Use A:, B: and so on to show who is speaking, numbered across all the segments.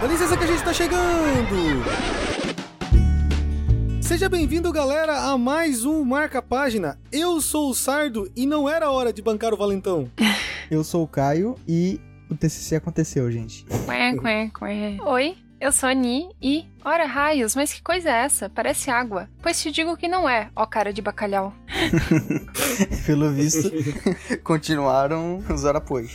A: Dá licença que a gente tá chegando! Seja bem-vindo, galera, a mais um Marca Página. Eu sou o Sardo e não era hora de bancar o Valentão.
B: Eu sou o Caio e o TCC aconteceu, gente.
C: Quê, quê, quê. Oi, eu sou a Ni e. Ora raios, mas que coisa é essa? Parece água. Pois te digo que não é, ó cara de bacalhau.
B: Pelo visto, continuaram os apoios.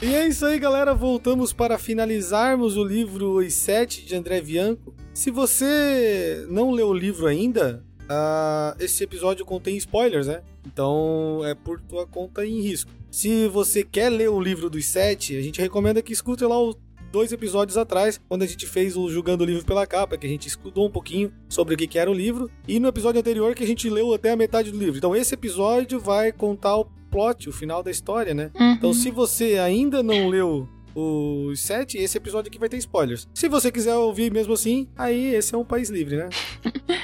A: E é isso aí, galera. Voltamos para finalizarmos o livro Os Sete de André Bianco. Se você não leu o livro ainda, uh, esse episódio contém spoilers, né? Então é por tua conta em risco. Se você quer ler o livro dos sete, a gente recomenda que escute lá os dois episódios atrás, quando a gente fez o Julgando o Livro pela Capa, que a gente estudou um pouquinho sobre o que era o livro, e no episódio anterior que a gente leu até a metade do livro. Então esse episódio vai contar o plot, o final da história, né?
C: Uhum.
A: Então se você ainda não leu os sete, esse episódio aqui vai ter spoilers. Se você quiser ouvir mesmo assim, aí esse é um país livre, né?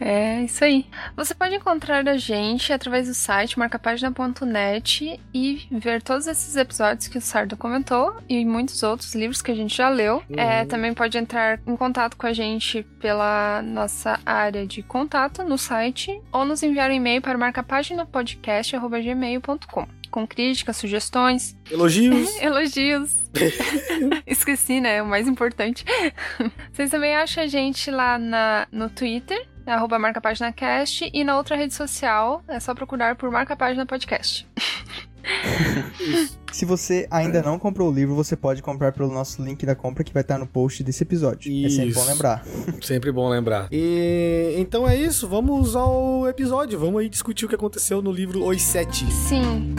C: É isso aí. Você pode encontrar a gente através do site marcapagina.net e ver todos esses episódios que o Sardo comentou e muitos outros livros que a gente já leu.
A: Uhum.
C: É, também pode entrar em contato com a gente pela nossa área de contato no site ou nos enviar um e-mail para marcapaginapodcast.gmail.com com críticas, sugestões,
A: Elogios.
C: elogios. Esqueci, né? O mais importante. Vocês também acham a gente lá na, no Twitter, arroba marcapaginacast, e na outra rede social é só procurar por Marca Página Podcast.
B: Se você ainda não comprou o livro, você pode comprar pelo nosso link da compra que vai estar no post desse episódio. É sempre
A: Isso.
B: bom lembrar.
A: Sempre bom lembrar. E então é isso, vamos ao episódio. Vamos aí discutir o que aconteceu no livro Os Sete.
C: Sim.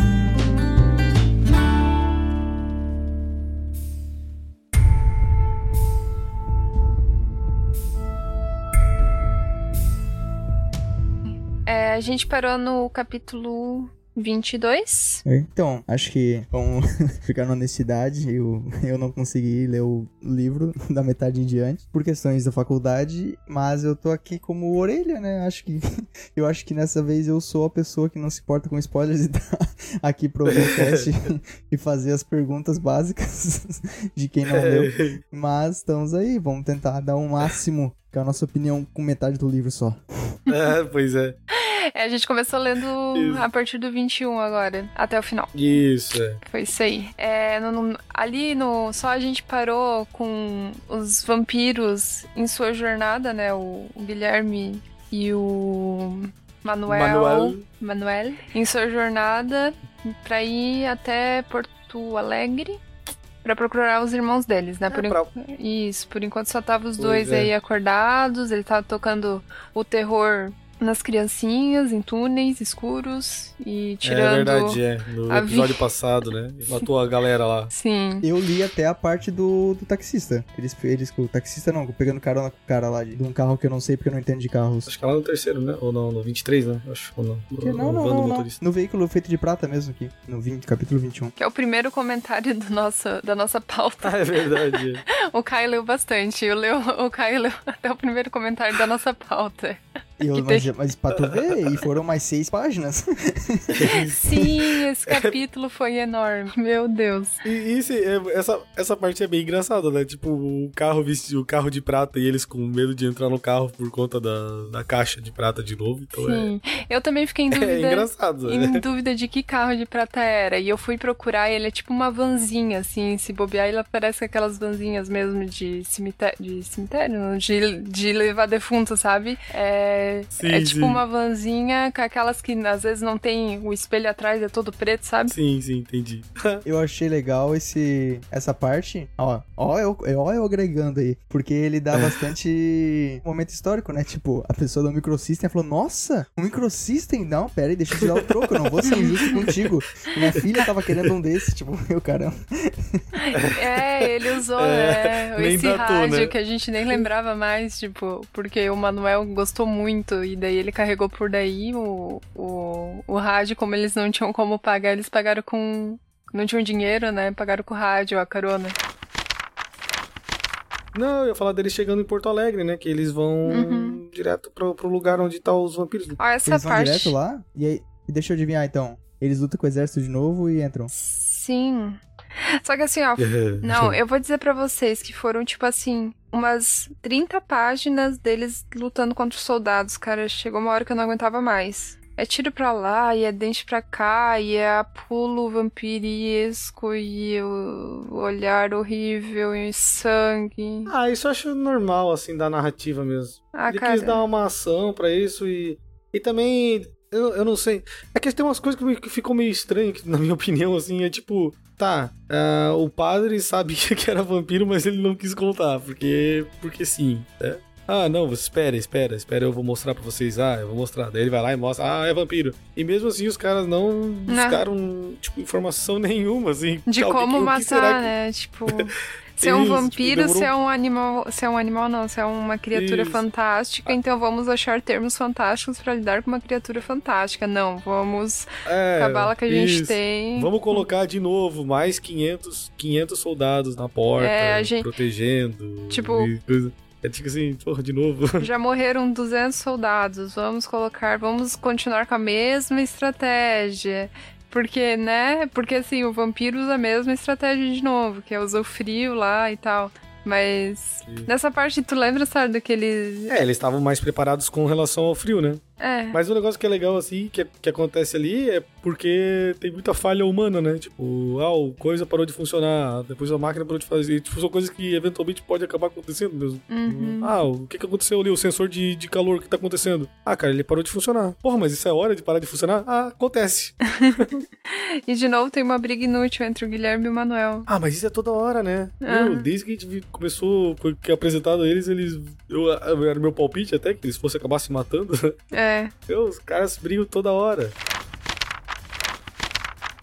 C: É, a gente parou no capítulo 22.
B: Então, acho que vamos ficar na honestidade. Eu, eu não consegui ler o livro da metade em diante por questões da faculdade, mas eu tô aqui como orelha, né? Acho que eu acho que nessa vez eu sou a pessoa que não se importa com spoilers e tá aqui pro podcast e fazer as perguntas básicas de quem não leu. Mas estamos aí, vamos tentar dar o máximo com a nossa opinião com metade do livro só.
A: é, pois é.
C: É, a gente começou lendo
A: Isso.
C: a partir do 21 agora, até o final.
A: Isso, é.
C: Foi isso aí. É, no- no- ali no. Só a gente parou com os vampiros em sua jornada, né? O, o Guilherme e o Manuel.
A: Manuel.
C: Manuel. Em sua jornada pra ir até Porto Alegre. Pra procurar os irmãos deles, né? Por
A: É,
C: en-
A: pra-
C: Isso, por enquanto só tava os
A: Pois
C: dois
A: é.
C: aí acordados. Ele tava tocando o terror nas criancinhas, em túneis escuros e tirando.
A: É verdade, é. No episódio
C: vi-
A: passado, né? Matou a galera lá.
C: Sim.
B: Eu li até a parte do, do taxista. Eles, eles, o taxista não, pegando carona com o cara lá de, de um carro que eu não sei porque eu não entendo de carros.
A: Acho que é lá no terceiro, né? Ou não, no 23, né? Acho. Ou não.
B: Que- Não,
A: no
B: não, não, não. No veículo feito de prata mesmo aqui. No 20, capítulo 21.
C: Que é o primeiro comentário do nosso, da nossa pauta.
A: Ah, é verdade. é.
C: O Caio leu bastante. Eu leu, o Caio leu até o primeiro comentário da nossa pauta.
B: E eu,
C: Que
B: mas,
C: tem-
B: mas pra tu ver, e foram mais seis páginas.
C: Sim, esse capítulo foi enorme. Meu Deus.
A: E, e esse- é- essa, essa parte é bem engraçada, né? Tipo, o carro vestido, o carro de prata e eles com medo de entrar no carro por conta da, da caixa de prata de novo. Então
C: Sim. Eu também fiquei em
A: é,
C: dúvida.
A: é engraçado, né?
C: Em dúvida de que carro de prata era. E eu fui procurar, e ele é tipo uma vanzinha, assim. Se bobear, ele parece aquelas vanzinhas mesmo de cemitério. De cemitério? De, de levar defunto, sabe? É,
A: Sim,
C: é tipo
A: sim.
C: uma vanzinha com aquelas que às vezes não tem o espelho atrás, é todo preto, sabe?
A: Sim, sim, entendi.
B: Eu achei legal esse, essa parte. Ó, ó eu, ó eu agregando aí. Porque ele dá bastante momento histórico, né? Tipo, a pessoa do Microsystem falou: Nossa, um Microsystem? Não, pera aí, deixa eu te dar o troco, eu não vou ser injusto contigo. Minha filha tava querendo um desse. Tipo, meu caramba.
C: É, ele usou,
A: É,
C: né? Esse
A: datou,
C: rádio
A: né?
C: que a gente nem lembrava mais, tipo, porque o Manuel gostou muito e daí ele carregou por daí o, o, o rádio, como eles não tinham como pagar, eles pagaram com. Não tinham dinheiro, né? Pagaram com o rádio, a carona.
A: Não, eu ia falar deles chegando em Porto Alegre, né? Que eles vão
C: Uhum.
A: direto pro, pro lugar onde tá os vampiros.
C: Ó, essa
B: Eles vão
C: parte.
B: direto lá. E aí, e deixa eu adivinhar então. Eles lutam com o exército de novo e entram.
C: Sim. Só que assim, ó. não, eu vou dizer para vocês que foram, tipo assim, umas 30 páginas deles lutando contra os soldados, cara. Chegou uma hora que eu não aguentava mais. É tiro pra lá, e é dente pra cá, e é pulo vampiresco, e o olhar horrível, e sangue.
A: Ah, isso eu acho normal, assim, da narrativa mesmo. Ah, Ele cara... quis dar uma ação para isso e. E também eu, eu não sei. É que tem umas coisas que, que ficam meio estranhas, na minha opinião, assim. É tipo, tá, uh, o padre sabia que era vampiro, mas ele não quis contar, porque. Porque sim, né? Ah, não, espera, espera, espera, eu vou mostrar pra vocês. Ah, eu vou mostrar. Daí ele vai lá e mostra, ah, é vampiro. E mesmo assim, os caras não buscaram, tipo, informação nenhuma, assim.
C: De como matar, que... né? Tipo. Se é um vampiro, se é um animal. Se é um animal, não, se é uma criatura Isso. fantástica, então vamos achar termos fantásticos para lidar com uma criatura fantástica. Não, vamos é, acabar que a gente Isso. tem.
A: Vamos colocar de novo mais 500, 500 soldados na porta, é, gente... protegendo.
C: Tipo.
A: É tipo assim, porra, de novo.
C: Já morreram 200 soldados. Vamos colocar, vamos continuar com a mesma estratégia. Porque, né? Porque assim, o vampiro usa a mesma estratégia de novo, que é usar o frio lá e tal. Mas Sim. nessa parte, tu lembra, sabe, daqueles.
A: É, eles estavam mais preparados com relação ao frio, né?
C: É.
A: Mas o negócio que é legal, assim, que, que acontece ali é porque tem muita falha humana, né? Tipo, ah, o coisa parou de funcionar, depois a máquina parou de fazer. Tipo, são coisas que eventualmente pode acabar acontecendo mesmo.
C: Uhum.
A: Ah, o que, que aconteceu ali? O sensor de, de calor que tá acontecendo? Ah, cara, ele parou de funcionar. Porra, mas isso é hora de parar de funcionar? Ah, acontece.
C: e de novo tem uma briga inútil entre o Guilherme e o Manuel.
A: Ah, mas isso é toda hora, né? Uhum. Meu, desde que a gente começou, que é apresentado eles, eles. Eu, era meu palpite até que eles fossem acabar se matando.
C: É.
A: Eu, os caras brigam toda hora.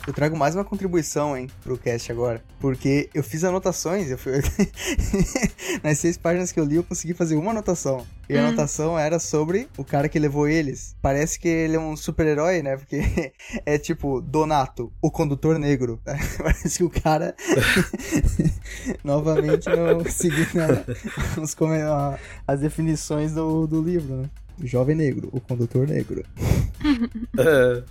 B: Eu trago mais uma contribuição, hein, pro cast agora. Porque eu fiz anotações, eu fui... nas seis páginas que eu li, eu consegui fazer uma anotação. E a hum. anotação era sobre o cara que levou eles. Parece que ele é um super-herói, né? Porque é tipo, Donato, o condutor negro. Parece que o cara, novamente, não seguiu né, as definições do, do livro, né? Jovem negro, o condutor negro.
A: é.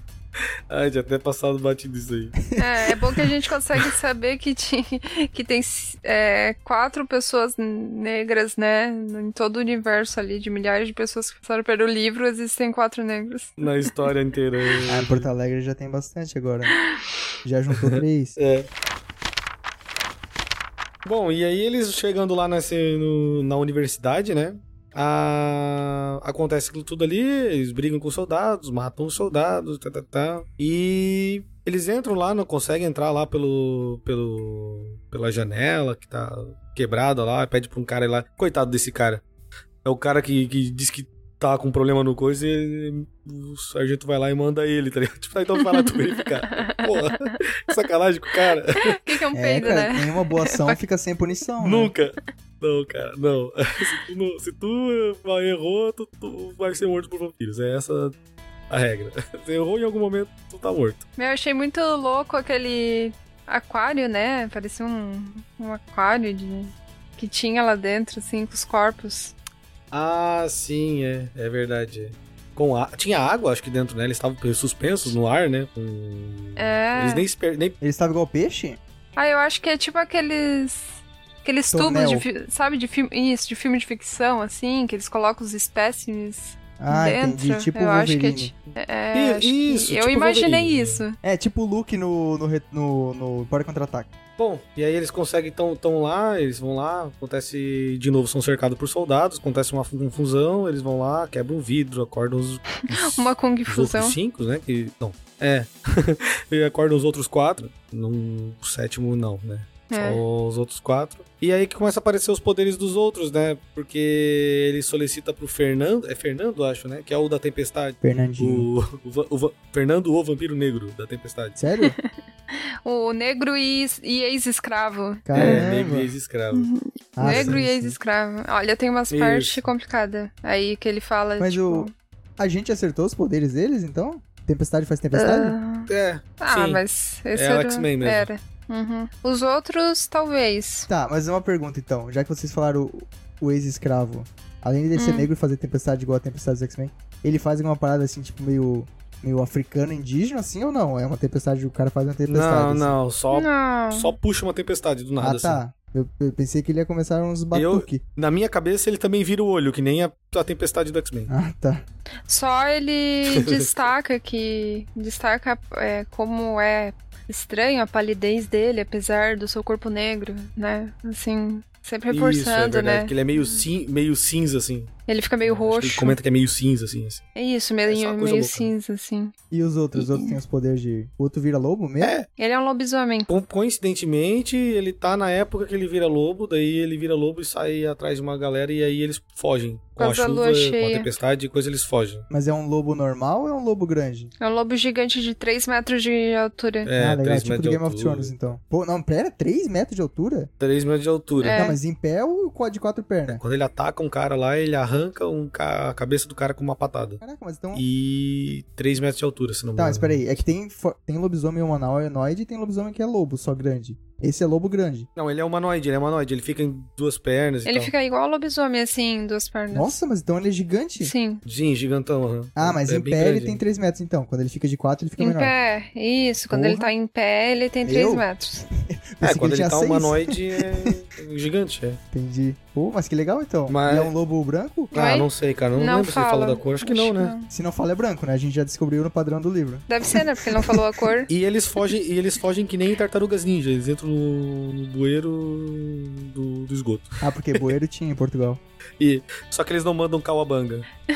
A: Ai, já até passado batido isso aí.
C: É, é bom que a gente consegue saber que, tinha, que tem é, quatro pessoas negras, né? Em todo o universo ali, de milhares de pessoas que passaram pelo livro, existem quatro negros.
A: Na história inteira.
B: ah, em Porto Alegre já tem bastante agora. Já juntou três.
A: É. Bom, e aí eles chegando lá nesse, no, na universidade, né? Acontece tudo ali, eles brigam com os soldados, matam os soldados, tá, tá, tá. E eles entram lá, não conseguem entrar lá pelo, pelo pela janela que tá quebrada lá, pede pra um cara ir lá. Coitado desse cara. É o cara que, que diz que tá com problema no coisa e o sargento vai lá e manda ele, tá ligado? Tipo, então vai lá tu verificar. Porra, que sacanagem com o cara.
C: O que, que é um é, peido, cara,
B: né? Nenhuma boa ação fica sem punição. Né?
A: Nunca. Não, cara, não. Se tu, não, se tu errou, tu, tu, vai ser morto por vampiros. É essa a regra. Se errou em algum momento, tu tá morto.
C: Eu achei muito louco aquele aquário, né? Parecia um, um aquário de que tinha lá dentro, assim, com os corpos.
A: Ah, sim, é, é verdade. Com a... Tinha água, acho que dentro, né? Eles estavam suspensos no ar, né? Com...
C: É.
A: Eles nem, esper... nem...
B: Eles estavam igual peixe?
C: Ah, eu acho que é tipo aqueles Aqueles Tonel. tubos de, sabe, de filme, isso, de filme de ficção, assim, que eles colocam os espécimes ah, dentro.
B: Entendi. Tipo
C: eu
B: Wolverine.
C: acho que é, é isso, que, eu tipo imaginei Wolverine. isso.
B: É, tipo o Luke no, no, no, no Bora Contra-Ataque.
A: Bom, e aí eles conseguem, tão, tão lá, eles vão lá, acontece, de novo, são cercados por soldados, acontece uma confusão, eles vão lá, quebram um vidro, acordam os...
C: os uma confusão.
A: Os cinco, né, que, não, é, e acordam os outros quatro, no sétimo não, né, é. Só os outros quatro. E aí que começa a aparecer os poderes dos outros, né? Porque ele solicita pro Fernando. É Fernando, acho, né? Que é o da Tempestade.
B: Fernandinho.
A: O, o, o Fernando, o vampiro negro da Tempestade.
B: Sério?
C: o negro e, e ex-escravo.
A: É, negro e ex-escravo. Uhum.
C: Ah, negro sim, e ex-escravo. Olha, tem umas partes complicadas. Aí que ele fala.
B: Mas
C: tipo...
B: o. A gente acertou os poderes deles, então? Tempestade faz tempestade?
A: Uh... É.
C: Ah, sim. mas esse
A: é
C: era...
A: X-Men mesmo.
C: Era. Uhum. Os outros, talvez.
B: Tá, mas uma pergunta então. Já que vocês falaram o, o ex-escravo, além de ser hum. negro e fazer tempestade igual a tempestade dos X-Men, ele faz uma parada assim, tipo, meio meio africano, indígena, assim ou não? É uma tempestade, o cara faz uma tempestade.
A: Não,
B: assim.
A: não, só,
C: Não.
A: só puxa uma tempestade do nada,
B: Ah,
A: assim.
B: tá. Eu, eu pensei que ele ia começar uns batuque.
A: Na minha cabeça, ele também vira o olho, que nem a, a tempestade do X-Men.
B: Ah, tá.
C: Só ele destaca que. Destaca é, como é estranho a palidez dele, apesar do seu corpo negro, né? Assim, sempre
A: Isso, é
C: reforçando,
A: verdade,
C: né?
A: que ele é meio, cin meio cinza, assim.
C: Ele fica meio
A: que
C: roxo.
A: Ele comenta que é meio cinza, assim. assim.
C: É isso,
A: É
C: meio,
A: coisa
C: meio
A: louca.
C: cinza, assim.
B: E os outros? Os outros têm os poderes de. O outro vira lobo mesmo?
A: É,
C: Ele é um lobisomem.
A: co- coincidentemente, ele tá na época que ele vira lobo, daí ele vira lobo e sai atrás de uma galera e aí eles fogem. Com a
C: da
A: chuva,
C: lua
A: com a tempestade e coisa, eles fogem.
B: Mas é um lobo normal ou é um lobo grande?
C: É um lobo gigante de 3 metros de altura.
A: É,
B: ah, legal.
A: 3
B: Tipo
A: metros
B: do
A: de
B: Game of
A: altura.
B: Thrones, então. Pô, não, pera, 3 metros de altura?
A: 3 metros de altura.
C: É.
B: Não, mas em pé ou de quatro pernas?
A: Quando ele ataca um cara lá, ele arranca um ca- a cabeça do cara com uma patada.
B: Caraca, mas então.
A: E 3 metros de altura, se não me
B: Tá,
A: engano.
B: mas peraí, é que tem, tem lobisomem humanoide e tem lobisomem que é lobo, só grande. Esse é lobo grande.
A: Não, ele é humanoide, ele é humanoide. Ele fica em duas pernas e
C: Ele
A: tal.
C: fica igual ao lobisomem, assim, duas pernas.
B: Nossa, mas então ele é gigante?
C: Sim.
A: Sim, gigantão. aham.
B: Ah, mas
A: É
B: em pé ele
A: grande.
B: tem 3 metros então. Quando ele fica de 4, ele fica
C: Em
B: menor.
C: pé, isso. Quando
B: Porra.
C: ele tá em pé, ele tem 3
B: Eu?
C: metros.
A: É, quando ele
B: tinha
A: tá
B: seis.
A: humanoide é gigante, é.
B: Entendi. Pô, mas que legal então.
A: Mas-
B: E é um lobo branco?
A: Ah,
C: Oi?
A: não sei, cara. Não,
C: Não
A: lembro se ele
C: fala.
A: fala da cor. Acho que não, né?
B: Se não fala é branco, né? A gente já descobriu no padrão do livro.
C: Deve ser, né? Porque ele não falou a cor.
A: E eles fogem, e eles fogem que nem tartarugas ninja. Eles entram no, no bueiro do, do esgoto.
B: Ah, porque bueiro tinha em Portugal.
A: E, só que eles não mandam cauabanga.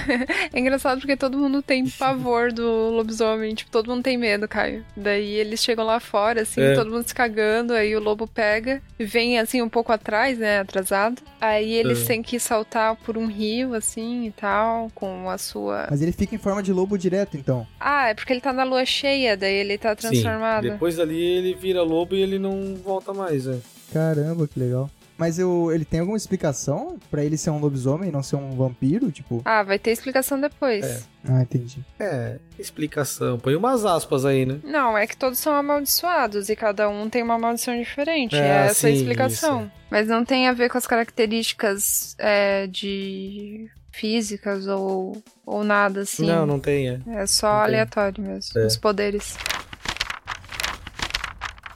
C: É engraçado porque todo mundo tem pavor do lobisomem. Tipo, todo mundo tem medo, Caio. Daí eles chegam lá fora, assim,
A: É.
C: todo mundo se cagando. Aí o lobo pega e vem, assim, um pouco atrás, né? Atrasado. Aí eles
A: É.
C: têm que saltar por um rio, assim, e tal, com a sua...
B: Mas ele fica em forma de lobo direto, então.
C: Ah, é porque ele tá na lua cheia, daí ele tá transformado.
A: Sim. Depois dali ele vira lobo e ele não volta mais, né?
B: Caramba, que legal. Mas eu, ele tem alguma explicação pra ele ser um lobisomem e não ser um vampiro? Tipo.
C: Ah, vai ter explicação depois.
A: É.
B: Ah, entendi.
A: É, explicação. Põe umas aspas aí, né?
C: Não, é que todos são amaldiçoados e cada um tem uma maldição diferente.
A: É,
C: É, essa a
A: sim,
C: explicação.
A: isso.
C: Mas não tem a ver com as características é, de físicas ou, ou nada assim.
A: Não, não tem, é.
C: É só
A: não tem.
C: aleatório mesmo.
A: É.
C: Os poderes.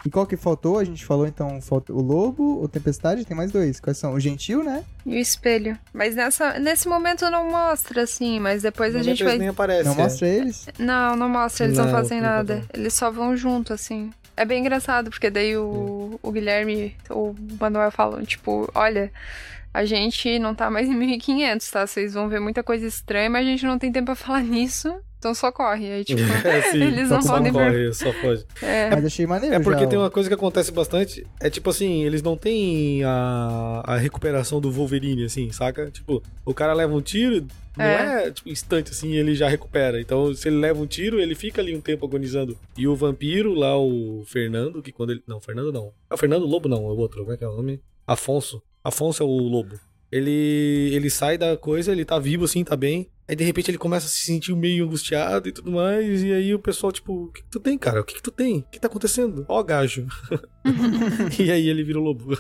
B: E qual que faltou? A gente falou então falta o lobo, o tempestade, tem mais dois. Quais são? O gentil, né?
C: E o espelho. Mas nessa, nesse momento não mostra, assim, mas depois a
A: No
C: gente vai.
A: nem aparece.
B: não
A: é.
B: mostra eles?
C: Não, não mostra, eles não,
A: Não,
C: fazem
A: não
C: nada. Eles só vão junto, assim. É bem engraçado, porque daí o, o Guilherme, o Manuel falam, tipo, olha, a gente não tá mais em 1500, tá? Vocês vão ver muita coisa estranha, mas a gente não tem tempo pra falar nisso, então só corre. Aí, tipo,
A: É, sim,
C: eles não
A: só
C: podem ver.
A: corre, só foge.
C: É,
B: Mas achei maneiro
A: É porque
B: já,
A: tem uma coisa que acontece bastante. É tipo assim, eles não têm a, a recuperação do Wolverine, assim, saca? Tipo, o cara leva um tiro, não é, tipo, instante assim, ele já recupera. Então, se ele leva um tiro, ele fica ali um tempo agonizando. E o vampiro, lá, o Fernando, que quando ele. Não, Fernando não. É o Fernando Lobo, não, é o outro. Como é que é o nome? Afonso. Afonso é o lobo. Ele, ele sai da coisa, ele tá vivo assim, tá bem. Aí de repente ele começa a se sentir meio angustiado e tudo mais. E aí o pessoal, tipo, o que, que tu tem, cara? O que, que tu tem? O que tá acontecendo? Ó, gajo. e aí ele vira o lobo.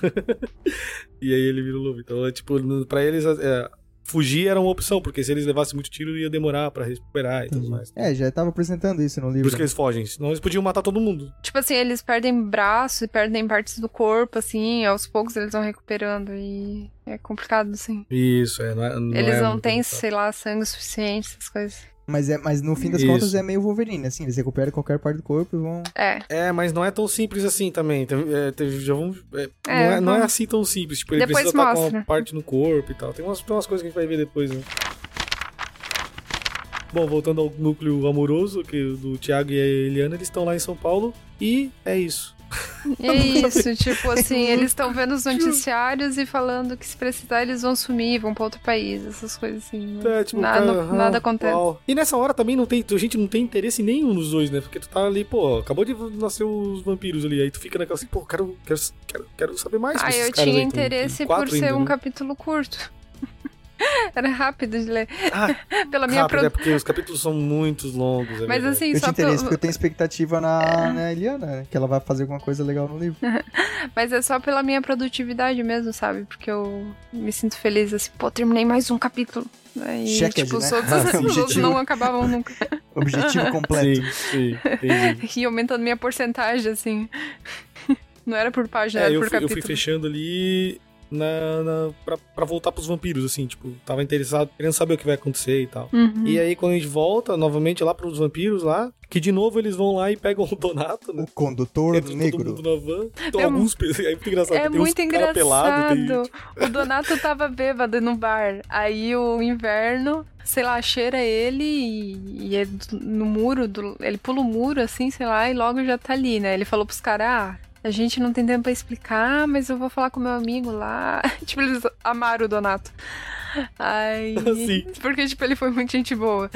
A: e aí ele vira o lobo. Então, é tipo, pra eles, é, fugir era uma opção, porque se eles levassem muito tiro ia demorar pra recuperar e tudo mais.
B: É, já tava apresentando isso no
A: Por
B: livro.
A: isso que eles fogem, senão eles podiam matar todo mundo.
C: tipo assim, eles perdem braços e perdem partes do corpo, assim, aos poucos eles vão recuperando e é complicado, assim.
A: Isso, é. Não é não
C: eles
A: é
C: não têm,
A: complicado.
C: sei lá, sangue suficiente, essas coisas.
B: Mas, é, mas no fim das
A: Isso.
B: contas é meio Wolverine, assim, eles recuperam qualquer parte do corpo e vão.
C: É,
A: É, mas não é tão simples assim também. Teve- é, teve- já vamos, é,
C: É,
A: não, é, não é assim tão simples. Tipo, ele
C: Depois
A: precisa estar com
C: mostra.
A: uma parte no corpo e tal. Tem umas, tem umas coisas que a gente vai ver depois, né? Bom, voltando ao núcleo amoroso que do Thiago e a Eliana, eles estão lá em São Paulo e é isso.
C: É isso, tipo assim, eles estão vendo os noticiários e falando que se precisar eles vão sumir, vão pra outro país, essas coisas assim. né?
A: É, tipo,
C: nada,
A: cara,
C: nada acontece.
A: uau. E nessa hora também não tem, a gente não tem interesse nenhum nos dois, né? Porque tu tá ali, pô, acabou de nascer os vampiros ali, aí tu fica naquela assim, pô, quero, quero, quero, quero saber mais
C: Ah, eu tinha
A: aí.
C: Interesse por ser
A: ainda,
C: um
A: né?
C: capítulo curto. Era rápido de ler.
A: Ah,
C: Pela minha
A: rápido,
C: pro-
A: é porque os capítulos são muito longos. é
C: Mas assim,
B: Eu
C: só
B: te interesse
C: pelo...
B: porque eu tenho expectativa na, na Eliana, né? Que ela vai fazer alguma coisa legal no livro.
C: Mas é só pela minha produtividade mesmo, sabe? Porque eu me sinto feliz assim, pô, terminei mais um capítulo. Aí,
B: Checked,
C: tipo, os
B: né?
C: outros,
A: Ah,
C: os outros não acabavam nunca.
B: Objetivo completo.
A: Sim, sim.
C: E aumentando minha porcentagem, assim. Não era por página,
A: É,
C: era
A: eu
C: por
A: fui, eu
C: capítulo.
A: fui fechando ali na, na, pra, pra voltar pros vampiros, assim, tipo, tava interessado, querendo saber o que vai acontecer e tal.
C: Uhum.
A: E aí, quando a gente volta novamente lá pros vampiros lá, que de novo eles vão lá e pegam o Donato, né?
B: O condutor
A: Entra todo
B: negro.
A: mundo na van. Então,
C: É
A: alguns. É muito engraçado.
C: É muito engraçado.
A: pelado, tem-
C: O Donato tava bêbado no bar. Aí o inverno, sei lá, cheira ele e, e é no muro, do- ele pula o muro assim, sei lá, e logo já tá ali, né? Ele falou pros caras, ah, a gente não tem tempo pra explicar, mas eu vou falar com meu amigo lá. tipo, eles amaram o Donato. Aí.
A: Sim.
C: Porque, tipo, ele foi muito gente boa.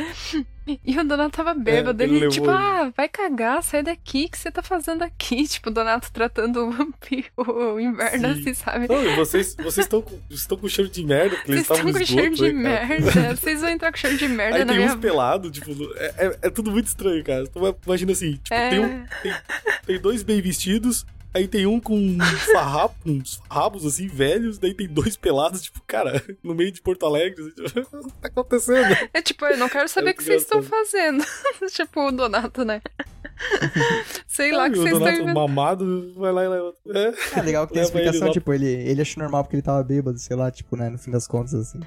C: E o Donato tava bêbado.
A: É, ele
C: ele, tipo, ah, vai cagar, sai daqui, o que você tá fazendo aqui? Tipo, o Donato tratando o vampiro, o inverno,
A: Sim.
C: assim, sabe?
A: Não, vocês estão com, estão com cheiro de merda, porque eles
C: Vocês
A: estavam
C: estão
A: no
C: com
A: esgoto,
C: cheiro de
A: né, cara?
C: merda. Vocês vão entrar com cheiro de merda
A: Aí
C: na
A: tem
C: minha
A: uns pelados, tipo, é, é, é tudo muito estranho, cara. Tu imagina assim, tipo,
C: É.
A: tem, um, tem, tem dois bem vestidos, aí tem um com uns farrapo, uns farrapos, assim, velhos, daí tem dois pelados, tipo, cara, no meio de Porto Alegre, assim, tipo, o que tá acontecendo?
C: É tipo, eu não quero saber
A: É
C: o que vocês estão fazendo. tipo, o Donato, né? Sei lá que vocês estão
A: Donato
C: inventando.
A: mamado, vai lá e leva. É,
B: É legal que tem
A: ele
B: explicação,
A: lá-
B: tipo, ele, ele achou normal porque ele tava bêbado, sei lá, tipo, né, no fim das contas, assim.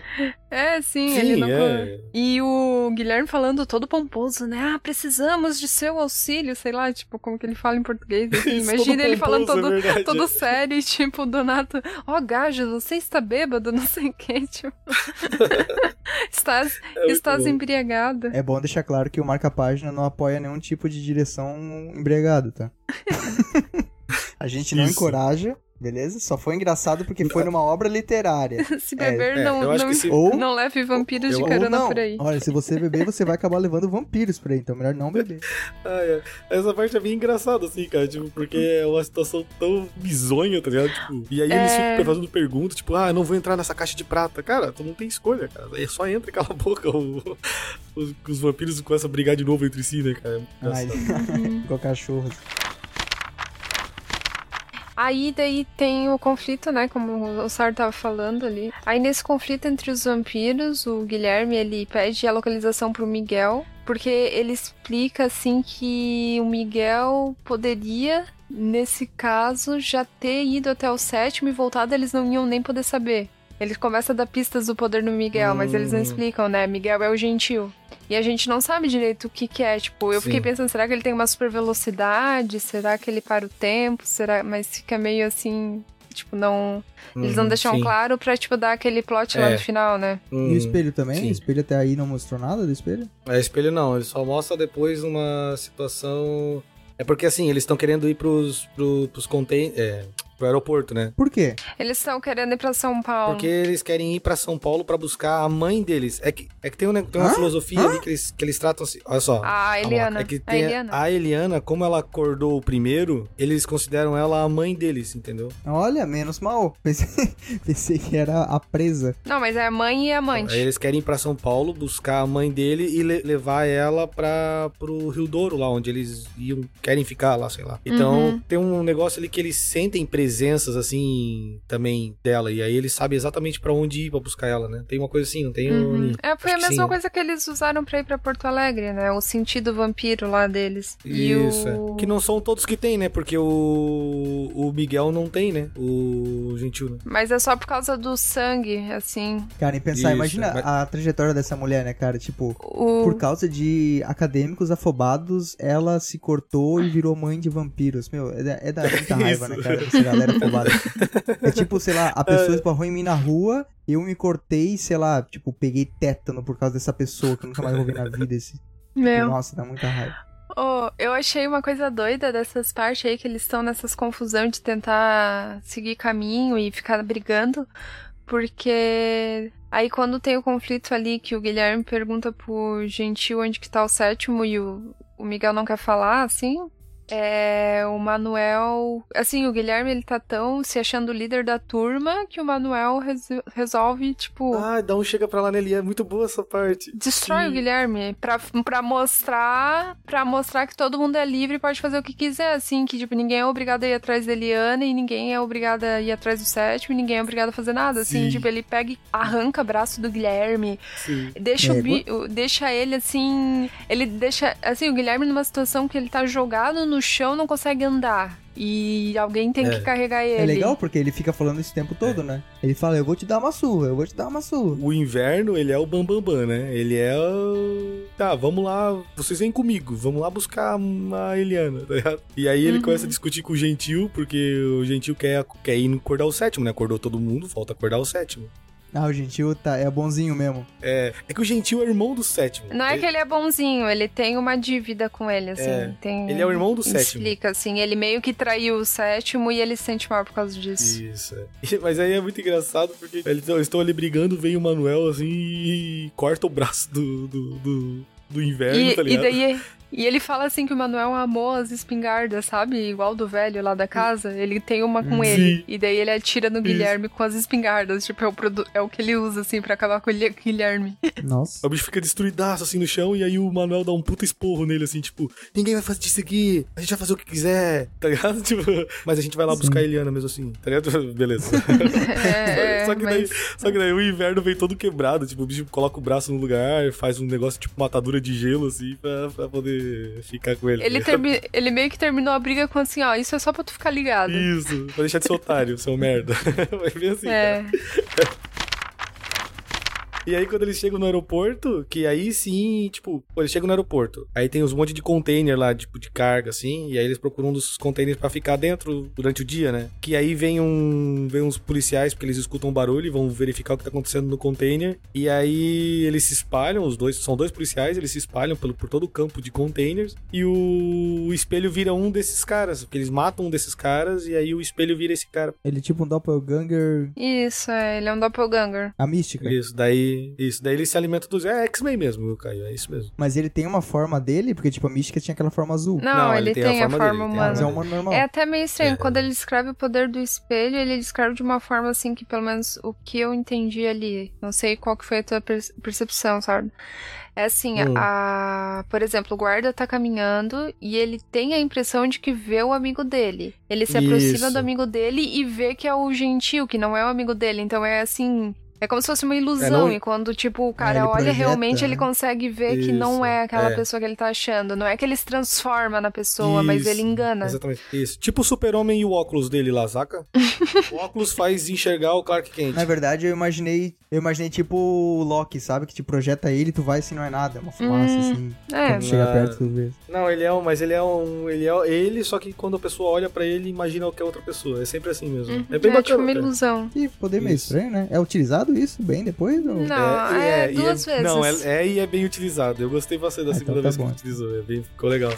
C: É, sim,
A: sim,
C: ele não.
A: é.
C: E o Guilherme falando todo pomposo, né? Ah, precisamos de seu auxílio, sei lá, tipo, como que ele fala em português. assim.
A: Isso,
C: Imagina
A: todo
C: ele falando
A: pomposo,
C: todo,
A: é
C: todo sério, e, tipo, o Donato, ó, oh, Gajo, você está bêbado, não sei o que, tipo. estás
A: É
C: estás
A: bom.
C: embriagado.
B: É bom deixar claro que o marca-página não apoia nenhum tipo de direção tá? A gente não
A: Isso.
B: encoraja, beleza? Só foi engraçado porque foi numa obra literária.
C: Se beber,
A: É,
C: não,
A: acho
C: não,
A: se-
B: Ou-
C: não leve vampiros de
A: eu-
B: Ou
C: carona
B: não.
C: por aí.
B: Olha, se você beber, você vai acabar levando vampiros por aí, então melhor não beber.
A: Ah, é. Essa parte é bem engraçada, assim, cara, tipo, porque é uma situação tão bizonha, tá ligado? Tipo, e aí eles
C: É.
A: ficam fazendo perguntas, tipo, ah, eu não vou entrar nessa caixa de prata. Cara, tu não tem escolha, cara. Aí só entra e cala a boca. O- os, os vampiros começam a brigar de novo entre si, né, cara? É
B: Ai, igual cachorro.
C: Aí daí tem o conflito, né, como o Sar tava falando ali. Aí nesse conflito entre os vampiros, o Guilherme, ele pede a localização pro Miguel, porque ele explica assim que o Miguel poderia, nesse caso, já ter ido até o sétimo e voltado, eles não iam nem poder saber. Ele começa a dar pistas do poder no Miguel, mas eles não
A: Hum.
C: explicam, né? Miguel é o gentil. E a gente não sabe direito o que que é. Tipo, eu
A: Sim.
C: fiquei pensando, será que ele tem uma super velocidade? Será que ele para o tempo? Será... Mas fica meio assim... Tipo, não... Eles não
A: Uhum,
C: deixam
A: sim.
C: claro pra, tipo, dar aquele plot lá
A: É.
C: no final, né?
B: E
A: Hum,
B: o espelho também?
A: sim.
B: O espelho até aí não mostrou nada do espelho?
A: É, espelho não, ele só mostra depois uma situação... É porque, assim, eles estão querendo ir pros, pro, pros contain... É, pro aeroporto, né?
B: Por quê?
C: Eles estão querendo ir pra São Paulo.
A: Porque eles querem ir pra São Paulo pra buscar a mãe deles. É que, é que tem, um, tem uma
B: Hã?
A: filosofia
B: Hã?
A: ali que eles, que eles tratam assim. Olha só.
C: A Eliana.
A: É que
C: a
A: tem
C: Eliana.
A: a Eliana, como ela acordou o primeiro, eles consideram ela a mãe deles, entendeu?
B: Olha, menos mal. Pensei, pensei que era a presa.
C: Não, mas é a mãe e a amante.
A: Aí eles querem ir pra São Paulo buscar a mãe dele e le- levar ela para pro Rio Douro, lá onde eles iam, querem ficar lá, sei lá. Então
C: Uhum.
A: tem um negócio ali que eles sentem presenças assim também dela e aí eles sabem exatamente pra onde ir pra buscar ela, né? Tem uma coisa assim, não tem
C: Uhum.
A: um...
C: É, foi a
A: Acho que
C: mesma
A: sim.
C: coisa que eles usaram pra ir pra Porto Alegre, né? O sentido vampiro lá deles. E
A: Isso,
C: o...
A: é. Que não são todos que tem, né? Porque o, o Miguel não tem, né? O Gentil, né?
C: Mas é só por causa do sangue, assim.
B: Cara, em pensar,
A: Isso,
B: imagina
A: mas-
B: a trajetória dessa mulher, né, cara? Tipo,
C: O...
B: por causa de acadêmicos afobados, ela se cortou e virou mãe de vampiros. Meu, é, da- é da muita raiva, né, cara? Galera. É tipo, sei lá, a pessoa esbarrou em mim na rua, eu me cortei, sei lá, tipo, peguei tétano por causa dessa pessoa que eu nunca mais vou ver na vida. Esse...
C: Meu.
B: Nossa, dá muita raiva.
C: Oh, eu achei uma coisa doida dessas partes aí que eles estão nessas confusão de tentar seguir caminho e ficar brigando, porque aí quando tem o conflito ali que o Guilherme pergunta pro Gentil onde que tá o sétimo e o, o Miguel não quer falar, assim, é o Manuel. Assim, o Guilherme ele tá tão se achando líder da turma que o Manuel res- resolve, tipo.
A: Ah, dá um chega pra lá nele. É muito boa essa parte.
C: Destrói
A: Sim.
C: o Guilherme pra, pra mostrar para mostrar que todo mundo é livre e pode fazer o que quiser, assim, que tipo, ninguém é obrigado a ir atrás da Eliana e ninguém é obrigado a ir atrás do sétimo e ninguém é obrigado a fazer nada, assim,
A: Sim.
C: tipo, ele pega e arranca braço do Guilherme,
A: Sim.
C: deixa,
B: É,
C: o o- deixa ele assim, ele deixa, assim, o Guilherme numa situação que ele tá jogado no chão, não consegue andar. E alguém tem
A: É.
C: que carregar ele.
B: É legal porque ele fica falando isso o tempo todo, né? Ele fala, eu vou te dar uma surra, eu vou te dar uma surra.
A: O inverno, ele é o Bambambam, Bam, Bam, né? Ele é o... Tá, vamos lá, vocês vêm comigo, vamos lá buscar a Eliana, tá ligado? E aí ele
C: Uhum.
A: começa a discutir com o Gentil, porque o Gentil quer, quer ir acordar o sétimo, né? Acordou todo mundo, falta acordar o sétimo.
B: Ah, o gentil tá, é bonzinho mesmo.
A: É, é que o Gentil é irmão do sétimo.
C: Não é que ele é bonzinho, ele tem uma dívida com ele, assim.
A: É,
C: tem...
A: ele é o irmão do sétimo.
C: Explica, assim, ele meio que traiu o sétimo e ele se sente mal por causa disso.
A: Isso, é. E- Mas aí é muito engraçado porque eles estão- ali brigando, vem o Manuel assim e corta o braço do, do, do, do inverno,
C: E,
A: tá
C: e
A: ligado?
C: daí. E ele fala assim que o Manuel amou as espingardas, sabe? Igual do velho lá da casa. Ele tem uma com
A: Sim.
C: ele. E daí ele atira no
A: Isso.
C: Guilherme com as espingardas. Tipo, é o, produ- é o que ele usa, assim, pra acabar com o Gui- Guilherme.
B: Nossa.
A: O bicho fica destruidaço assim no chão e aí o Manuel dá um puta esporro nele, assim, tipo, ninguém vai fazer isso aqui, a gente vai fazer o que quiser, tá ligado? Tipo, mas a gente vai lá
B: Sim.
A: buscar a Eliana mesmo assim, tá ligado? Beleza.
C: É,
A: só, que daí,
C: mas-
A: só que daí o inverno vem todo quebrado, tipo, o bicho coloca o braço no lugar, faz um negócio tipo matadura de gelo, assim, pra, pra poder ficar com ele.
C: Ele,
A: tá ligado?
C: termi- ele meio que terminou a briga com assim, ó, isso é só pra tu ficar ligado.
A: Isso, pra deixar de ser otário, seu merda. Vai bem assim, cara. E aí, quando eles chegam no aeroporto, que aí sim, tipo, pô, eles chegam no aeroporto. Aí tem uns monte de container lá, tipo, de carga, assim. E aí eles procuram um dos containers pra ficar dentro durante o dia, né? Que aí vem um. Vem uns policiais, porque eles escutam um barulho e vão verificar o que tá acontecendo no container. E aí eles se espalham, os dois, são dois policiais, eles se espalham pelo, por todo o campo de containers. E o, o espelho vira um desses caras. Porque eles matam um desses caras e aí o espelho vira esse cara.
B: Ele é tipo um doppelganger,
C: Isso, é, ele é um doppelganger.
B: a mística.
A: Isso, daí. Isso, daí ele se alimenta dos. É X-Men mesmo, Caio, é isso mesmo.
B: Mas ele tem uma forma dele, porque tipo a mística tinha aquela forma azul.
C: Não,
A: Não,
C: ele,
A: ele
C: tem, a forma,
A: dele, tem a
C: humana.
B: Mas é um humano normal.
C: É até meio estranho.
A: É.
C: Quando ele descreve o poder do espelho, ele descreve de uma forma assim que, pelo menos, o que eu entendi ali. Não sei qual que foi a tua per- percepção, sabe? É assim,
A: Hum.
C: a... por exemplo, o guarda tá caminhando e ele tem a impressão de que vê o amigo dele. Ele se aproxima
A: Isso.
C: do amigo dele e vê que é o gentil, que não é o amigo dele. Então é assim. É como se fosse uma ilusão.
A: É, não-
C: E quando, tipo, o cara
B: ele
C: olha
B: projeta,
C: realmente, ele
B: né?
C: consegue ver que
A: Isso,
C: não é aquela
A: é.
C: pessoa que ele tá achando. Não é que ele se transforma na pessoa, mas
A: Isso,
C: ele engana.
A: Exatamente. Isso. Tipo o super-homem e o óculos dele lá, saca? o óculos faz enxergar o Clark Kent.
B: Na verdade, eu imaginei, eu imaginei tipo o Loki, sabe? Que te projeta ele, tu vai assim, não é nada, é uma fumaça,
C: Hum.
B: assim.
C: É,
B: Quando chega
A: Ah.
B: perto, tu vê.
A: Não, ele é um, mas ele é um, ele é ele, só que quando a pessoa olha pra ele, imagina que é outra pessoa. É sempre assim mesmo.
C: Uhum.
A: É bem
C: é tipo
A: bacana.
C: uma
A: cara.
C: ilusão.
B: Que poder meio
A: Isso.
B: estranho, né? É utilizado isso bem depois? Ou...
C: Não, é,
A: e
C: duas vezes.
A: Não, é, é e é bem utilizado. Eu gostei bastante da
B: Ah,
A: segunda
B: então tá
A: vez que
B: bom.
A: ele utilizou. É bem, ficou legal.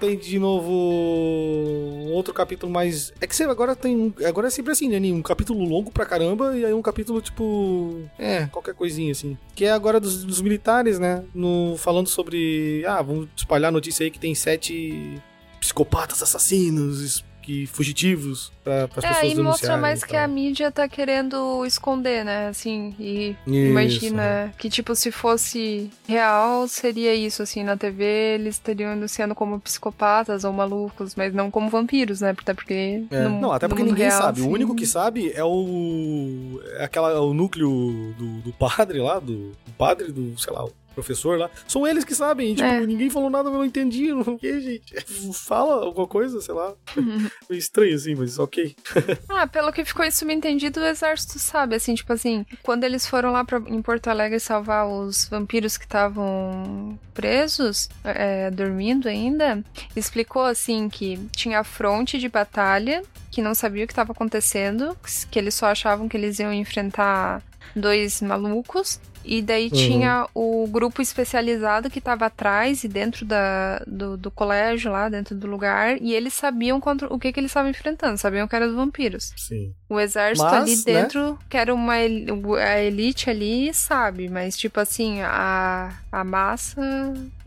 A: Tem de novo um outro capítulo mais. É que você agora tem. um- Agora é sempre assim, né? Um capítulo longo pra caramba e aí um capítulo tipo. É, qualquer coisinha assim. Que é agora dos, dos militares, né? No, falando sobre. Ah, vamos espalhar a notícia aí que tem sete psicopatas assassinos que fugitivos pra, as
C: É,
A: pessoas
C: aí mostra
A: denunciarem
C: mais
A: e
C: que
A: tal.
C: a mídia tá querendo esconder, né? Assim, e
A: Isso,
C: imagina que, tipo, se fosse real, seria isso, assim, na TV eles estariam anunciando como psicopatas ou malucos, mas não como vampiros, né? Até porque.
A: É.
C: no-
A: não, até porque ninguém
C: real,
A: sabe. O
C: assim,
A: único que sabe é o. É aquela, o núcleo do, do padre lá, do, do padre, do, sei lá, o professor lá. São eles que sabem. e, tipo,
C: É.
A: ninguém falou nada, eu não entendi. Não, gente? Fala alguma coisa, sei lá. Foi estranho assim, mas ok.
C: Ah, pelo que ficou subentendido, o exército sabe, assim, tipo assim, quando eles foram lá pra, em Porto Alegre salvar os vampiros que estavam presos, é, dormindo ainda, explicou, assim, que tinha a fronte de batalha, que não sabia o que estava acontecendo, que eles só achavam que eles iam enfrentar dois malucos, E daí
A: Uhum.
C: tinha o grupo especializado que tava atrás e dentro da, do, do colégio lá, dentro do lugar. E eles sabiam contra, o que, que eles estavam enfrentando. Sabiam que era os vampiros.
A: Sim.
C: O exército
A: Mas,
C: ali
A: né?
C: dentro, que era uma a elite ali, sabe? Mas, tipo assim, a, a massa.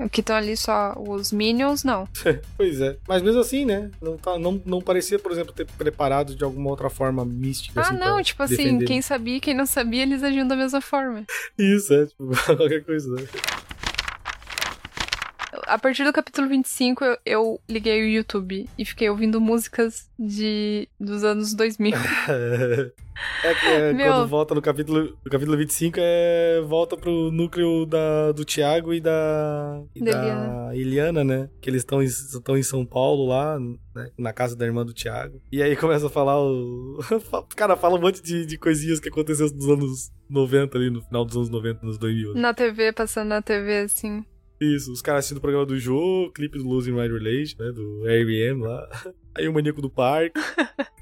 C: Que estão ali só os minions, não.
A: Pois é. Mas mesmo assim, né? Não, tá, não, não parecia, por exemplo, ter preparado de alguma outra forma mística.
C: Ah,
A: assim,
C: não, tipo assim,
A: defender.
C: quem sabia e quem não sabia, eles agiam da mesma forma.
A: Isso, é, tipo, qualquer coisa?
C: A partir do capítulo 25, eu, eu liguei o YouTube e fiquei ouvindo músicas de dos anos 2000.
A: É que é,
C: Meu.
A: quando volta no capítulo, no capítulo 25, é, volta pro núcleo da, do Tiago e da, e
C: Da
A: Eliana, né? Que eles estão em, em São Paulo lá, né? Na casa da irmã do Tiago. E aí começa a falar o. Cara, fala um monte de, de coisinhas que aconteceu nos anos 90 ali, no final dos anos 90, nos 2000.
C: Na TV, passando na TV, assim.
A: Isso, os caras assistindo o programa do Jô, clipe do Losing My Relation, né? Do R.E.M. lá. Aí o Maníaco do Parque.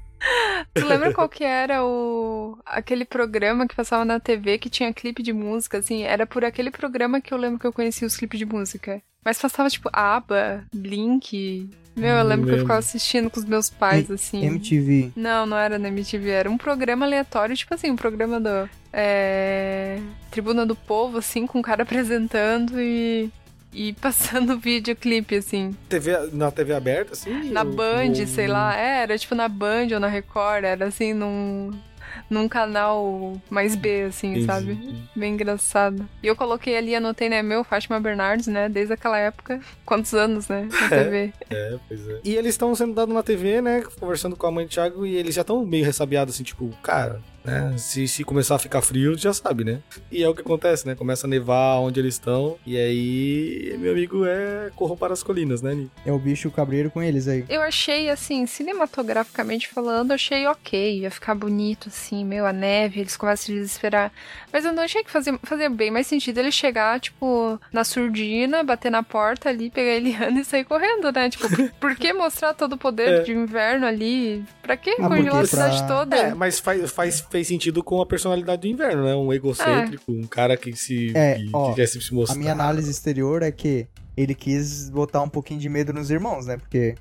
C: Tu lembra qual que era o aquele programa que passava na TV que tinha clipe de música, assim? Era por aquele programa que eu lembro que eu conhecia os clipes de música. Mas passava, tipo, ABBA, Blink. Meu, eu lembro que eu ficava assistindo com os meus pais, assim.
B: MTV.
C: Não, não era na MTV, era um programa aleatório, tipo assim, um programa do. É, Tribuna do Povo, assim, com o cara apresentando e. E passando videoclipe, assim.
A: TV, na TV aberta, assim?
C: Na
A: ou-
C: Band,
A: ou-
C: sei lá. É, era tipo na Band ou na Record, era assim, num. Num canal mais B, assim, sabe? Bem engraçado. E eu coloquei ali, anotei, né, meu, Fátima Bernardes, né, desde aquela época. Quantos anos, né, na
A: É.
C: TV.
A: É, pois é. E eles estão sendo dados na TV, né? Conversando com a mãe do Thiago e eles já estão meio ressabiados, assim, tipo, cara, né? Se, se começar a ficar frio, já sabe, né? E é o que acontece, né? Começa a nevar onde eles estão. E aí, meu amigo é corram para as colinas, né?
B: É o bicho cabreiro com eles aí.
C: Eu achei, assim, cinematograficamente falando, achei ok. Ia ficar bonito, assim, meio a neve, eles começam a se desesperar. Mas eu não achei que fazia, fazia bem mais sentido ele chegar, tipo, na surdina, bater na porta ali, pegar a Eliana e sair correndo, né? Tipo, por, que mostrar todo o poder
A: É.
C: de inverno ali? Pra que
B: Ah,
C: congelar a cidade
B: pra-
C: toda?
A: É, mas faz, faz, fez sentido com a personalidade do inverno, né? Um egocêntrico, um cara que se.
B: É,
A: que,
B: ó,
A: que quer se mostrar.
B: A minha análise exterior é que ele quis botar um pouquinho de medo nos irmãos, né? Porque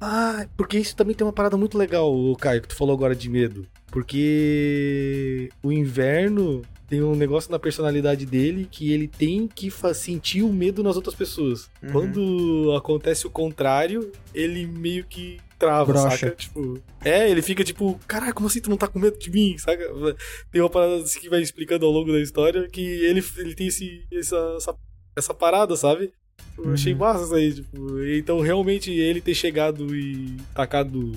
A: Ah, porque isso também tem uma parada muito legal, o Caio, que tu falou agora de medo. Porque o inverno tem um negócio na personalidade dele que ele tem que sentir o medo nas outras pessoas.
B: Uhum.
A: Quando acontece o contrário, ele meio que trava,
B: Brocha.
A: saca? Tipo, é, ele fica tipo, caralho, como assim tu não tá com medo de mim, saca? Tem uma parada assim que vai explicando ao longo da história que ele, ele tem esse, essa, essa, essa parada, sabe? Eu achei
B: Uhum.
A: massa isso aí, tipo, então realmente ele ter chegado e tacado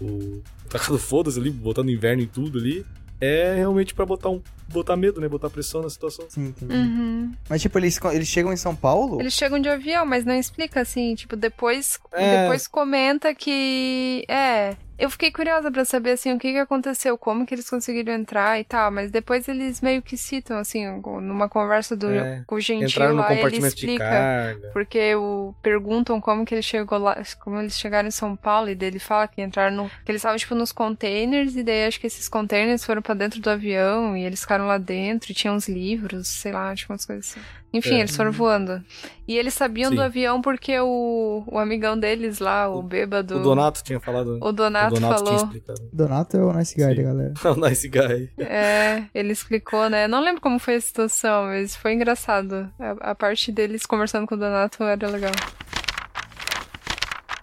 A: o. tacado foda-se ali, botando inverno em tudo ali, é realmente pra botar um. Botar medo, né? Botar pressão na situação.
B: sim, entendi.
C: Uhum.
B: Mas tipo, eles, eles chegam em São Paulo?
C: Eles chegam de avião, mas não explica assim, tipo, depois,
A: É.
C: depois comenta que. É. Eu fiquei curiosa pra saber assim o que, que aconteceu, como que eles conseguiram entrar e tal, mas depois eles meio que citam, assim, numa conversa do,
A: É.
C: com o gentil lá, ele explica. Porque o, perguntam como que ele chegou lá, como eles chegaram em São Paulo, e daí ele fala que entraram no. que eles estavam, tipo, nos containers, e daí acho que esses containers foram pra dentro do avião, e eles ficaram lá dentro, e tinha uns livros, sei lá, tipo umas coisas assim. Enfim,
A: É.
C: eles foram voando. E eles sabiam
A: Sim.
C: do avião porque o, o amigão deles lá, o,
A: O-
C: bêbado.
A: O Donato tinha falado.
C: o Donato,
A: o Donato
C: falou.
B: Donato é o nice guy
A: Sim.
B: da galera.
A: o nice guy.
C: É, ele explicou, né? Não lembro como foi a situação, mas foi engraçado. A, a parte deles conversando com o Donato era legal.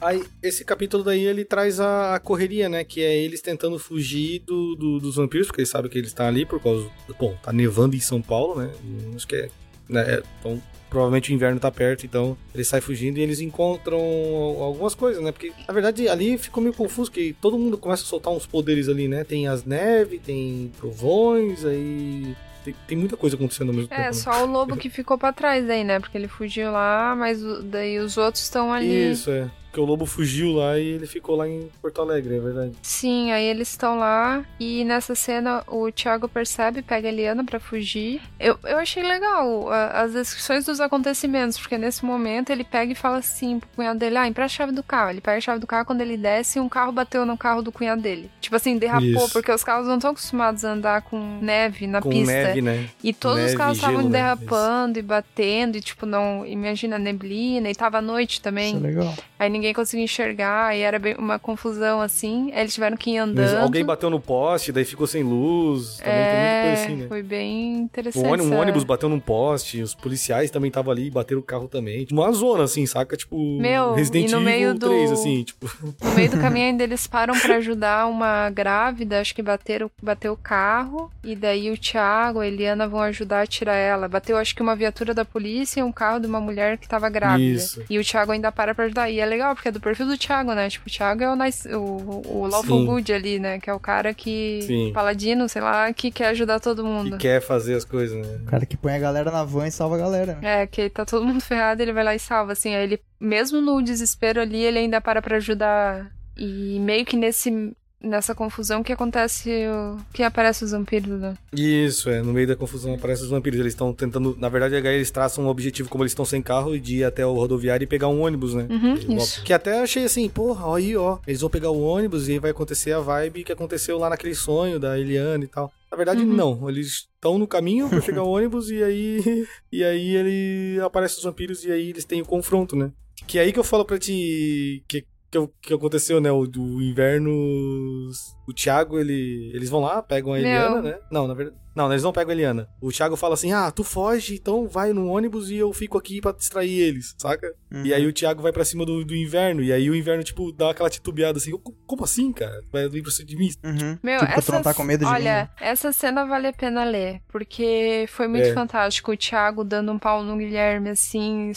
A: Aí, esse capítulo daí, ele traz a, a correria, né? Que é eles tentando fugir do, do- dos vampiros, porque eles sabem que eles estão ali por causa... Bom, tá nevando em São Paulo, né? Acho que é... Né, é, então, provavelmente o inverno tá perto, então eles saem fugindo e eles encontram algumas coisas, né? Porque, na verdade, ali ficou meio confuso, que todo mundo começa a soltar uns poderes ali, né? Tem as neves, tem trovões, aí... Tem, tem muita coisa acontecendo ao mesmo tempo.
C: É,
A: né?
C: só o lobo que ficou pra trás aí, né? Porque ele fugiu lá, mas daí os outros estão ali.
A: Isso, é. Porque o lobo fugiu lá e ele ficou lá em Porto Alegre, é verdade.
C: Sim, aí eles estão lá e nessa cena o Thiago percebe, pega a Eliana pra fugir. Eu, eu achei legal a- as descrições dos acontecimentos, porque nesse momento ele pega e fala assim pro cunhado dele, ah, empresta a chave do carro. Ele pega a chave do carro, quando ele desce, um carro bateu no carro do cunhado dele. Tipo assim, derrapou,
A: Isso.
C: porque os carros não estão acostumados a andar com neve na
A: Com
C: pista.
A: neve, né?
C: E todos os
A: Neve,
C: carros estavam
A: né?
C: derrapando e batendo, e tipo, não. Imagina, neblina, e tava à noite também.
B: Isso é legal.
C: Aí ninguém conseguia enxergar, e era bem uma confusão assim. Aí eles tiveram que ir
A: Mas
C: andando.
A: Alguém bateu no poste, daí ficou sem luz. Também
C: é,
A: assim, né?
C: foi bem interessante.
A: Um ônibus, um ônibus bateu num poste, os policiais também estavam ali, bateram o carro também. Tipo, uma zona, assim, saca? Tipo,
C: Meu,
A: Resident
C: e no
A: Evil
C: meio do-
A: 3, assim, tipo.
C: No meio do caminho ainda eles param pra ajudar uma grávida, acho que bateram, bateu o carro, e daí o Thiago, a Eliana vão ajudar a tirar ela. Bateu acho que uma viatura da polícia e um carro de uma mulher que tava grávida.
A: Isso.
C: E o Thiago ainda para pra ajudar. E é legal, porque é do perfil do Thiago, né? Tipo, o Thiago é o, nice, o, o Lawful
A: Sim.
C: Good ali, né? Que é o cara que.
A: Sim.
C: Paladino, sei lá, que quer ajudar todo mundo.
A: Que quer fazer as coisas, né?
B: O cara que põe a galera na van e salva a galera. né?
C: É, que tá todo mundo ferrado, ele vai lá e salva, assim, aí ele, mesmo no desespero ali, ele ainda para pra ajudar. E meio que nesse, nessa confusão que acontece, o- que aparece os vampiros, né?
A: Isso, é. No meio da confusão aparecem os vampiros. Eles estão tentando. Na verdade, eles traçam um objetivo, como eles estão sem carro, de ir até o rodoviário e pegar um ônibus, né?
C: Uhum, isso.
A: Que até achei assim, porra, aí, ó. Eles vão pegar o ônibus e aí vai acontecer a vibe que aconteceu lá naquele sonho da Eliana e tal. Na verdade,
C: Uhum.
A: não. Eles estão no caminho pra pegar o ônibus e aí. E aí ele aparece os vampiros e aí eles têm o confronto, né? Que é aí que eu falo pra ti. Que, que, que aconteceu, né? O do inverno. O Thiago, ele, eles vão lá, pegam a
C: Meu.
A: Eliana, né? Não, na verdade. Não, eles não pegam a Eliana. O Thiago fala assim: ah, tu foge, então vai no ônibus e eu fico aqui pra distrair eles, saca?
B: Uhum.
A: E aí o Thiago vai pra cima do, do inverno. E aí o inverno, tipo, dá aquela titubeada assim: "Co- como assim, cara? Tu Vai vir pra cima de mim?
B: Uhum.
C: Meu,
B: tipo, tu
C: essa,
B: não tá com medo de
C: olha,
B: mim.
C: essa cena vale a pena ler, porque foi muito
A: É.
C: fantástico. O Thiago dando um pau no Guilherme, assim.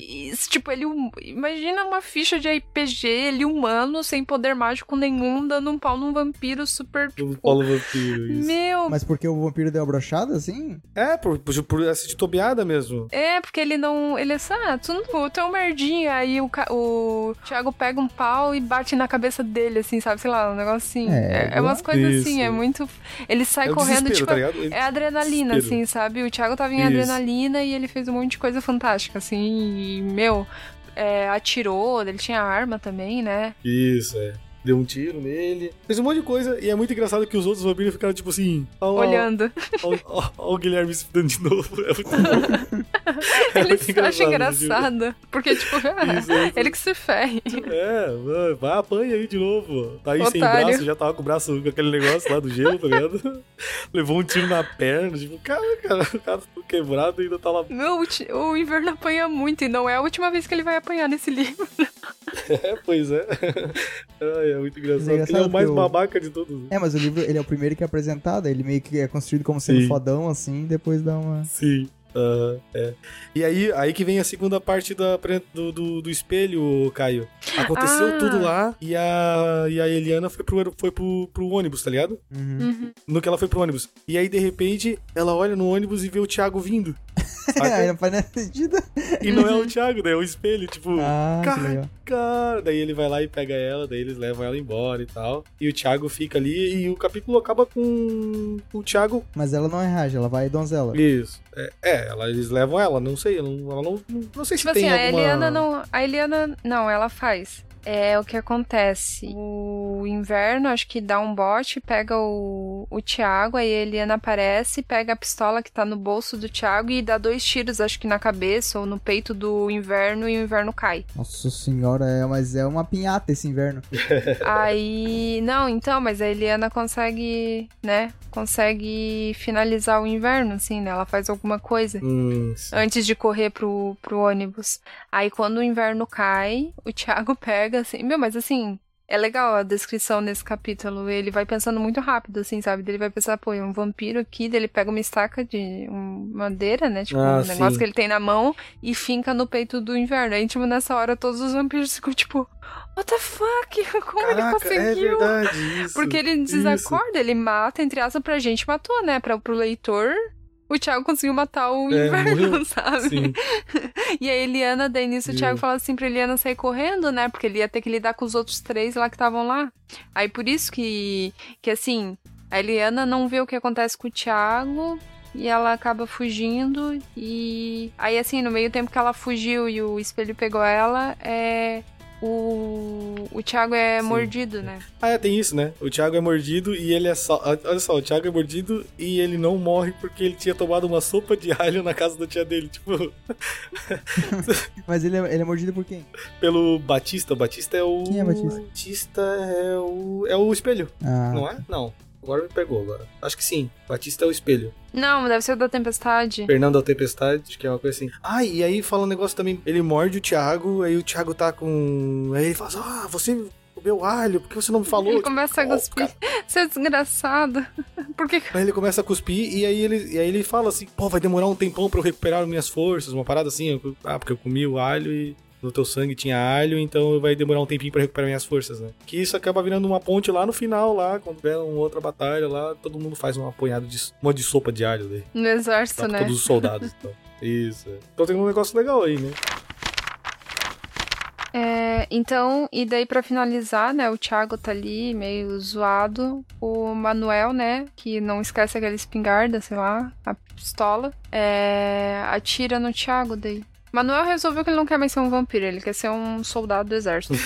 C: e, tipo, ele. Imagina uma ficha de RPG, ele humano, sem poder mágico nenhum, dando um pau num vampiro super.
A: O Paulo Vampiro, isso.
C: Meu,
B: Mas porque o vampiro deu a brochada, assim?
A: É, por, por, por essa titubeada mesmo.
C: É, porque ele não. Ele é só, ah, tu, não- tu é um merdinha. Aí o, o Thiago pega um pau e bate na cabeça dele, assim, sabe? Sei lá, um negócio assim.
B: É,
C: É, é umas coisas
A: Isso.
C: assim, é muito. Ele sai
A: é
C: correndo, tipo.
A: tá
C: É adrenalina,
A: Desespero.
C: assim, sabe? O Thiago tava em
A: Isso.
C: adrenalina e ele fez um monte de coisa fantástica, assim. E, meu, é, atirou, ele tinha arma também, né?
A: Isso, é. Deu um tiro nele. Fez um monte de coisa. E é muito engraçado que os outros vampiros ficaram tipo assim.
C: Olhando.
A: Ó o Guilherme se dando de novo. É muito. É
C: ele
A: muito
C: se acha
A: engraçado,
C: engraçado. Porque, tipo,
A: Isso, isso.
C: ele que se ferre.
A: É, vai, apanha aí de novo. Tá aí sem
C: Otário.
A: braço, já tava com o braço com aquele negócio lá do gelo, tá ligado? Levou um tiro na perna, tipo, cara, cara, o cara tá quebrado e ainda tá lá.
C: O inverno apanha muito e não é a última vez que ele vai apanhar nesse livro.
A: É, pois é. Ai, é muito engraçado.
B: É
A: porque ele é o
B: engraçado
A: mais
B: o-
A: babaca de todos.
B: É, mas o livro, ele é o primeiro que é apresentado, ele meio que é construído como sendo
A: Sim.
B: fodão, assim, e depois dá uma...
A: Sim. aham, é. E aí, aí que vem a segunda parte da, do, do, do espelho, Caio. Aconteceu
C: Ah.
A: tudo lá e a, e a Eliana foi, pro, foi pro, pro ônibus, tá ligado?
B: Uhum.
C: Uhum.
A: No que ela foi pro ônibus. E aí, de repente, ela olha no ônibus e vê o Thiago vindo. Saca?
B: Aí não faz nem sentido.
A: e não é o Thiago, daí é o espelho, tipo,
B: Ah,
A: cara, cara. Daí ele vai lá e pega ela, daí eles levam ela embora e tal. E o Thiago fica ali e o capítulo acaba com o Thiago.
B: Mas ela não é Raja, ela vai donzela.
A: Isso. É, é, ela, eles levam ela, não sei, ela não, ela não, não, sei
C: Tipo
A: se
C: assim,
A: tem
C: a
A: alguma...
C: Eliana não. A Eliana. Não, ela faz. É o que acontece. O inverno, acho que dá um bote, pega o, o Thiago, aí a Eliana aparece, pega a pistola que tá no bolso do Thiago e dá dois tiros, acho que na cabeça ou no peito do inverno e o inverno cai.
B: Nossa senhora, é, mas é uma pinhata esse inverno.
C: Aí. Não, então, mas a Eliana consegue, né? Consegue finalizar o inverno, assim, né? Ela faz alguma coisa.
A: Hum,
C: antes de correr pro, pro ônibus. Aí quando o inverno cai, o Thiago pega assim. Meu, mas assim. É legal a descrição nesse capítulo. Ele vai pensando muito rápido, assim, sabe? Ele vai pensar, pô, é um vampiro aqui, ele pega uma estaca de madeira, né? Tipo,
A: Ah,
C: um negócio
A: sim.
C: que ele tem na mão e finca no peito do inverno. Aí, tipo, nessa hora, todos os vampiros ficam, tipo, what the fuck? Como ele
A: Caraca,
C: conseguiu?
A: é verdade, isso.
C: Porque ele
A: isso.
C: desacorda, ele mata, entre aspas, pra gente matou, né? Pra, pro leitor, o Thiago conseguiu matar o
A: É,
C: inverno,
A: morreu.
C: sabe?
A: Sim.
C: E a Eliana, daí nisso o. Thiago fala assim pra Eliana sair correndo, né? Porque ele ia ter que lidar com os outros três lá que estavam lá. Aí por isso que, que assim, a Eliana não vê o que acontece com o Thiago e ela acaba fugindo. E aí, assim, no meio tempo que ela fugiu e o espelho pegou ela, é. O, o Thiago é
A: Sim.
C: mordido, né?
A: Ah, é, tem isso, né? O Thiago é mordido e ele é só. Olha só, o Thiago é mordido e ele não morre porque ele tinha tomado uma sopa de alho na casa da tia dele. Tipo,
B: Mas ele é, ele é mordido por quem?
A: pelo Batista. O Batista é o.
B: Quem é Batista?
A: Batista é o. É o espelho,
B: Ah,
A: não é? Não. Agora me pegou agora. Acho que sim. Batista é o espelho.
C: Não, deve ser o da Tempestade.
A: Fernando da Tempestade, que é uma coisa assim. Ah, e aí fala um negócio também. Ele morde o Thiago, aí o Thiago tá com. Aí ele fala assim: Ah, você comeu alho, por que você não me falou?
C: Ele
A: Tipo,
C: começa a
A: "Oh,
C: cuspir. Você é desgraçado. Por que.
A: Aí ele começa a cuspir e aí ele, e aí ele fala assim: pô, vai demorar um tempão pra eu recuperar minhas forças, uma parada assim. eu- ah, porque eu comi o alho e no teu sangue tinha alho, então vai demorar um tempinho pra recuperar minhas forças, né? Que isso acaba virando uma ponte lá no final, lá, quando tiver uma outra batalha lá, todo mundo faz um apanhado de um monte de sopa de alho daí.
C: No exército,
A: pra
C: né?
A: todos os soldados. Então. Isso. é. Então tem um negócio legal aí, né?
C: É, então, e daí pra finalizar, né, o Thiago tá ali meio zoado, o Manuel, né, que não esquece aquela espingarda, sei lá, a pistola, é, atira no Thiago daí. Manuel resolveu que ele não quer mais ser um vampiro, ele quer ser um soldado do exército.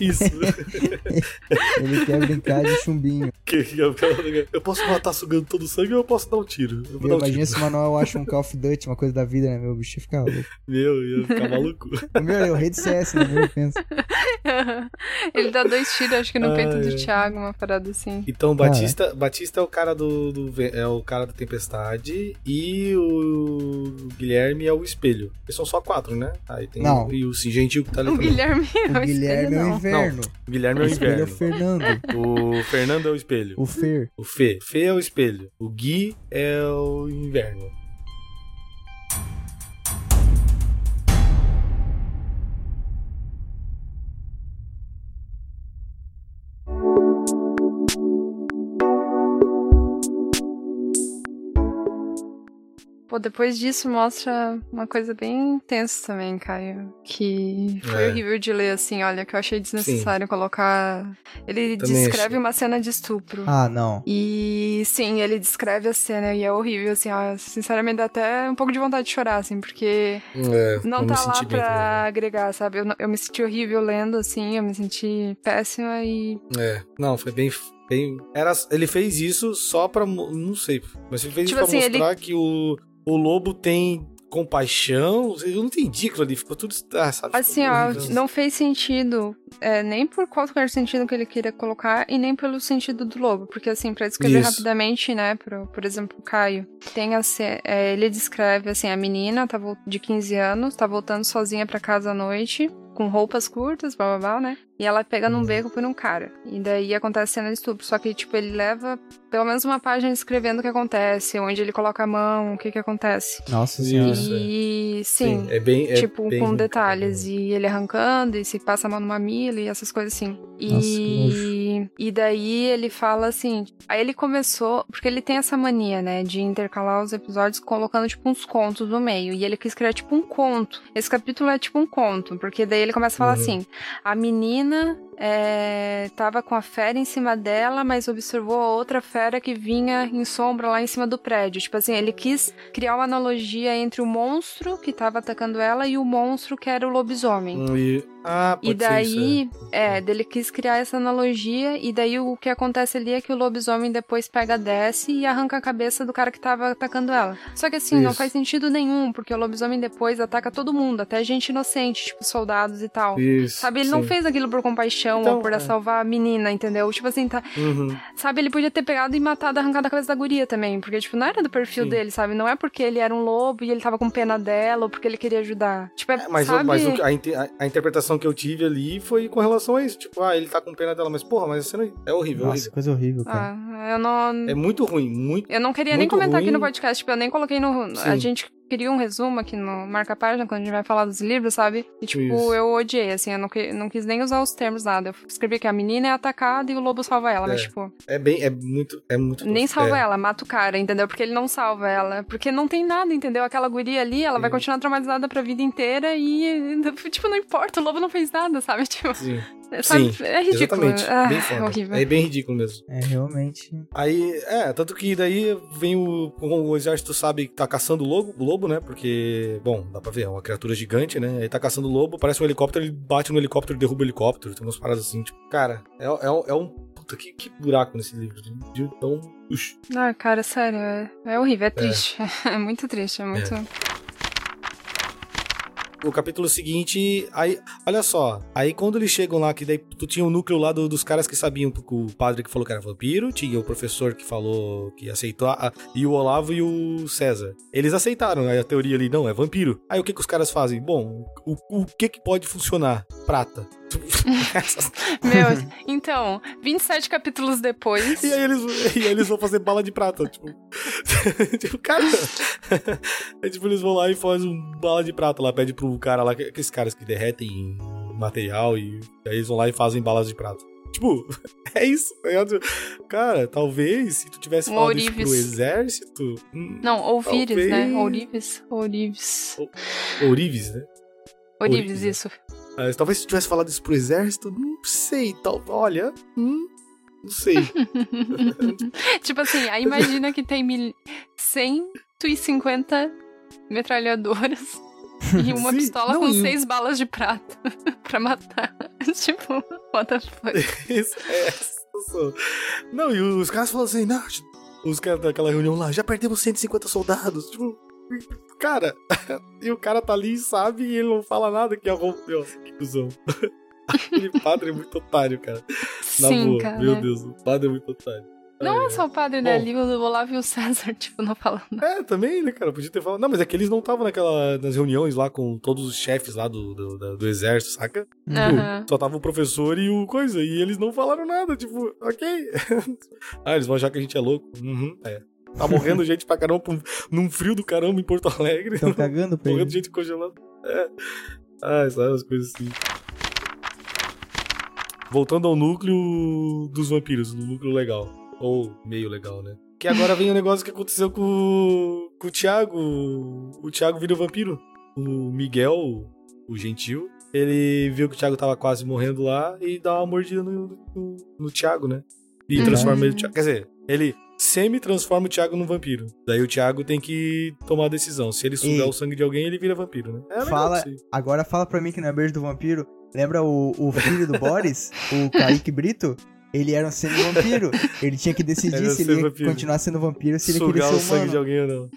A: Isso.
B: ele quer brincar de chumbinho.
A: Eu- eu posso matar sugando todo o sangue ou eu posso dar um tiro? Eu vou um
B: imagina
A: tiro.
B: se o Manuel acha um Call of Duty, uma coisa da vida, né? Meu bicho ia ficar louco.
A: Meu, eu ia ficar maluco.
B: Meu, é o rei do CS, né? Meu, pensa.
C: ele dá dois tiros, acho que no
A: Ai,
C: peito do
A: ai.
C: Thiago, uma parada assim.
A: Então, Batista, Batista é o cara do, do é o cara da tempestade e o Guilherme é o espelho. Eles são só quatro, né? Aí tem
B: Não.
A: O, e o Gentil que tá ali
C: O
A: também.
C: Guilherme é
B: O
C: o
B: Guilherme é o
C: não.
B: inverno.
A: O Guilherme é o
B: O espelho é o
A: inverno.
B: Fernando.
A: O Fernando é o espelho.
B: O Fer.
A: O Fê. Fê é o espelho. O Gui é o inverno.
C: Pô, depois disso mostra uma coisa bem intensa também, Caio. Que foi
A: É.
C: horrível de ler, assim, olha, que eu achei desnecessário colocar. Ele
A: Também
C: descreve
A: achei.
C: uma cena de estupro.
B: Ah, não.
C: E sim, ele descreve a cena e é horrível, assim, ó, sinceramente dá até um pouco de vontade de chorar, assim, porque
A: É,
C: não tá lá
A: bem
C: pra agregar, sabe? Eu, não- eu me senti horrível lendo, assim, eu me senti péssima e.
A: É, não, foi bem. bem era, ele fez isso só pra. Não sei. Mas ele fez
C: Tipo
A: isso pra
C: assim, ele-
A: mostrar que o, o lobo tem compaixão. Eu não entendi aquilo ali. Ficou tudo. Ah, sabe?
C: Assim, ó,
A: horrível.
C: não fez sentido, é, nem por qualquer sentido que ele queira colocar, e nem pelo sentido do lobo. Porque, assim, pra descrever
A: Isso.
C: rapidamente, né, pro, por exemplo, o Caio, tem a, é, ele descreve, assim, a menina tá de 15 anos, tá voltando sozinha pra casa à noite, com roupas curtas, blá blá blá, né? E ela pega num beco por um cara. E daí acontece a cena de estupro. Só que, tipo, ele leva pelo menos uma página descrevendo o que acontece, onde ele coloca a mão, o que que acontece.
B: Nossa senhora.
C: E sim,
A: é bem. é
C: tipo,
A: bem
C: com detalhes. E ele arrancando, e se passa a mão no mamilo, e essas coisas assim.
B: Nossa,
C: E, e daí ele fala assim. Aí ele começou. Porque ele tem essa mania, né? De intercalar os episódios colocando, tipo, uns contos no meio. E ele quis criar, tipo, um conto. Esse capítulo é tipo um conto. Porque daí ele começa a falar
A: Uhum.
C: assim: a menina. China? É, tava com a fera em cima dela, mas observou a outra fera que vinha em sombra lá em cima do prédio. Tipo assim, ele quis criar uma analogia entre o monstro que tava atacando ela e o monstro que era o lobisomem.
A: Hum, E, ah,
C: E daí,
A: isso,
C: é, dele quis criar essa analogia, e daí o que acontece ali é que o lobisomem depois pega, desce e arranca a cabeça do cara que tava atacando ela. Só que assim, não
A: Isso.
C: faz sentido nenhum, porque o lobisomem depois ataca todo mundo, até gente inocente, tipo soldados e tal.
A: Isso.
C: Sabe, ele não
A: sim.
C: fez aquilo por compaixão
A: Então,
C: ou por
A: é.
C: salvar a menina, entendeu? Tipo assim, tá.
A: Uhum.
C: Sabe, ele podia ter pegado e matado, arrancado a cabeça da guria também. Porque, tipo, não era do perfil
A: Sim.
C: dele, sabe? Não é porque ele era um lobo e ele tava com pena dela ou porque ele queria ajudar. Tipo, é,
A: É, mas,
C: sabe?
A: mas o- a, a- a interpretação que eu tive ali foi com relação a isso. Tipo, ah, ele tá com pena dela, mas porra, mas a cena é horrível,
B: Nossa,
A: horrível.
B: coisa horrível, cara.
C: Ah, eu não.
A: É muito ruim, muito.
C: Eu não queria nem comentar aqui
A: ruim.
C: no podcast, tipo, eu nem coloquei no. A
A: Sim.
C: gente queria um resumo aqui no marca-página, quando a gente vai falar dos livros, sabe? E, tipo,
A: Isso.
C: eu odiei, assim, eu não, que- não quis nem usar os termos, nada. Eu escrevi que a menina é atacada e o lobo salva ela, mas,
A: É.
C: tipo,
A: É bem, é muito, é muito.
C: nem salva
A: é.
C: ela, mata o cara, entendeu? Porque ele não salva ela. Porque não tem nada, entendeu? Aquela guria ali, ela vai
A: Sim.
C: continuar traumatizada pra vida inteira e, tipo, não importa, o lobo não fez nada, sabe? Tipo,
A: Sim,
C: sabe?
A: Sim,
C: é ridículo.
A: exatamente.
C: Ah,
A: bem foda.
C: é horrível.
A: É bem ridículo mesmo.
B: É, realmente.
A: Aí, é, tanto que daí vem o. como o exército sabe que tá caçando o lobo, o lobo, né? Porque, bom, dá pra ver, é uma criatura gigante, né? Aí tá caçando o lobo, parece um helicóptero, ele bate no helicóptero, derruba o helicóptero, tem umas paradas assim, tipo, cara, é, é, um- é um. Puta, que, que buraco nesse livro. De, de tão. Ux.
C: Ah, cara, sério, é, é horrível, é triste. É, muito triste, é muito.
A: O capítulo seguinte, aí, olha só, aí quando eles chegam lá, que daí tu tinha o núcleo lá do- dos caras que sabiam, porque o padre que falou que era vampiro, tinha o professor que falou que aceitou, a- e o Olavo e o César. Eles aceitaram a teoria ali, não, é vampiro. Aí o que que os caras fazem? Bom, o, o que que pode funcionar? Prata.
C: Meu, então, 27 capítulos depois.
A: e aí eles, e aí eles vão fazer bala de prata, tipo... tipo, cara... Aí, tipo, eles vão lá e fazem um bala de prata lá, pede pro cara lá, que- aqueles caras que derretem material e aí eles vão lá e fazem balas de prata. Tipo, é isso. tá? Cara, talvez se tu tivesse falado isso pro
C: ourives.
A: exército. hum,
C: Não, ouvires, né?
A: Talvez.
C: Ourives. Ourives.
A: Ourives, né?
C: Ourives,
A: Ourives, né?
C: Isso.
A: Mas talvez se tivesse falado isso pro exército, não sei, tal, olha, hum, não sei.
C: tipo assim, aí imagina que tem mil... 150 metralhadoras e uma
A: Sim,
C: pistola
A: não,
C: com
A: e o-
C: seis balas de prata pra matar. tipo, what the fuck?
A: Isso é situação. Não, e os caras falam assim, não, os caras daquela reunião lá, já perdemos 150 soldados. Tipo, cara, e o cara tá ali e sabe e ele não fala nada que arrombeu. Que cuzão. Aquele padre é muito otário, cara. Na
C: Sim,
A: boa,
C: cara.
A: meu Deus, o padre é muito otário.
C: Não
A: Ai,
C: é só o padre
A: Bom.
C: dali, o Olavo e o César, tipo, não falando.
A: É, também, né, cara? Podia ter falado. Não, mas é que eles não estavam naquela, nas reuniões lá com todos os chefes lá do, do, do- do exército, saca?
C: Aham.
A: Só tava o professor e o coisa, e eles não falaram nada, tipo, ok. ah, eles vão achar que a gente é louco. Uhum, é. Tá morrendo gente pra caramba num frio do caramba em Porto Alegre.
B: Estão cagando pra
A: morrendo
B: ele.
A: gente congelada. É. Ah, sabe, as coisas assim. Voltando ao núcleo dos vampiros, no núcleo legal. Ou meio legal, né? Que agora vem o negócio que aconteceu com, o- com o Thiago. O Thiago vira vampiro. O Miguel, o gentil, ele viu que o Thiago tava quase morrendo lá e dá uma mordida no, no, no Thiago, né? E
C: Uhum.
A: transforma ele. Quer dizer, ele semi-transforma o Thiago num vampiro. Daí o Thiago tem que tomar a decisão. Se ele sugar
B: E-
A: o sangue de alguém, ele vira vampiro, né? É
B: Fala-. Agora fala pra mim que não é beijo do vampiro. Lembra o, o filho do Boris, o Kaique Brito? Ele era um semi-vampiro. Ele tinha que decidir
A: Era
B: se ele ia
A: vampiro.
B: continuar sendo vampiro ou se ele
A: Sugar
B: queria
A: o
B: ser
A: sangue
B: humano.
A: de alguém ou não.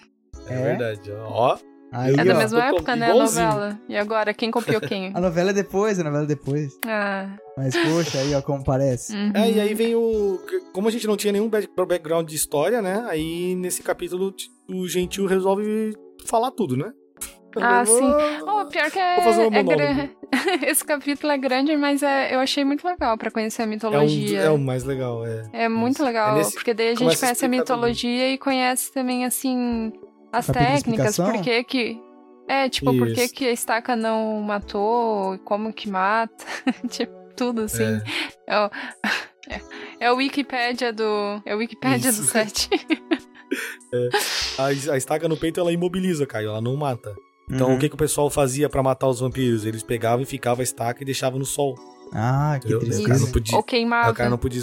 A: É,
B: É?
A: verdade. Ó,
B: Aí,
C: É da
B: ó,
C: mesma época, né, a novela. E agora, quem copiou quem?
B: A novela é depois, a novela é depois.
C: Ah,
B: Mas, poxa, aí, ó, como parece.
C: uhum.
A: É, e aí vem o. Como a gente não tinha nenhum back- background de história, né? Aí nesse capítulo o Gentil resolve falar tudo, né?
C: Ah,
A: vou-
C: sim. Oh, pior que é.
A: Vou fazer um
C: é gra- Esse capítulo é grande, mas é, eu achei muito legal pra conhecer a
A: É, um,
C: mitologia.
A: é o mais legal, é.
C: É muito
A: Isso.
C: legal,
A: É nesse-
C: porque daí a gente
A: começa a
C: conhece a
A: tudo.
C: mitologia e conhece também, assim, as técnicas, por que que... É, tipo, por que
A: Isso.
C: que a estaca não matou, como que mata, tipo, tudo, assim.
A: É.
C: É, o... é o Wikipédia do... É o Wikipédia do
A: Isso.
C: set.
A: A, a estaca no peito ela imobiliza, Caio, ela não mata. Então
B: Uhum.
A: o que, que o pessoal fazia pra matar os vampiros? Eles pegavam e ficavam a estaca e deixavam no sol.
B: Ah, que tristeza.
C: Isso. Ou queimava.
A: o cara não podia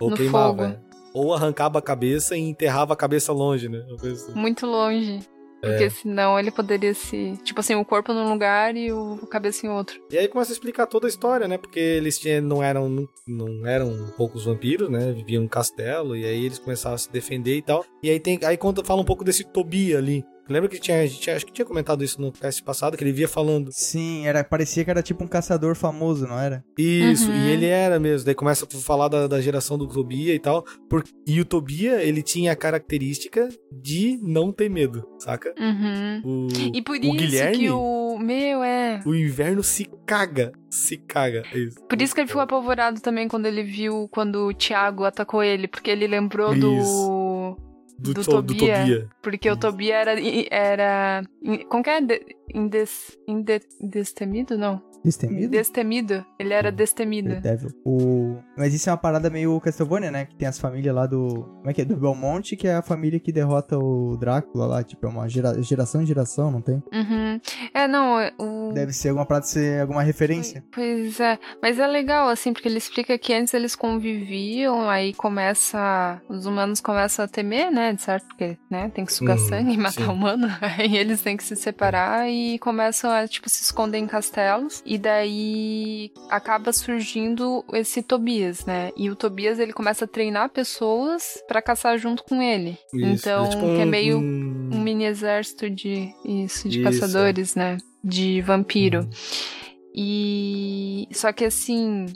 A: ou
C: No
A: queimava. Ou arrancava a cabeça e enterrava a cabeça longe, né? Assim.
C: Muito longe.
A: É.
C: Porque senão ele poderia se... Tipo assim, o corpo num lugar e o cabeça em outro.
A: E aí começa a explicar toda a história, né? Porque eles tinham, não eram não, eram poucos vampiros, né? Viviam num castelo e aí eles começaram a se defender e tal. E aí tem aí conta fala um pouco desse Tobia ali. Lembra que tinha, a gente acho que tinha comentado isso no cast passado que ele via falando.
B: Sim, era, parecia que era tipo um caçador famoso, não era?
A: Isso,
C: Uhum.
A: e ele era mesmo. Daí começa a falar da, da geração do Tobia e tal. Por, e o Tobia, ele tinha a característica de não ter medo, saca?
C: Uhum.
A: O,
C: E por
A: o
C: isso
A: Guilherme,
C: que o... Meu, é...
A: o inverno se caga. Se caga. É isso.
C: Por isso que ele ficou apavorado também quando ele viu quando o Thiago atacou ele, porque ele lembrou do.
A: Do,
C: do
A: to- do
C: Tobia.
A: Tobia.
C: Porque o Tobia era. era como que é? De- Indes, inde, destemido? Não.
B: Destemido?
C: Destemido. Ele era destemido.
B: Daredevil. O... Mas isso é uma parada meio Castlevania, né? Que tem as famílias lá do. Como é que é? Do Belmonte, que é a família que derrota o Drácula lá. Tipo, é uma gera... geração em geração, não tem?
C: Uhum. É, não, o.
B: Deve ser alguma parada, ser alguma referência.
C: Pois é, mas é legal, assim, porque ele explica que antes eles conviviam, aí começa. Os humanos começam a temer, né? De certo, porque, né, tem que sugar
A: Uhum,
C: sangue e matar
A: sim.
C: humano. Aí eles têm que se separar e começam a, tipo, se esconder em castelos. E daí acaba surgindo esse Tobias, né? E o Tobias, ele começa a treinar pessoas pra caçar junto com ele.
A: Isso,
C: então,
A: tipo
C: que é
A: um-
C: meio
A: um-
C: mini exército de isso, de
A: Isso, é.
C: caçadores, né? De vampiro. E só que assim,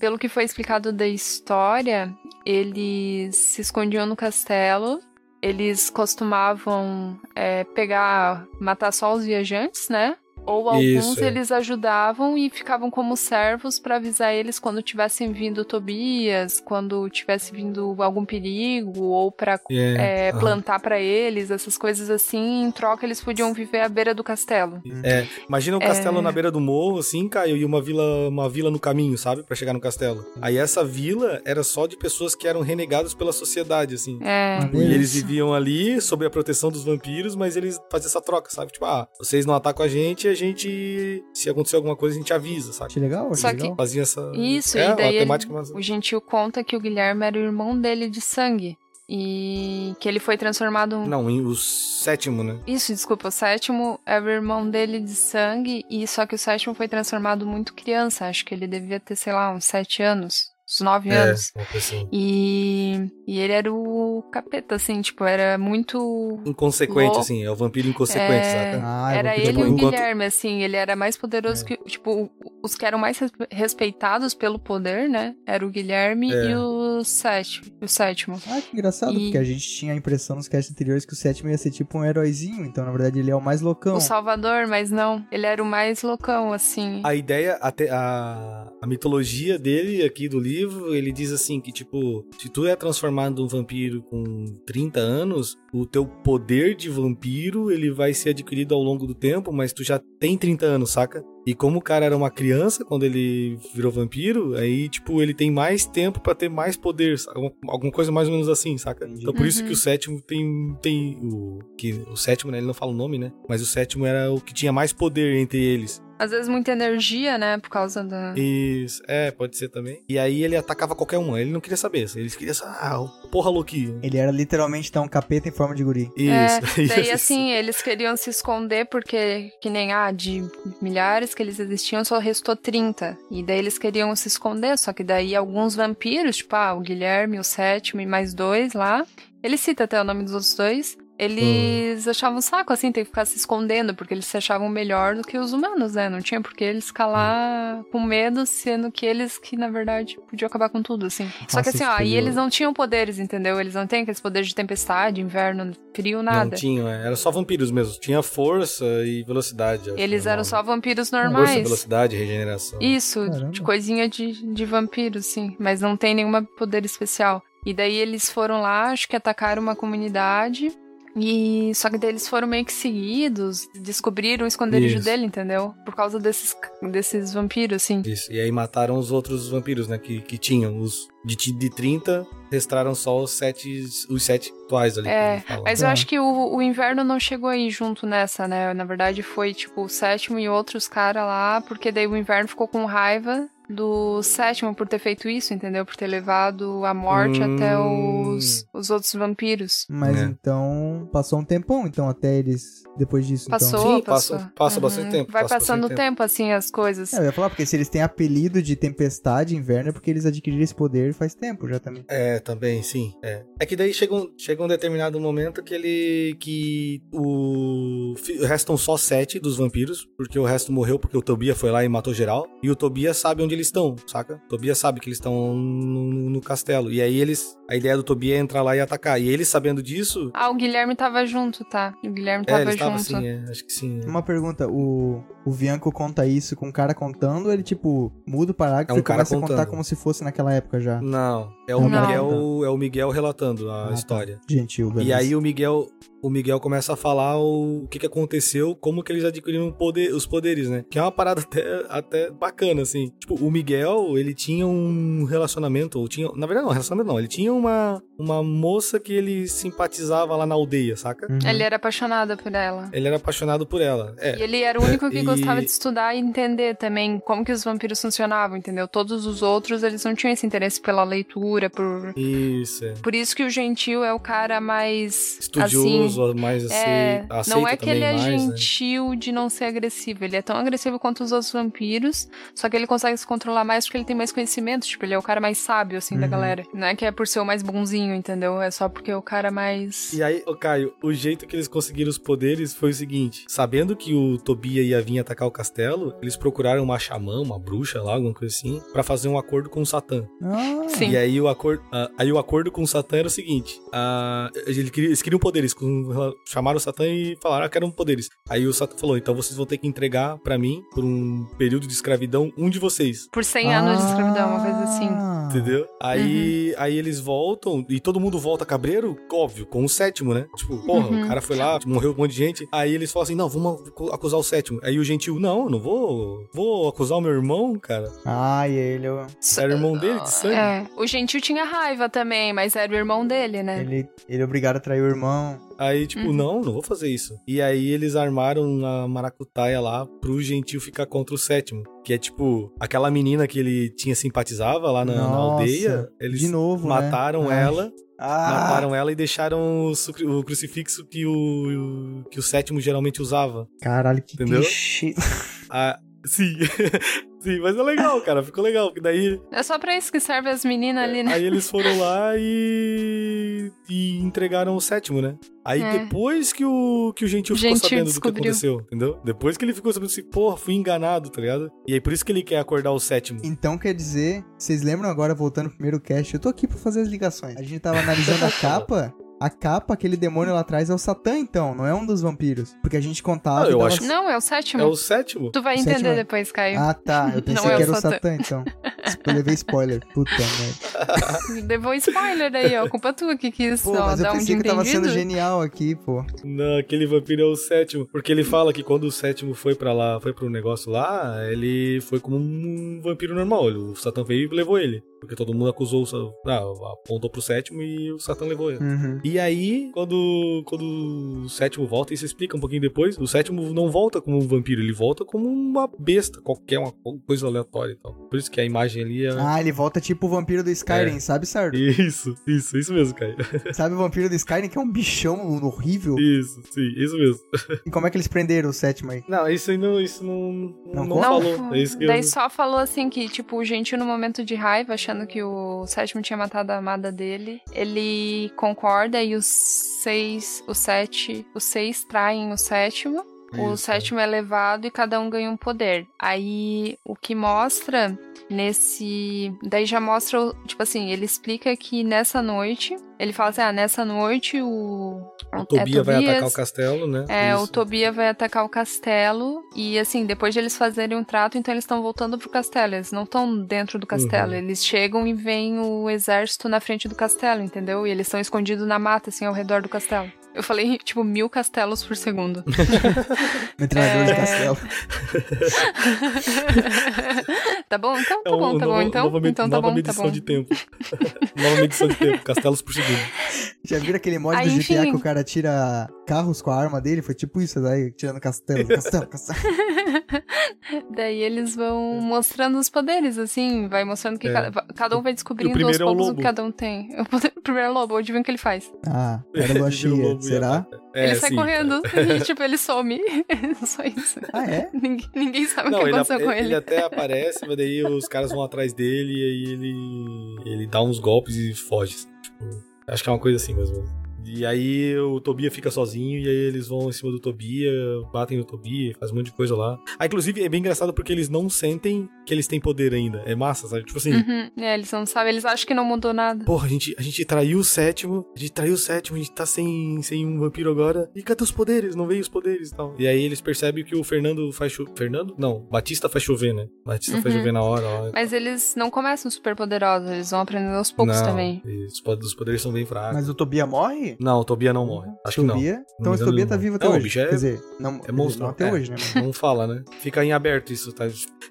C: pelo que foi explicado da história, eles se escondiam no castelo. Eles costumavam é, pegar, matar só os viajantes, né? Ou alguns
A: Isso, é.
C: eles ajudavam e ficavam como servos pra avisar eles quando tivessem vindo Tobias, quando tivesse vindo algum perigo, ou pra
A: É,
C: é,
A: aham.
C: plantar pra eles, essas coisas assim. Em troca, eles podiam viver à beira do castelo.
A: É, imagina um castelo
C: É.
A: na beira do morro, assim, Caio, e uma vila, uma vila no caminho, sabe? Pra chegar no castelo. Aí essa vila era só de pessoas que eram renegadas pela sociedade, assim.
C: É.
A: E eles viviam ali sob a proteção dos vampiros, mas eles faziam essa troca, sabe? Tipo, ah, vocês não atacam a gente, a gente. Se acontecer alguma coisa, a gente avisa, sabe?
B: Achei legal,
C: Só que-
B: legal.
A: Fazia essa.
C: Isso,
A: é,
C: e daí
A: temática mais.
C: O Gentil conta que o Guilherme era o irmão dele de sangue. E que ele foi transformado.
A: Não, em- o sétimo, né?
C: Isso, desculpa, o sétimo era o irmão dele de sangue, e só que o sétimo foi transformado muito criança. Acho que ele devia ter, sei lá, uns sete anos, uns nove anos.
A: É, uma coisa assim.
C: E, e ele era o capeta, assim, tipo, era muito.
A: Inconsequente,
C: Louco.
A: assim, é o vampiro inconsequente,
C: É.
A: saca?
B: Ah, eu
C: Era ele e o
A: enquanto-
C: Guilherme, assim, ele era mais poderoso que. Tipo, os que eram mais res- respeitados pelo poder, né? Era o Guilherme
A: É.
C: e o sétimo. O sétimo.
B: Ah, que engraçado,
C: E-
B: porque a gente tinha a impressão nos casts anteriores que o sétimo ia ser tipo um heróizinho, então na verdade ele é o mais loucão.
C: O Salvador, mas não. Ele era o mais loucão, assim.
A: A ideia, até a, a mitologia dele aqui do livro, ele diz assim que, tipo, se tu é transformado num vampiro com 30 anos, o teu poder de vampiro, ele vai ser adquirido ao longo do tempo, mas tu já tem 30 anos, saca? E como o cara era uma criança quando ele virou vampiro, aí, tipo, ele tem mais tempo pra ter mais poder? Alguma- alguma coisa mais ou menos assim, saca?
B: Entendi.
A: Então por isso
C: Uhum.
A: que o sétimo tem, tem o, que, o sétimo, né, ele não fala o nome, né? Mas o sétimo era o que tinha mais poder entre eles.
C: Às vezes muita energia, né? Por causa da.
A: Isso, é, pode ser também. E aí ele atacava qualquer um, ele não queria saber. Ele queria ah, o porra louquinho.
B: Ele era literalmente então um capeta em forma de guri.
A: Isso,
C: É, daí assim, eles queriam se esconder porque, que nem, ah, de milhares que eles existiam, só restou 30. E daí eles queriam se esconder, só que daí alguns vampiros, tipo, ah, o Guilherme, o sétimo e mais dois lá, ele cita até o nome dos outros dois, eles achavam um saco, assim, ter que ficar se escondendo, porque eles se achavam melhor do que os humanos, né? Não tinha por que eles calar com medo, sendo que eles que, na verdade, podiam acabar com tudo, assim. Só
B: Nossa,
C: que assim, ó, e
B: o-
C: eles não tinham poderes, entendeu? Eles não têm aqueles poderes de tempestade, inverno, frio, nada.
A: Não tinha, é, era só vampiros mesmo. Tinha força e velocidade. acho,
C: Eles
A: normal,
C: eram
A: né?
C: só vampiros
A: Força,
C: normais.
A: velocidade, regeneração.
C: Isso,
B: Caramba.
C: de coisinha de, de vampiro, sim. Mas não tem nenhum poder especial. E daí eles foram lá, acho que atacaram uma comunidade. E só que daí eles foram meio que seguidos, descobriram o esconderijo
A: Isso.
C: dele, entendeu? Por causa desses, desses vampiros, assim.
A: Isso. E aí mataram os outros vampiros, né? Que, que tinham. Os de, de 30, restaram só os sete, os sete atuais ali.
C: É. Mas eu
B: Tá.
C: acho que o, o inverno não chegou aí junto nessa, né? Na verdade foi tipo o sétimo e outros caras lá, porque daí o inverno ficou com raiva do sétimo por ter feito isso, entendeu? Por ter levado a morte
A: Hum.
C: até os, os outros vampiros.
B: Mas
A: É.
B: então passou um tempão, então, até eles. Depois disso.
C: Passou,
B: Então.
A: Sim, passa-
C: passou.
A: passa bastante tempo,
C: Vai
A: passa
C: passando o
A: bastante
C: tempo. assim, as coisas.
B: É, eu ia falar, porque se eles têm apelido de tempestade inverno é porque eles adquiriram esse poder faz tempo já também.
A: É, também, sim. É, é que daí chega um, chega um determinado momento que ele. que o. Restam só sete dos vampiros, porque o resto morreu porque o Tobias foi lá e matou geral. E o Tobias sabe onde eles estão, saca? O Tobias sabe que eles estão no, no- no castelo. E aí eles. A ideia do Tobias é entrar lá e atacar. E eles sabendo disso.
C: Ah, o Guilherme tava junto, tá? O Guilherme
A: É,
C: tava
A: ele estava
C: junto.
A: assim, é, acho que sim. é.
B: Uma pergunta, o. o Bianco conta isso com o cara contando, ele, tipo, muda o parágrafo
A: É um
B: e
A: cara
B: começa a contar
A: contando.
B: como se fosse naquela época já.
A: Não, é o,
B: Não.
A: Miguel, é o Miguel relatando a
B: Ah, tá.
A: história.
B: Gentil, beleza.
A: E aí o Miguel, o Miguel começa a falar o, que, que aconteceu, como que eles adquiriram poder, os poderes, né? Que é uma parada até, até bacana, assim. Tipo, o Miguel, ele tinha um relacionamento, ou tinha... Na verdade não, relacionamento não. Ele tinha uma, uma moça que ele simpatizava lá na aldeia, saca?
B: Uhum.
C: Ele era apaixonado por ela.
A: Ele era apaixonado por ela. É,
C: E ele era o único que
A: E-
C: gostava de estudar e entender também como que os vampiros funcionavam, entendeu? Todos os outros, eles não tinham esse interesse pela leitura, por...
A: isso, é.
C: Por isso que o gentil é o cara mais... assim,
A: Mais assim,
C: É,
A: aceita
C: não é que ele é
A: mais, né?
C: gentil de não ser agressivo, ele é tão agressivo quanto os outros vampiros, só que ele consegue se controlar mais porque ele tem mais conhecimento, tipo, ele é o cara mais sábio, assim, da
B: Uhum.
C: galera. Não é que é por ser o mais bonzinho, entendeu? É só porque é o cara mais...
A: E aí, ô Caio, o jeito que eles conseguiram os poderes foi o seguinte: sabendo que o Tobia ia vir atacar o castelo, eles procuraram uma xamã, uma bruxa lá, alguma coisa assim, pra fazer um acordo com o Satã.
B: Ah,
C: Sim.
A: E aí o acordo, ah, aí o acordo com o Satã era o seguinte: ah, ele queria- eles queriam poderes, com- chamaram o Satã e falaram que eram poderes. Aí o Satã falou: então vocês vão ter que entregar pra mim, por um período de escravidão, um de vocês.
C: Por 100 anos de escravidão, uma coisa assim.
A: Entendeu? Aí, aí eles voltam e todo mundo volta cabreiro, óbvio, com o sétimo, né? Tipo, porra,
C: Uhum.
A: o cara foi lá, morreu um monte de gente. Aí eles falam assim: não, vamos acu- acusar o sétimo. Aí o gentil, não, eu não vou. Vou acusar o meu irmão, cara.
B: Ah, e ele, eu-
A: Era o irmão dele de sangue.
C: É, o gentil tinha raiva também, mas era o irmão dele, né?
B: ele, ele é obrigado a trair o irmão.
A: Aí, tipo,
C: Uhum.
A: não, não vou fazer isso. E aí eles armaram uma maracutaia lá pro gentil ficar contra o sétimo. Que é tipo, aquela menina que ele tinha simpatizava lá na, na
B: Nossa,
A: aldeia. Eles
B: de novo, né?
A: mataram
B: Ai.
A: ela.
B: Ah,
A: Mataram ela e deixaram o, o crucifixo que o, o- que o sétimo geralmente usava.
B: caralho, que
A: Entendeu?
B: clichê.
A: Ah, sim. sim, mas é legal, cara. Ficou legal. Porque daí
C: É só pra isso que serve as meninas ali, né?
A: aí eles foram lá e, e entregaram o sétimo, né? Aí
C: É.
A: depois que o, que o Gentil ficou
C: Gentil
A: sabendo do que
C: descobriu.
A: aconteceu, entendeu? Depois que ele ficou sabendo assim, porra, fui enganado, tá ligado? E aí por isso que ele quer acordar o sétimo.
B: Então quer dizer, vocês lembram agora, voltando pro primeiro cast, eu tô aqui pra fazer as ligações. A gente tava analisando a capa, a capa, aquele demônio lá atrás é o Satã, então, não é um dos vampiros. Porque a gente contava
A: Ah, eu acho-
C: Não, é o sétimo.
A: É o sétimo?
C: Tu vai
B: O
C: entender
B: sétimo é-
C: depois, Caio.
B: Ah, tá, eu pensei
C: Não é
B: que
C: o
B: era o
C: Satã.
B: Satã, então. Eu levei spoiler, puta merda.
C: Levou spoiler daí, ó. Culpa tua que quis
B: Pô,
C: ó,
B: mas eu
C: dar um de
B: pensei que tava sendo genial aqui, pô.
A: Não, aquele vampiro é o sétimo. Porque ele fala que quando o sétimo foi pra lá, foi pro negócio lá, ele foi como um vampiro normal. O Satã veio e levou ele. Porque todo mundo acusou, o ah, apontou pro sétimo e o Satã levou ele.
B: Uhum.
A: E aí, quando, quando o sétimo volta, isso explica um pouquinho depois, o sétimo não volta como um vampiro, ele volta como uma besta, qualquer uma coisa aleatória e tal. Por isso que a imagem ali é.
B: Ah, ele volta tipo o vampiro do Skyrim,
A: É.
B: sabe, Sardo?
A: Isso, isso, isso mesmo, cara.
B: Sabe o vampiro do Skyrim, que é um bichão horrível?
A: Isso, sim, isso mesmo.
B: E como é que eles prenderam o sétimo aí?
A: Não, isso aí não, isso não,
B: Não
A: não, falou. É isso que
C: daí
A: eu...
C: só falou assim que, tipo, o gentil no momento de raiva, achando que o sétimo tinha matado a amada dele, ele concorda e os seis, os sete, os seis traem o sétimo. O
A: Isso.
C: sétimo é levado e cada um ganha um poder. Aí o que mostra nesse. Daí já mostra, o- tipo assim, ele explica que nessa noite. Ele fala assim: ah, nessa noite o.
A: O Tobia
C: é
A: vai atacar
C: Tobias,
A: o castelo, né?
C: É, o
A: Isso.
C: Tobia vai atacar o castelo e assim, depois de eles fazerem um trato, então eles estão voltando pro castelo. Eles não estão dentro do castelo,
A: Uhum.
C: eles chegam e veem o exército na frente do castelo, entendeu? E eles estão escondidos na mata, assim, ao redor do castelo. Eu falei, tipo, mil castelos por segundo.
B: Metralhador de
C: É.
B: castelo.
C: tá bom, então? Tá
A: É um-
C: bom, tá
A: nova-
C: bom, então?
A: Nova,
C: Então tá
A: nova
C: bom, tá
A: medição
C: bom.
A: de tempo. nova medição de tempo, castelos por segundo.
B: Já viram aquele mod
C: Aí,
B: do GTA
C: enfim.
B: que o cara tira carros com a arma dele? Foi tipo isso, daí, tirando castelo, castelo, castelo.
C: Daí eles vão mostrando os poderes, assim, vai mostrando que
A: É.
C: cada, cada um vai descobrindo aos
A: primeiro é o
C: poucos que cada um tem. O poder- o primeiro lobo, adivinha o que ele faz?
B: Ah, era lua cheia, será?
A: É,
C: ele sai
A: sim,
C: correndo e, tipo, ele some. Só isso.
B: Ah, é?
C: Ninguém, ninguém sabe
A: Não,
C: o que
A: ele,
C: aconteceu
A: ele,
C: com ele.
A: ele até aparece, mas daí os caras vão atrás dele e aí ele, ele dá uns golpes e foge. assim, Tipo, acho que é uma coisa assim mesmo. E aí o Tobia fica sozinho e aí eles vão em cima do Tobia, batem no Tobia, faz um monte de coisa lá. Ah, inclusive é bem engraçado porque eles não sentem que eles têm poder ainda. É massa, sabe? Tipo assim,
C: Uhum. É, eles não sabem, eles acham que não mudou nada.
A: porra, a gente, a gente traiu o sétimo, a gente traiu o sétimo, a gente tá sem, sem um vampiro agora. E cadê os poderes? Não veio os poderes e tal. E aí eles percebem que o Fernando faz chover. Fernando? Não, Batista faz chover, né? Batista faz
C: Uhum.
A: chover na hora. lá.
C: Mas eles não começam super poderosos, eles vão aprendendo aos poucos
A: não,
C: também.
A: e os poderes são bem fracos.
B: Mas o Tobia morre?
A: Não, o Tobia não morre. Acho que não.
B: Tobia? Então esse Tobia tá vivo até
A: Não, o
B: hoje.
A: bicho é-
B: Quer dizer, não,
A: É monstro.
B: não até
A: é,
B: hoje, né?
A: Não fala, né? Fica em aberto isso, tá?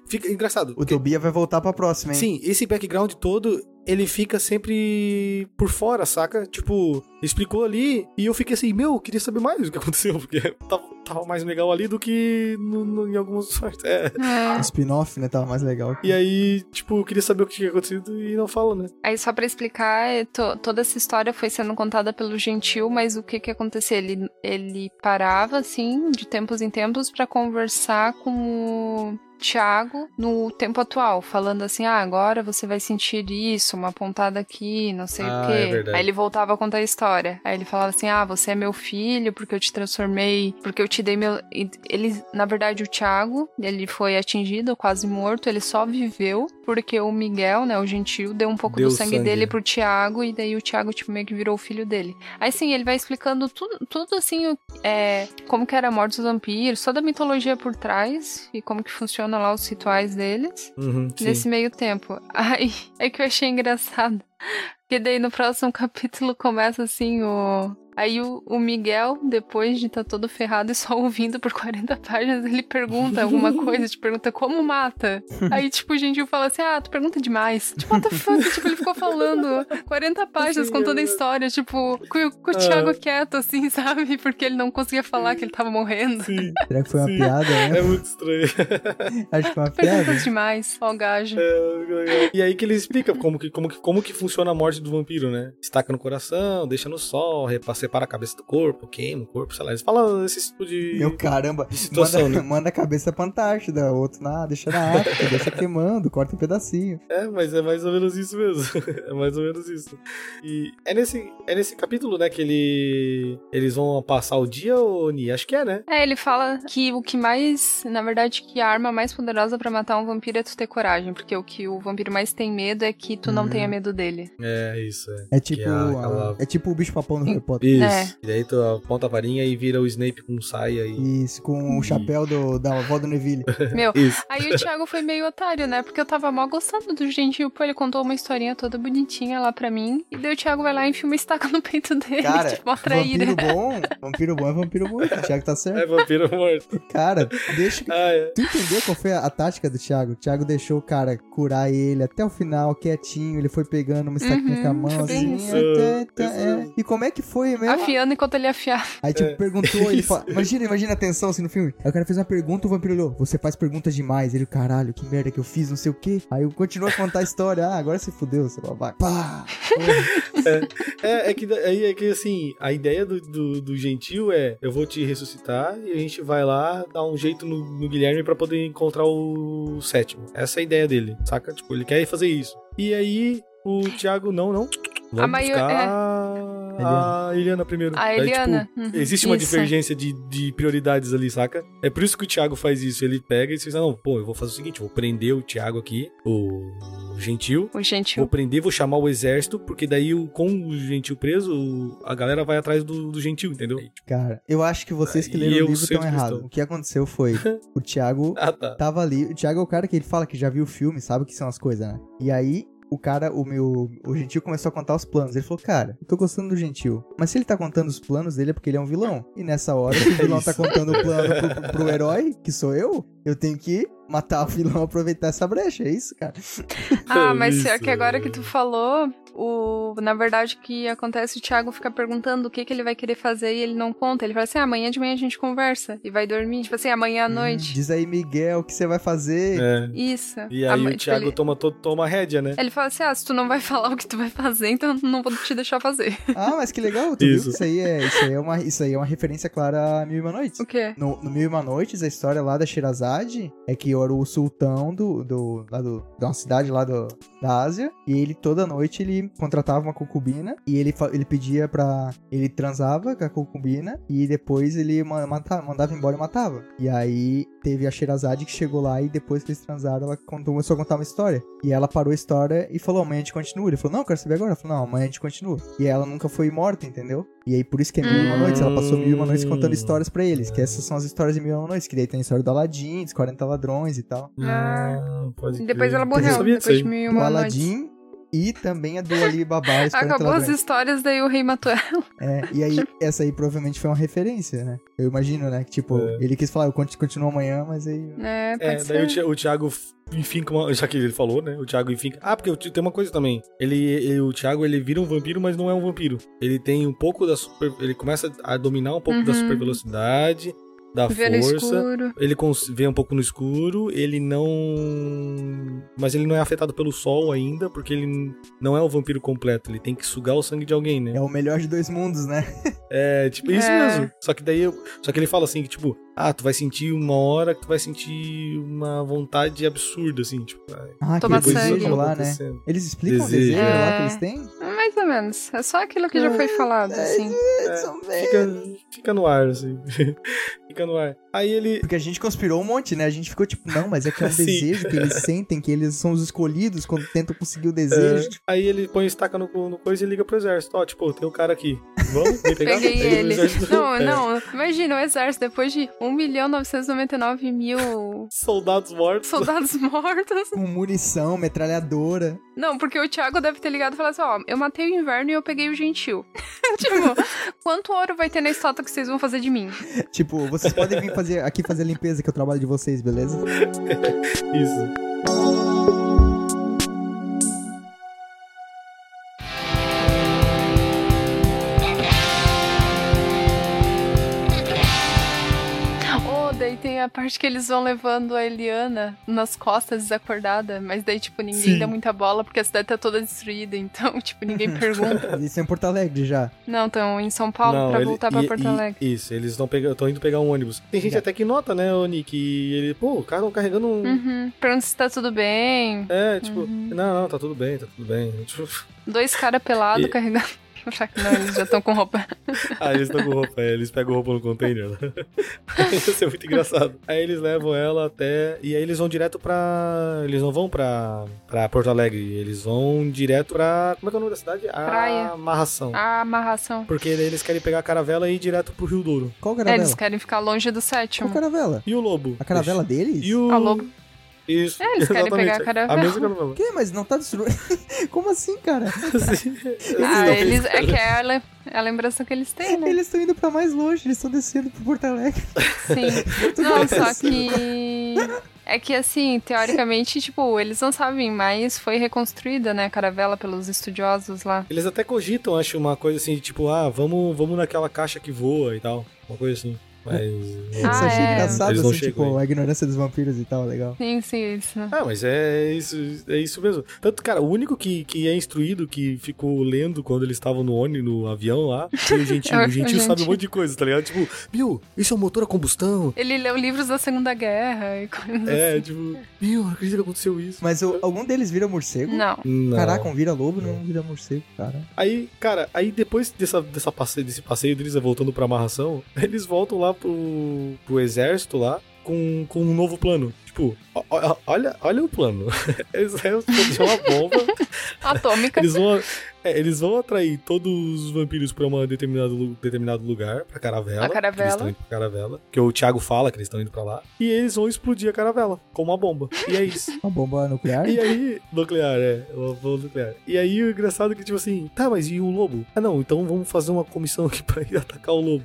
A: Fica engraçado.
B: O
A: porque-
B: Tobia vai voltar pra próxima, hein?
A: Sim, esse background todo, ele fica sempre por fora, saca? Tipo, explicou ali e eu fiquei assim, meu, queria saber mais do que aconteceu, porque tava, tava mais legal ali do que no, no- em algumas partes. É.
C: É.
B: Spin-off, né? Tava mais legal.
A: E aí, tipo, eu queria saber o que tinha acontecido e não fala, né?
C: Aí só pra explicar, é, to- toda essa história foi sendo contada pelo Gentil, mas o que que acontecia? Ele, ele parava, assim, de tempos em tempos pra conversar com o Thiago no tempo atual, falando assim, ah, agora você vai sentir isso, uma pontada aqui, não sei
A: Ah,
C: o quê.
A: é verdade.
C: Aí ele voltava a contar a história. Aí ele falava assim, ah, você é meu filho porque eu te transformei, porque eu te dei meu... Ele, na verdade, o Thiago, ele foi atingido, quase morto, ele só viveu porque o Miguel, né, o gentil, deu um pouco
A: Deu
C: do sangue,
A: sangue.
C: dele pro Thiago e daí o Thiago, tipo, meio que virou o filho dele. Aí sim, ele vai explicando tudo, tudo assim, é, como que era a morte dos vampiros, toda a mitologia por trás e como que funciona lá os rituais deles
A: Uhum,
C: nesse meio tempo. Aí é que eu achei engraçado. Porque daí no próximo capítulo começa assim o. Aí o, o Miguel, depois de estar todo ferrado e só ouvindo por 40 páginas, ele pergunta alguma coisa, te pergunta como mata. Aí, tipo, o Gentil fala assim: Ah, tu pergunta demais. Tipo, what the fuck? tipo, ele ficou falando 40 páginas
A: Sim,
C: contando a
A: é.
C: história, tipo, com, com o
A: Ah.
C: Thiago quieto, assim, sabe? Porque ele não conseguia falar que ele tava morrendo.
A: Sim,
B: Será que foi uma
A: Sim.
B: piada, né?
A: é muito estranho.
B: Acho que foi uma piada.
C: Perguntas demais, ó, o gajo.
A: É, E aí que ele explica como que, como, que, como que funciona a morte do vampiro, né? Estaca no coração, deixa no sol, repa- separa a cabeça do corpo, queima o corpo, sei lá. Eles falam esse tipo de.
B: Meu caramba.
A: de situação,
B: manda,
A: né?
B: manda a cabeça pra Antártida, outro na, deixa na África, deixa queimando, corta em pedacinho.
A: É, mas é mais ou menos isso mesmo. é mais ou menos isso. E é nesse, é nesse capítulo, né, que ele eles vão passar o dia, ô Ni? Acho que é, né?
C: É, ele fala que o que mais, na verdade, que a arma mais poderosa pra matar um vampiro é tu ter coragem, porque o que o vampiro mais tem medo é que tu não
B: Uhum.
C: tenha medo dele.
A: É, isso, é.
B: É tipo,
A: é aquela-
B: é tipo o bicho papão no Harry Potter.
A: Isso.
C: É.
A: E daí tu aponta a varinha e vira o Snape com saia e.
B: Isso, com o chapéu do, da avó do Neville.
C: Meu,
A: Isso.
C: aí o Thiago foi meio otário, né? Porque eu tava mal gostando do gentil, pô, ele contou uma historinha toda bonitinha lá pra mim, e daí o Thiago vai lá e enfia uma estaca no peito dele,
B: Cara,
C: tipo, uma traíra.
B: vampiro bom, vampiro bom é vampiro bom. O Thiago tá certo.
A: É vampiro morto.
B: Cara, deixa.
A: Ah, é.
B: Tu entendeu qual foi a, a tática do Thiago? O Thiago deixou o cara curar ele até o final, quietinho. Ele foi pegando uma estaquinha
C: Uhum,
B: com a mão,
C: foi
B: assim.
A: isso.
B: até- até-
A: Isso.
B: é. E como é que foi mesmo?
C: Afiando enquanto ele afiava.
B: Aí, tipo,
A: É.
B: perguntou, ele fala, imagina, imagina a tensão assim no filme. Aí o cara fez uma pergunta, o vampiro olhou, você faz perguntas demais. Ele, caralho, que merda que eu fiz, não sei o quê. Aí continua a contar a história. Ah, agora você fudeu, seu babaca. Pá! Porra.
A: É, é que aí é que assim, a ideia do, do, do gentil é eu vou te ressuscitar e a gente vai lá dar um jeito no, no Guilherme pra poder encontrar o sétimo. Essa é a ideia dele, saca? Tipo, ele quer fazer isso. E aí o Thiago, não, não. Vamos
C: A maior-
A: buscar a Eliana primeiro.
C: A
A: Aí, tipo,
C: Eliana. uhum,
A: Existe uma
C: isso.
A: divergência de, de prioridades ali, saca? É por isso que o Thiago faz isso. Ele pega e diz, não, pô, eu vou fazer o seguinte, eu vou prender o Thiago aqui, o gentil,
C: O gentil.
A: Vou prender, vou chamar o exército, porque daí o- com o gentil preso, a galera vai atrás do, do gentil, entendeu?
B: Cara, eu acho que vocês que
A: E
B: leram o livro estão
A: que
B: errados. O que aconteceu foi, o Thiago
A: Ah, tá.
B: tava ali. O Thiago é o cara que ele fala que já viu o filme, sabe o que são as coisas, né? E aí, o cara, o meu. O Gentil começou a contar os planos. Ele falou, cara, eu tô gostando do Gentil. Mas se ele tá contando os planos dele é porque ele é um vilão. E nessa hora, se o vilão tá contando o plano pro, pro- pro herói, que sou eu, eu tenho que matar o vilão e aproveitar essa brecha. É isso, cara.
C: Ah, mas
A: Isso.
C: é que agora que tu falou, o na verdade o que acontece, o Thiago fica perguntando o que, que ele vai querer fazer e ele não conta. Ele fala assim: ah, amanhã de manhã a gente conversa e vai dormir. Tipo assim, amanhã à noite.
B: Diz aí, Miguel, o que você vai fazer?
A: É.
C: Isso.
A: E
C: A
A: aí
C: ma-
A: o
C: tipo,
A: Thiago
C: ele...
A: toma, to- toma a rédea, né?
C: ele fala assim: ah, se tu não vai falar o que tu vai fazer, então eu não vou te deixar fazer.
B: Ah, mas que legal, tu
A: Isso.
B: viu? Isso aí, é, isso, aí é uma, isso aí é uma referência clara a Mil e Uma Noites.
C: O quê?
B: No, no Mil e Uma Noites, a história lá da Sherazade é que era o sultão do, do, lá do, de uma cidade lá do, da Ásia, e ele toda noite ele ele contratava uma concubina e ele, ele pedia pra. Ele transava com a concubina e depois ele ma- mata- mandava embora e matava. E aí teve a Sherazade que chegou lá e depois que eles transaram, ela contou- começou a contar uma história. E ela parou a história e falou: amanhã a gente continua. Ele falou: não, eu quero saber agora. Ela falou: não, amanhã a gente continua. E ela nunca foi morta, entendeu? E aí por isso que é mil e uma noites. Ela passou mil e uma noites contando histórias pra eles. Que essas são as histórias de mil e uma noites. Que daí tem a história do Aladdin, dos 40 ladrões e tal.
A: Ah, pode
C: E depois ela
A: Eu
C: morreu, depois de mil e uma noites.
B: Aladdin e também a do Ali Baba. os 40
C: Acabou as histórias, daí o rei matou ela.
B: É, e aí, essa aí provavelmente foi uma referência, né? Eu imagino, né? Que, tipo,
A: É.
B: ele quis falar, eu conti- continuo amanhã, mas aí...
C: É, pode
A: É,
C: ser.
A: daí o, Thi- o Thiago uma. Já que ele falou, né? O Thiago enfinca. Ah, porque tem uma coisa também. Ele, ele- o Thiago, ele vira um vampiro, mas não é um vampiro. Ele tem um pouco da super. Ele começa a dominar um pouco da
C: Uhum.
A: super velocidade, da
C: Vê no
A: força.
C: escuro.
A: Ele cons- vê um pouco no escuro, ele não. Mas ele não é afetado pelo sol ainda, porque ele não é um vampiro completo. Ele tem que sugar o sangue de alguém, né?
B: É o melhor de dois mundos, né?
A: É, tipo, isso
C: É.
A: mesmo. Só que daí eu, Só que ele fala assim, que, tipo, ah, tu vai sentir uma hora que tu vai sentir uma vontade absurda, assim, tipo, ah,
B: aquele
C: sangue.
B: desejo lá, né? Eles explicam
A: Desejo.
B: o desejo lá
C: É.
B: que eles têm?
C: Mais ou menos. É só aquilo que já foi falado, assim.
A: É, fica, fica no ar, assim. fica no ar. Aí ele.
B: Porque a gente conspirou um monte, né? A gente ficou tipo, não, mas é que é um
A: Sim.
B: desejo que eles sentem, que eles são os escolhidos quando tentam conseguir o
A: é,
B: desejo.
A: aí ele põe estaca no, no coisa e liga pro exército. Ó, tipo, tem um cara aqui. Vamos? Pegar?
C: Peguei
A: o
C: ele. Não,
A: é,
C: não. Imagina o exército, depois de 1 milhão 999 mil
A: Soldados mortos.
C: soldados mortos.
B: Com munição, metralhadora.
C: Não, porque o Thiago deve ter ligado e falado assim: ó, eu matei o inverno e eu peguei o gentil. tipo, quanto ouro vai ter na estátua que vocês vão fazer de mim?
B: Tipo, vocês podem vir fazer aqui fazer a limpeza que é o trabalho de vocês, beleza?
A: Isso.
C: A parte que eles vão levando a Eliana nas costas desacordada, mas daí, tipo, ninguém
A: Sim.
C: dá muita bola porque a cidade tá toda destruída, então, tipo, ninguém pergunta.
B: Eles estão em Porto Alegre já.
C: Não, estão em São Paulo pra
A: ele-
C: voltar pra
A: e-
C: Porto
A: e-
C: Alegre.
A: Isso, eles estão indo pegar um ônibus. Tem gente
B: Já.
A: até que nota, né, Nick? que ele, pô, o cara tá carregando um.
C: Uhum. Pergunta se tá tudo bem.
A: É, tipo,
C: Uhum.
A: não, não, tá tudo bem, tá tudo bem.
C: Dois caras pelados
A: E-
C: carregando. Não, eles já estão com roupa.
A: ah, eles estão com roupa, é, eles pegam roupa no container. né? Isso é muito engraçado. Aí eles levam ela até. E aí eles vão direto pra. Eles não vão pra, pra Porto Alegre, eles vão direto pra. Como é que é o nome da cidade? A
C: Praia.
A: Amarração.
C: A amarração.
A: Porque eles querem pegar a caravela e ir direto pro Rio Douro.
B: Qual
C: É,
B: caravela?
C: eles querem ficar longe do
B: Qual
C: sétimo.
B: caravela?
A: E o lobo?
B: A caravela deles?
A: E o.
C: O lobo.
A: Isso.
C: É, eles querem
A: exatamente.
C: pegar a caravela.
A: A mesma caravela.
B: Que? Mas não tá destruindo. Como assim, cara?
A: Sim.
C: Ah, eles. É que é a, le- é a lembrança que eles têm, né?
B: Eles estão indo pra mais longe, eles estão descendo pro Porto Alegre.
C: Sim. Não, só que. É que assim, teoricamente, tipo, eles não sabem, mas foi reconstruída, né, a caravela pelos estudiosos lá.
A: Eles até cogitam, acho, uma coisa assim, tipo, ah, vamos, vamos naquela caixa que voa e tal. Uma coisa assim. Mas.
C: Ah,
B: achei
C: é.
B: engraçado,
A: não
B: assim, tipo,
A: aí.
B: a ignorância dos vampiros e tal, legal.
C: Sim, sim, isso.
A: Ah, mas é isso, é isso mesmo. Tanto, cara, o único que, que é instruído, que ficou lendo quando eles estavam no ônibus, no avião lá, foi o Gentil.
C: É o
A: Gentil sabe um monte de coisa, tá ligado? Tipo, meu, isso é um motor a combustão.
C: Ele leu livros da Segunda Guerra e coisas
A: É,
C: assim.
A: tipo, meu, não acredito que aconteceu isso.
B: Mas o- algum deles vira morcego?
C: Não.
A: Não.
B: Caraca, um vira lobo, não vira morcego, cara.
A: Aí, cara, aí depois dessa, dessa passeio, desse passeio deles, voltando pra amarração, eles voltam lá pro, pro exército lá com, com um novo plano. Tipo, olha, olha o plano. Eles vão deixar uma bomba,
C: Atômica.
A: eles vão, é, eles vão atrair todos os vampiros pra um determinado, determinado lugar, pra caravela.
C: A caravela.
A: que Eles estão indo pra caravela. Que o Thiago fala que eles estão indo pra lá. E eles vão explodir a caravela com uma bomba. E é isso.
B: Uma bomba nuclear?
A: E aí, nuclear, é, uma bomba nuclear. E aí o engraçado é que, tipo assim, tá, mas e o lobo? Ah, não, então vamos fazer uma comissão aqui pra ir atacar o lobo.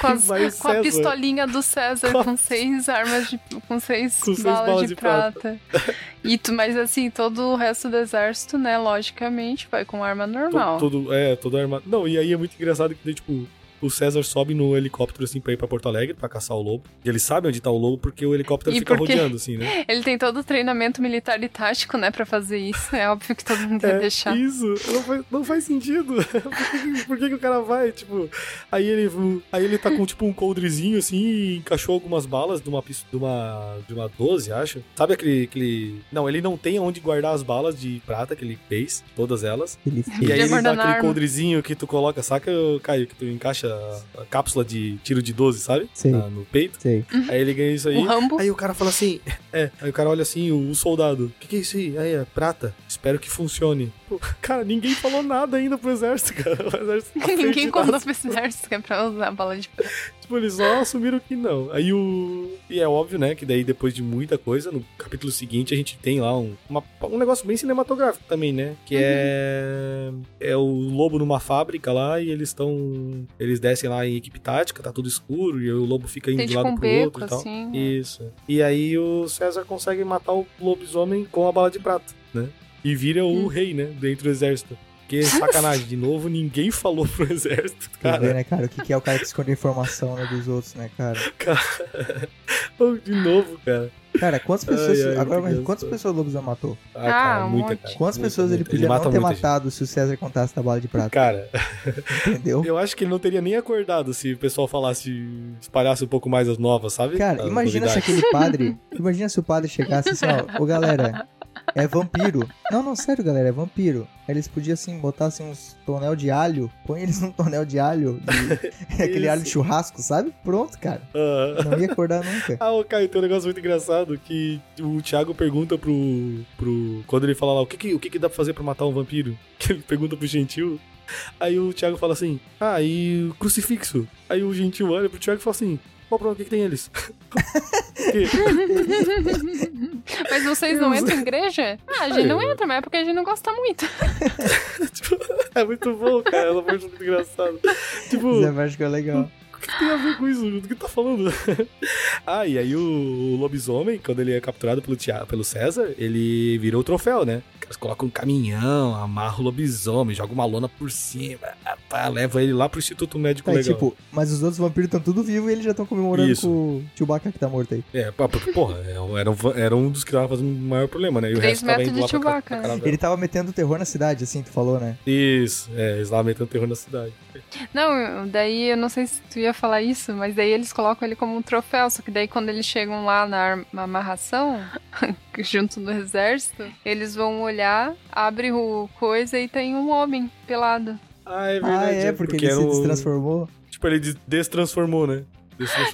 C: Com, as- com a pistolinha do César,
A: Com
C: com seis armas de. com seis,
A: Com seis
C: balas de,
A: de prata.
C: prata. E tu, mas assim, todo o resto do exército, né, logicamente, vai com arma normal.
A: Todo, todo- é, todo armado. Não, e aí é muito engraçado que daí, tipo, o César sobe no helicóptero assim pra ir pra Porto Alegre pra caçar o lobo. E eles sabem onde tá o lobo porque o helicóptero
C: E
A: fica
C: porque-
A: rodeando, assim, né?
C: Ele tem todo o treinamento militar e tático, né, pra fazer isso. É óbvio que todo mundo ia deixar.
A: Isso, não faz, não faz sentido. por que, por que, que o cara vai? Tipo, aí ele, aí ele tá com tipo um coldrezinho assim e encaixou algumas balas de uma, de uma, de uma 12, acho. Sabe aquele, aquele. Não, ele não tem onde guardar as balas de prata que ele fez, todas elas.
B: Ele
A: E aí ele dá aquele
C: arma.
A: coldrezinho que tu coloca, saca, Caio, que tu encaixa a, a cápsula de tiro de 12, sabe?
B: Sei.
A: Na- no peito.
B: Sei.
A: Aí ele ganha isso aí.
C: O Rambo.
A: Aí o cara fala assim, é, aí o cara olha assim, o, o soldado, o que, que é isso aí? Aí é prata, espero que funcione. Pô, cara, ninguém falou nada ainda pro exército, cara. O exército tá
C: Ninguém contou pro exército que é pra usar a bala de prata.
A: Tipo, eles só assumiram que não. Aí o. E é óbvio, né, que daí depois de muita coisa, no capítulo seguinte a gente tem lá um, uma- um negócio bem cinematográfico também, né? Que é. É o lobo numa fábrica lá e eles estão. Eles descem lá em equipe tática, tá tudo escuro e o lobo fica indo
C: Tem
A: de
C: tipo
A: lado
C: um
A: pro
C: beco,
A: outro e tal.
C: assim.
A: Isso. E aí o César consegue matar o lobisomem com a bala de prata, né? E vira o
C: Hum.
A: rei, né? Dentro do exército. Que sacanagem, de novo, ninguém falou pro exército,
B: Quer ver,
A: cara.
B: né, cara? O que, que é o cara que esconde a informação né, dos outros, né, cara?
A: De novo, cara.
B: Cara, quantas
A: Ai,
B: pessoas.
A: ai,
B: agora,
A: muito
B: mas quantas pessoas o Lobisomem matou?
A: Ah, cara,
C: um
A: muita, cara.
B: Quantas
A: Muita,
B: pessoas ele podia
A: mata
B: não ter
A: muita gente.
B: matado se o César contasse da bala de prata?
A: Cara,
B: Entendeu?
A: eu acho que ele não teria nem acordado se o pessoal falasse, espalhasse um pouco mais as novas, sabe?
B: Cara,
A: As
B: imagina se
A: novidades.
B: aquele padre. Imagina se o padre chegasse assim, ó, ô galera, é vampiro. Não, não, sério, galera, é vampiro. Eles podiam assim, botar assim uns tonel de alho, põe eles num tonel de alho, de- aquele alho de churrasco, sabe? Pronto, cara.
A: Ah.
B: Não ia acordar nunca.
A: Ah, ô Caio, tem um negócio muito engraçado que o Thiago pergunta pro. pro quando ele fala lá, o que que, o que, que dá pra fazer pra matar um vampiro? Que ele pergunta pro Gentil. Aí o Thiago fala assim, ah, e o crucifixo? Aí o Gentil olha pro Thiago e fala assim, pô, pronto, o que, que tem eles?
C: Mas vocês não entram em igreja? Ah, a gente não entra, mas é porque a gente não gosta muito.
A: Tipo, é muito bom, cara, ela foi muito engraçado. Tipo,
B: Zé Mágico é legal.
A: O que tem a ver com isso? Do que tá falando? ah, e aí o, o lobisomem, quando ele é capturado pelo, Tia- pelo César, ele vira o troféu, né? Colocam um caminhão, amarra o lobisomem, joga uma lona por cima, pá, leva ele lá pro Instituto Médico
B: Tá, e,
A: Legal.
B: tipo, mas os outros vampiros estão tudo vivos e eles já estão comemorando
A: Isso.
B: com o Chewbacca que tá morto aí.
A: É, porque, porra, era um, era um dos que tava fazendo o maior problema, né? E o
C: Três
A: resto tava indo lá pra,
C: Chewbacca,
A: pra
C: né?
B: Ele tava metendo terror na cidade, assim, tu falou, né?
A: Isso, é, eles lá metendo terror na cidade.
C: Não, daí eu não sei se tu ia falar isso, mas daí eles colocam ele como um troféu. Só que daí quando eles chegam lá na amarração, junto do exército, eles vão olhar, abre o coisa e tem um homem pelado.
A: Ah, é
B: Ah,
A: verdade.
B: é, porque ele
A: era
B: se
A: o-
B: destransformou.
A: Tipo, ele des- destransformou, né?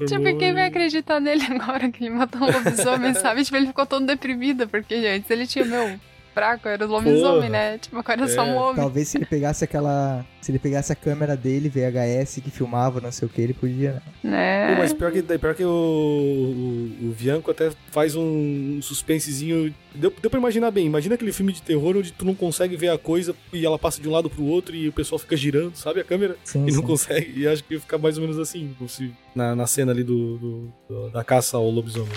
C: Tipo, quem vai acreditar nele agora que ele matou um lobisomem, sabe? Tipo, ele ficou todo deprimido, porque antes ele tinha, meu, fraco, era o lobisomem, né? Tipo, agora é só um
A: É.
C: homem.
B: Talvez se ele pegasse aquela. Se ele pegasse a câmera dele, VHS, que filmava, não sei o que, ele podia.
C: Né?
A: Pô, mas pior que, pior que o, o, o Bianco até faz um suspensezinho. Deu, deu pra imaginar bem. Imagina aquele filme de terror onde tu não consegue ver a coisa e ela passa de um lado pro outro e o pessoal fica girando, sabe? A câmera.
B: Sim,
A: E não
B: sim.
A: consegue. E acho que ia ficar mais ou menos assim, como se- na, na cena ali do, do- do- da caça ao lobisomem.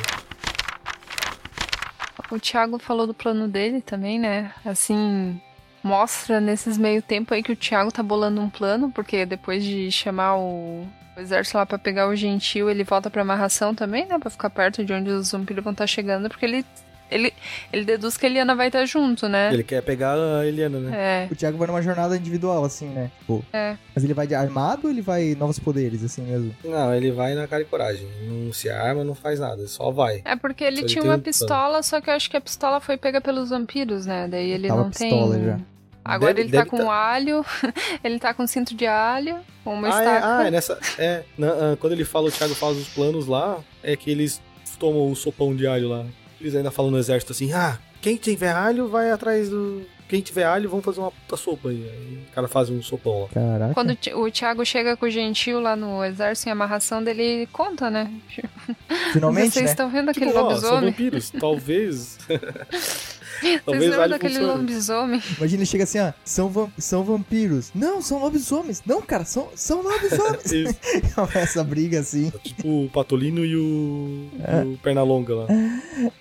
C: O Thiago falou do plano dele também, né? Assim, mostra nesses meio tempo aí que o Thiago tá bolando um plano, porque depois de chamar o, o exército lá pra pegar o gentil, ele volta pra amarração também, né? Pra ficar perto de onde os vampiros vão estar chegando, porque ele, ele, ele deduz que a Eliana vai estar junto, né?
A: Ele quer pegar a Eliana, né?
C: É.
B: O Thiago vai numa jornada individual, assim, né? Tipo,
C: É.
B: Mas ele vai de armado ou ele vai novos poderes, assim mesmo?
A: Não, ele vai na cara e coragem. Não se arma, não faz nada, só vai.
C: É porque ele
A: Só ele
C: tinha
A: tem
C: uma
A: um plano.
C: pistola, só que eu acho que a pistola foi pega pelos vampiros, né? Daí ele
B: Tava
C: não
B: pistola
C: tem.
B: já.
C: Agora
A: Deve-
C: ele tá com
A: tá-
C: alho, ele tá com cinto de alho, com uma
A: Ah, é,
C: estaca.
A: ah, é nessa. É, na- ah, quando ele fala, o Thiago faz os planos lá, é que eles tomam o sopão de alho lá. Eles ainda falam no exército assim: ah, quem tiver alho vai atrás do. Quem tiver alho, vamos fazer uma puta sopa aí. Aí o cara faz um sopão lá.
B: Caraca.
C: Quando o Thiago chega com o gentil lá no exército em amarração dele, ele conta, né?
B: Finalmente,
C: Vocês
B: né?
C: estão vendo aquele
A: Tipo, ó, são
C: lobisomem?
A: vampiros. Talvez.
C: Vocês
A: Talvez
C: lembram
A: vale
C: daquele
A: funcione.
C: lobisomem?
B: Imagina ele chega assim, ó, são, vam- são vampiros. Não, são lobisomens. Não, cara, são, são lobisomens.
A: Isso.
B: Começa a briga assim.
A: Tipo o Patolino e o,
B: É.
A: o Pernalonga lá.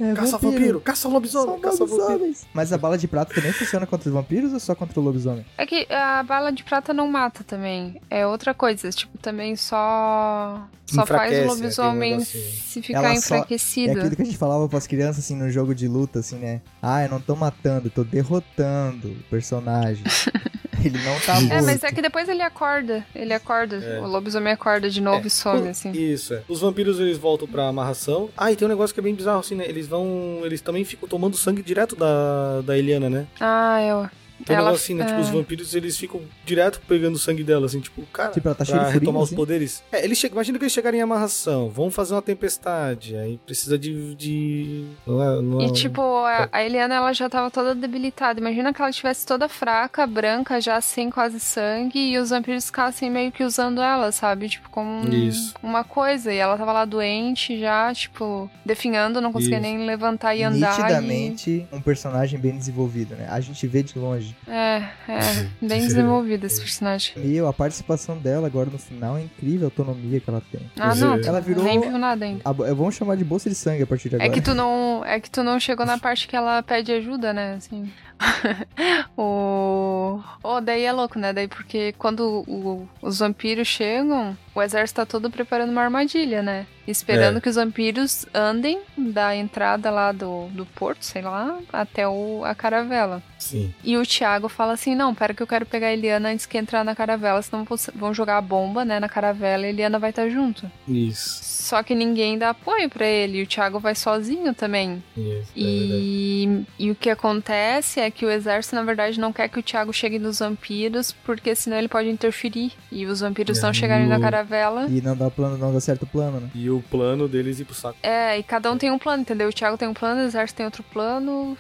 B: É,
A: Caça vampiro, caça lobisomem,
B: São
A: caça vampiro.
B: lobisomens. Mas a bala de prata também funciona contra os vampiros ou só contra o lobisomem?
C: É que a bala de prata não mata também. É outra coisa. Tipo, também só. Só
A: Enfraquece,
C: faz
A: né?
C: o lobisomem
A: Tem um negocinho.
C: se ficar
B: Ela só- É
C: enfraquecido.
B: aquilo que a gente falava pras crianças, assim, no jogo de luta, assim, né? Ah, não tô matando, eu tô derrotando o personagem. Ele não tá morto.
C: É, mas é que depois ele acorda. Ele acorda.
A: É.
C: O lobisomem acorda de novo e some, assim.
A: Isso, é. Os vampiros eles voltam pra amarração. Ah, e tem um negócio que é bem bizarro, assim, né? Eles vão. Eles também ficam tomando sangue direto da, da Eliana, né?
C: Ah, eu.
A: Tem um
C: Ela-
A: negócio assim, né? Tipo,
C: é.
A: os vampiros eles ficam direto pegando o sangue dela, assim, tipo, cara.
B: Tipo, ela tá cheia
A: pra retomar os
B: assim?
A: poderes. É, eles chegam. Imagina que eles chegarem em amarração, vão fazer uma tempestade, aí precisa de. de... Não é, não é-
C: E tipo, a, a Eliana ela já tava toda debilitada. Imagina que ela estivesse toda fraca, branca, já sem quase sangue, e os vampiros ficassem meio que usando ela, sabe? Tipo, como um-
A: Isso.
C: uma coisa. E ela tava lá doente já, tipo, definhando, não conseguia
A: Isso.
C: nem levantar e andar.
B: Nitidamente um personagem bem desenvolvido, né? A gente vê de longe.
C: E... É, é, bem desenvolvido esse personagem.
B: Meu, a participação dela agora no final é incrível a autonomia que ela tem.
C: Ah, não,
A: Ela
C: tu
B: virou-
C: nem viu nada ainda.
B: A, vamos chamar de bolsa de sangue a partir de
C: É
B: agora.
C: que tu não, é que tu não chegou na parte que ela pede ajuda, né? Assim. o, oh, daí é louco, né? Daí porque quando o- os vampiros chegam, o exército tá todo preparando uma armadilha, né? Esperando
A: É.
C: que os vampiros andem da entrada lá do, do porto, sei lá, até o, a caravela.
A: Sim.
C: E o Thiago fala assim: não, pera que eu quero pegar a Eliana antes que entrar na caravela, senão vão- jogar a bomba, né, na caravela e a Eliana vai estar junto.
A: Isso.
C: Só que ninguém dá apoio pra ele, e o Thiago vai sozinho também.
A: Isso. é.
C: E, e o que acontece é que o exército, na verdade, não quer que o Thiago chegue nos vampiros, porque senão ele pode interferir. E os vampiros
A: É,
C: não chegarem na
A: no-
C: caravela.
B: E não dá plano, não dá certo o plano, né?
A: E o plano deles ir pro saco.
C: É, e cada um tem um plano, entendeu? O Thiago tem um plano, o exército tem outro plano,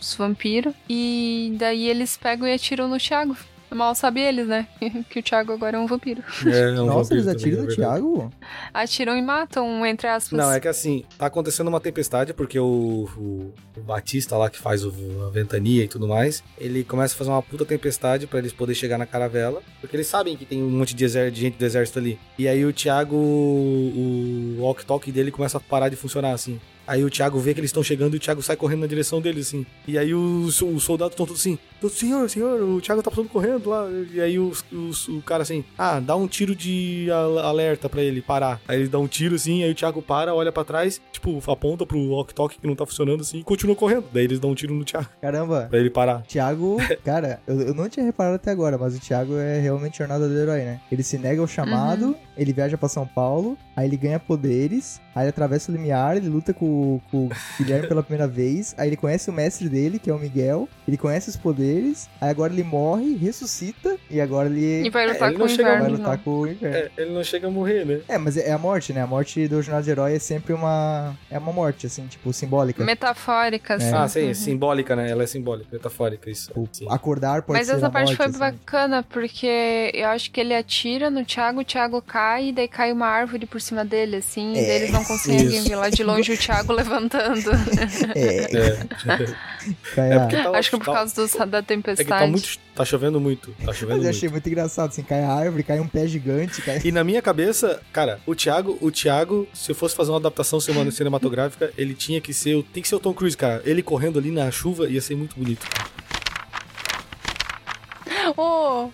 C: os vampiros. E daí eles pegam e atiram no Thiago. Mal sabe eles, né? que o Thiago agora é um vampiro.
A: É, é um
B: Nossa,
A: vampiro
B: eles atiram
A: é
B: no
A: verdade.
B: Thiago?
C: Atiram e matam, entre aspas.
A: Não, é que assim, tá acontecendo uma tempestade porque o, o, o Batista lá que faz o, a ventania e tudo mais, ele começa a fazer uma puta tempestade pra eles poderem chegar na caravela, porque eles sabem que tem um monte de, de gente do exército ali. E aí o Thiago, o, o walk-talk dele começa a parar de funcionar assim. Aí o Thiago vê que eles estão chegando e o Thiago sai correndo na direção deles, assim. E aí os, os soldados estão todos assim, senhor, senhor, o Thiago tá passando correndo lá. E aí os, os- o cara assim, ah, dá um tiro de al- alerta pra ele parar. Aí ele dá um tiro assim, aí o Thiago para, olha pra trás, tipo, aponta pro walk-talk que não tá funcionando assim e continua correndo. Daí eles dão um tiro no Thiago
B: Caramba.
A: pra ele parar.
B: Thiago, cara, eu, eu não tinha reparado até agora, mas o Thiago é realmente jornada do herói, né? Ele se nega ao chamado,
C: Uhum.
B: ele viaja pra São Paulo, aí ele ganha poderes, aí ele atravessa o limiar, ele luta com, com o Guilherme pela primeira vez, aí ele conhece o mestre dele, que é o Miguel, ele conhece os poderes, aí agora ele morre, ressuscita, e agora
C: E
B: ele
C: vai lutar
A: ele
C: com o
A: não chega-
B: vai
C: inverno. de
B: lutar com o inverno.
A: É, ele não chega a morrer, né?
B: É, mas é a morte, né? A morte do jornada de herói é sempre uma. É uma morte, assim, tipo, simbólica.
C: Metafórica, assim.
A: Ah, sim,
C: Uhum.
A: simbólica, né? Ela é simbólica, metafórica, isso. Sim.
B: acordar pode
C: Mas
B: ser
C: essa
B: a
C: parte
B: morte,
C: foi
B: assim.
C: bacana, porque eu acho que ele atira no Thiago, o Thiago cai, e daí cai uma árvore por cima dele, assim, e daí
B: É,
C: eles não conseguem ver lá de longe o Thiago levantando.
B: É,
A: É. É porque tá,
C: acho que por
A: tá-
C: causa dos- da
A: É
C: tempestade.
A: que tá muito. Tá chovendo muito. Tá chovendo
B: Mas eu
A: muito.
B: achei muito engraçado, assim, cai a árvore, cai um pé gigante, cai...
A: E na minha cabeça, cara, o Thiago, o Thiago, se eu fosse fazer uma adaptação semana cinematográfica, ele tinha que ser, tem que ser o Tom Cruise, cara. Ele correndo ali na chuva ia ser muito bonito.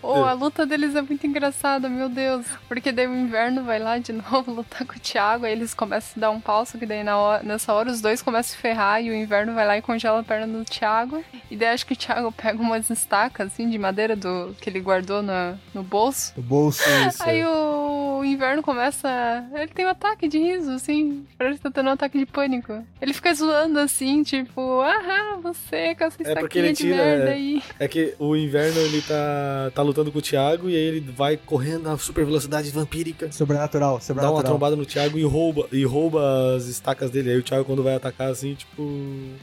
C: Oh, oh, a luta deles é muito engraçada, meu Deus. Porque daí o inverno vai lá de novo lutar com o Thiago, aí eles começam a dar um pau, só que daí na hora- nessa hora os dois começam a ferrar e o inverno vai lá e congela a perna do Thiago. E daí acho que o Thiago pega umas estacas, assim, de madeira do que ele guardou na, no bolso.
B: O bolso.
A: Isso.
C: Aí o inverno começa. Ele tem um ataque de riso, assim. Parece que tá tendo um ataque de pânico. Ele fica zoando assim, tipo, ah, você com essa
A: É porque
C: estaquinha
A: ele
C: de
A: tira,
C: merda
A: é.
C: aí.
A: É que o inverno ele tá, tá lutando com o Thiago e aí ele vai correndo na super velocidade vampírica.
B: Sobrenatural,
A: Dá uma
B: sobrenatural.
A: trombada no Thiago e rouba, e rouba as estacas dele. Aí o Thiago, quando vai atacar, assim, tipo.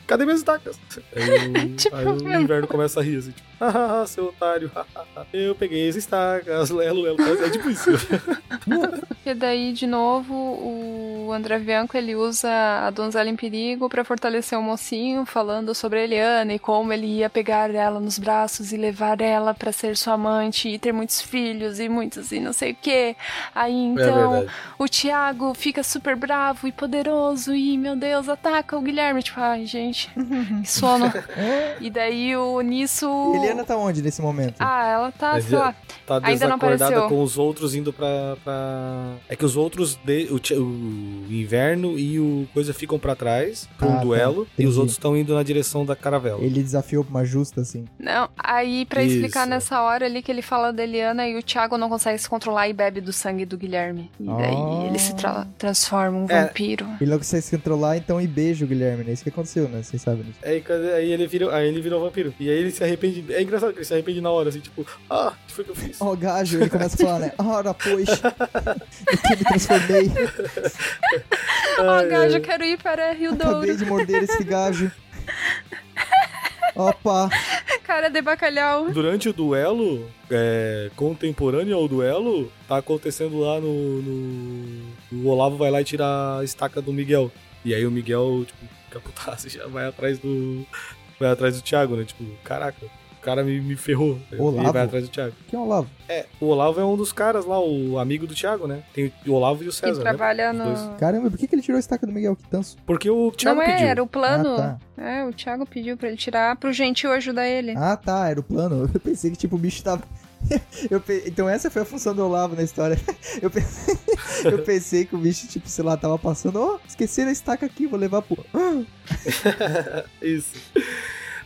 A: Cadê minhas estacas? Aí o,
C: Tipo,
A: aí o inverno começa a rir, assim, tipo, ah, seu otário, eu peguei as estacas, lelo, lelo. É tipo isso.
C: E daí, de novo, o André Bianco ele usa a donzela em perigo para fortalecer o mocinho, falando sobre a Eliana e como ele ia pegar ela nos braços e levar ela para ser sua amante e ter muitos filhos e muitos e não sei o que. Aí então
A: É
C: o Thiago fica super bravo e poderoso e meu Deus, ataca o Guilherme. Tipo, ai gente, que sono. e daí o nisso.
B: Eliana tá onde nesse momento?
C: Ah, ela tá, sei
A: é-
C: lá.
A: Tá
C: Ainda não
A: desacordada
C: apareceu.
A: com os outros indo pra. pra... É que os outros, de- o, o inverno e o coisa ficam pra trás pra
B: Ah,
A: um
B: tá.
A: duelo e
B: Entendi.
A: os outros estão indo na direção da caravela.
B: Ele desafiou pra uma justa, assim.
C: Não, aí pra explicar
A: Isso.
C: nessa hora ali que ele fala da Eliana e o Thiago não consegue se controlar e bebe do sangue do Guilherme. E daí
B: Ah.
C: ele se tra- transforma em um
A: É.
C: vampiro.
B: Ele não consegue se controlar, então e beijo o Guilherme, né? Isso que aconteceu, né? Vocês sabem disso.
A: Aí, aí ele virou, aí ele virou vampiro. E aí ele se arrepende. É engraçado que ele se arrepende na hora, assim, tipo, ah, o que foi que eu fiz?
B: Ó, gajo, ele começa a falar, né? Ora, pois, eu que me transformei,
C: Ó,
A: Ai,
C: gajo, quero ir para Rio Douro.
B: acabei de morder esse gajo. Opa,
C: Cara de bacalhau.
A: Durante o duelo, é, contemporâneo ao duelo, tá acontecendo lá no, no- O Olavo vai lá e tira a estaca do Miguel. E aí o Miguel, tipo, fica putaço e já vai atrás do. Vai atrás do Thiago, né? Tipo, caraca, cara me, me ferrou.
B: Olavo?
A: E vai atrás do Thiago.
B: quem é o Olavo?
A: É, o Olavo é um dos caras lá, o amigo do Thiago, né? Tem o Olavo e o
C: Que
A: César. né?
C: trabalha
A: dois.
C: no.
B: Caramba, por que, que ele tirou a estaca do Miguel? Que tanso.
A: Porque o Thiago
C: Não é,
A: pediu.
C: era o plano.
B: Ah,
C: É, o Thiago pediu pra ele tirar pro gentil ajudar ele.
B: Ah, tá, era o plano. Eu pensei que, tipo, o bicho tava... Eu pe- Então essa foi a função do Olavo na história. Eu pensei... Eu pensei que o bicho, tipo, sei lá, tava passando... Ó, esqueceram a estaca aqui, vou levar pro...
A: Isso.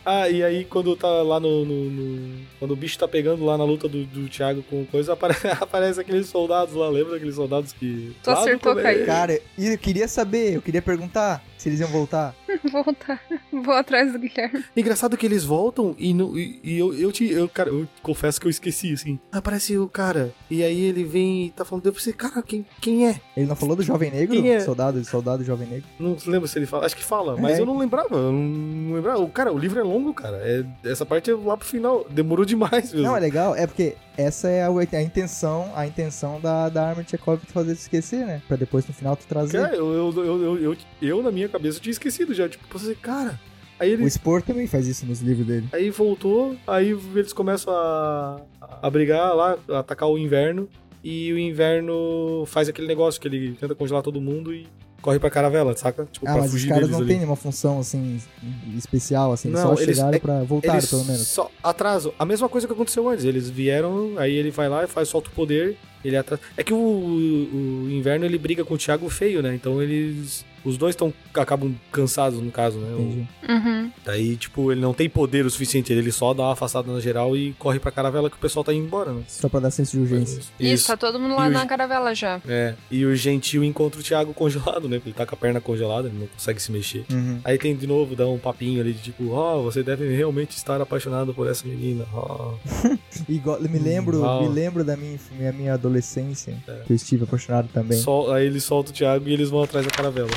A: Ah, e aí quando tá lá no, no- no- Quando o bicho tá pegando lá na luta do, do Thiago com coisa, apare- aparece aqueles soldados lá, lembra daqueles soldados que.
C: Tu acertou, Caio.
B: Cara, e eu queria saber, eu queria perguntar se eles iam voltar.
C: Voltar. Vou atrás do Guilherme.
A: Engraçado que eles voltam e, no- e- e eu, eu, te, eu, cara, eu confesso que eu esqueci, assim. Aparece o cara, e aí ele vem e tá falando, eu pensei, cara, quem, quem é?
B: Ele não falou do Jovem Negro?
A: Quem é?
B: Soldado, soldado Jovem Negro.
A: Não lembro se ele fala, acho que fala, mas
B: É.
A: eu não lembrava, eu não lembrava. O, cara, o livro é longo, cara. É, essa parte é lá pro final, demorou demais mesmo.
B: Não, é legal, é porque essa é a, a intenção, a intenção da, da Arma Chekhov de fazer tu esquecer, né? Pra depois no final tu trazer.
A: Cara, eu, eu, eu, eu, eu, na minha cabeça, tinha esquecido já. Tipo, pensei, cara. Aí
B: O
A: ele.
B: Spore também faz isso nos livros dele.
A: Aí voltou, aí eles começam a, a brigar lá, a atacar o inverno. E o inverno faz aquele negócio que ele tenta congelar todo mundo e corre pra caravela, saca? Tipo,
B: Ah,
A: pra
B: mas os
A: fugir
B: caras
A: deles
B: não
A: ali.
B: têm nenhuma função, assim, especial, assim.
A: Não,
B: só
A: eles-
B: chegaram
A: é-
B: pra voltar, pelo menos.
A: só atraso. A mesma coisa que aconteceu antes. Eles vieram, aí ele vai lá e faz solta o poder. Ele atrasa. É que o, o inverno ele briga com o Thiago feio, né? Então eles. Os dois estão acabam cansados, no caso, né? O-.
C: Uhum.
A: Daí, tipo, ele não tem poder o suficiente, ele só dá uma afastada na geral e corre pra caravela que o pessoal tá indo embora, né?
B: Só pra dar senso de urgência.
C: Isso. tá todo mundo lá
A: E
C: na caravela já.
A: É, e o gentil encontra o Thiago congelado, né? Porque ele tá com a perna congelada, ele não consegue se mexer.
B: Uhum.
A: Aí tem de novo, dá um papinho ali de tipo, ó, você deve realmente estar apaixonado por essa menina. ó.
B: Igual, me lembro, me lembro da minha, minha, minha adolescência, que eu estive apaixonado também.
A: Sol- aí ele solta o Thiago e eles vão atrás da caravela.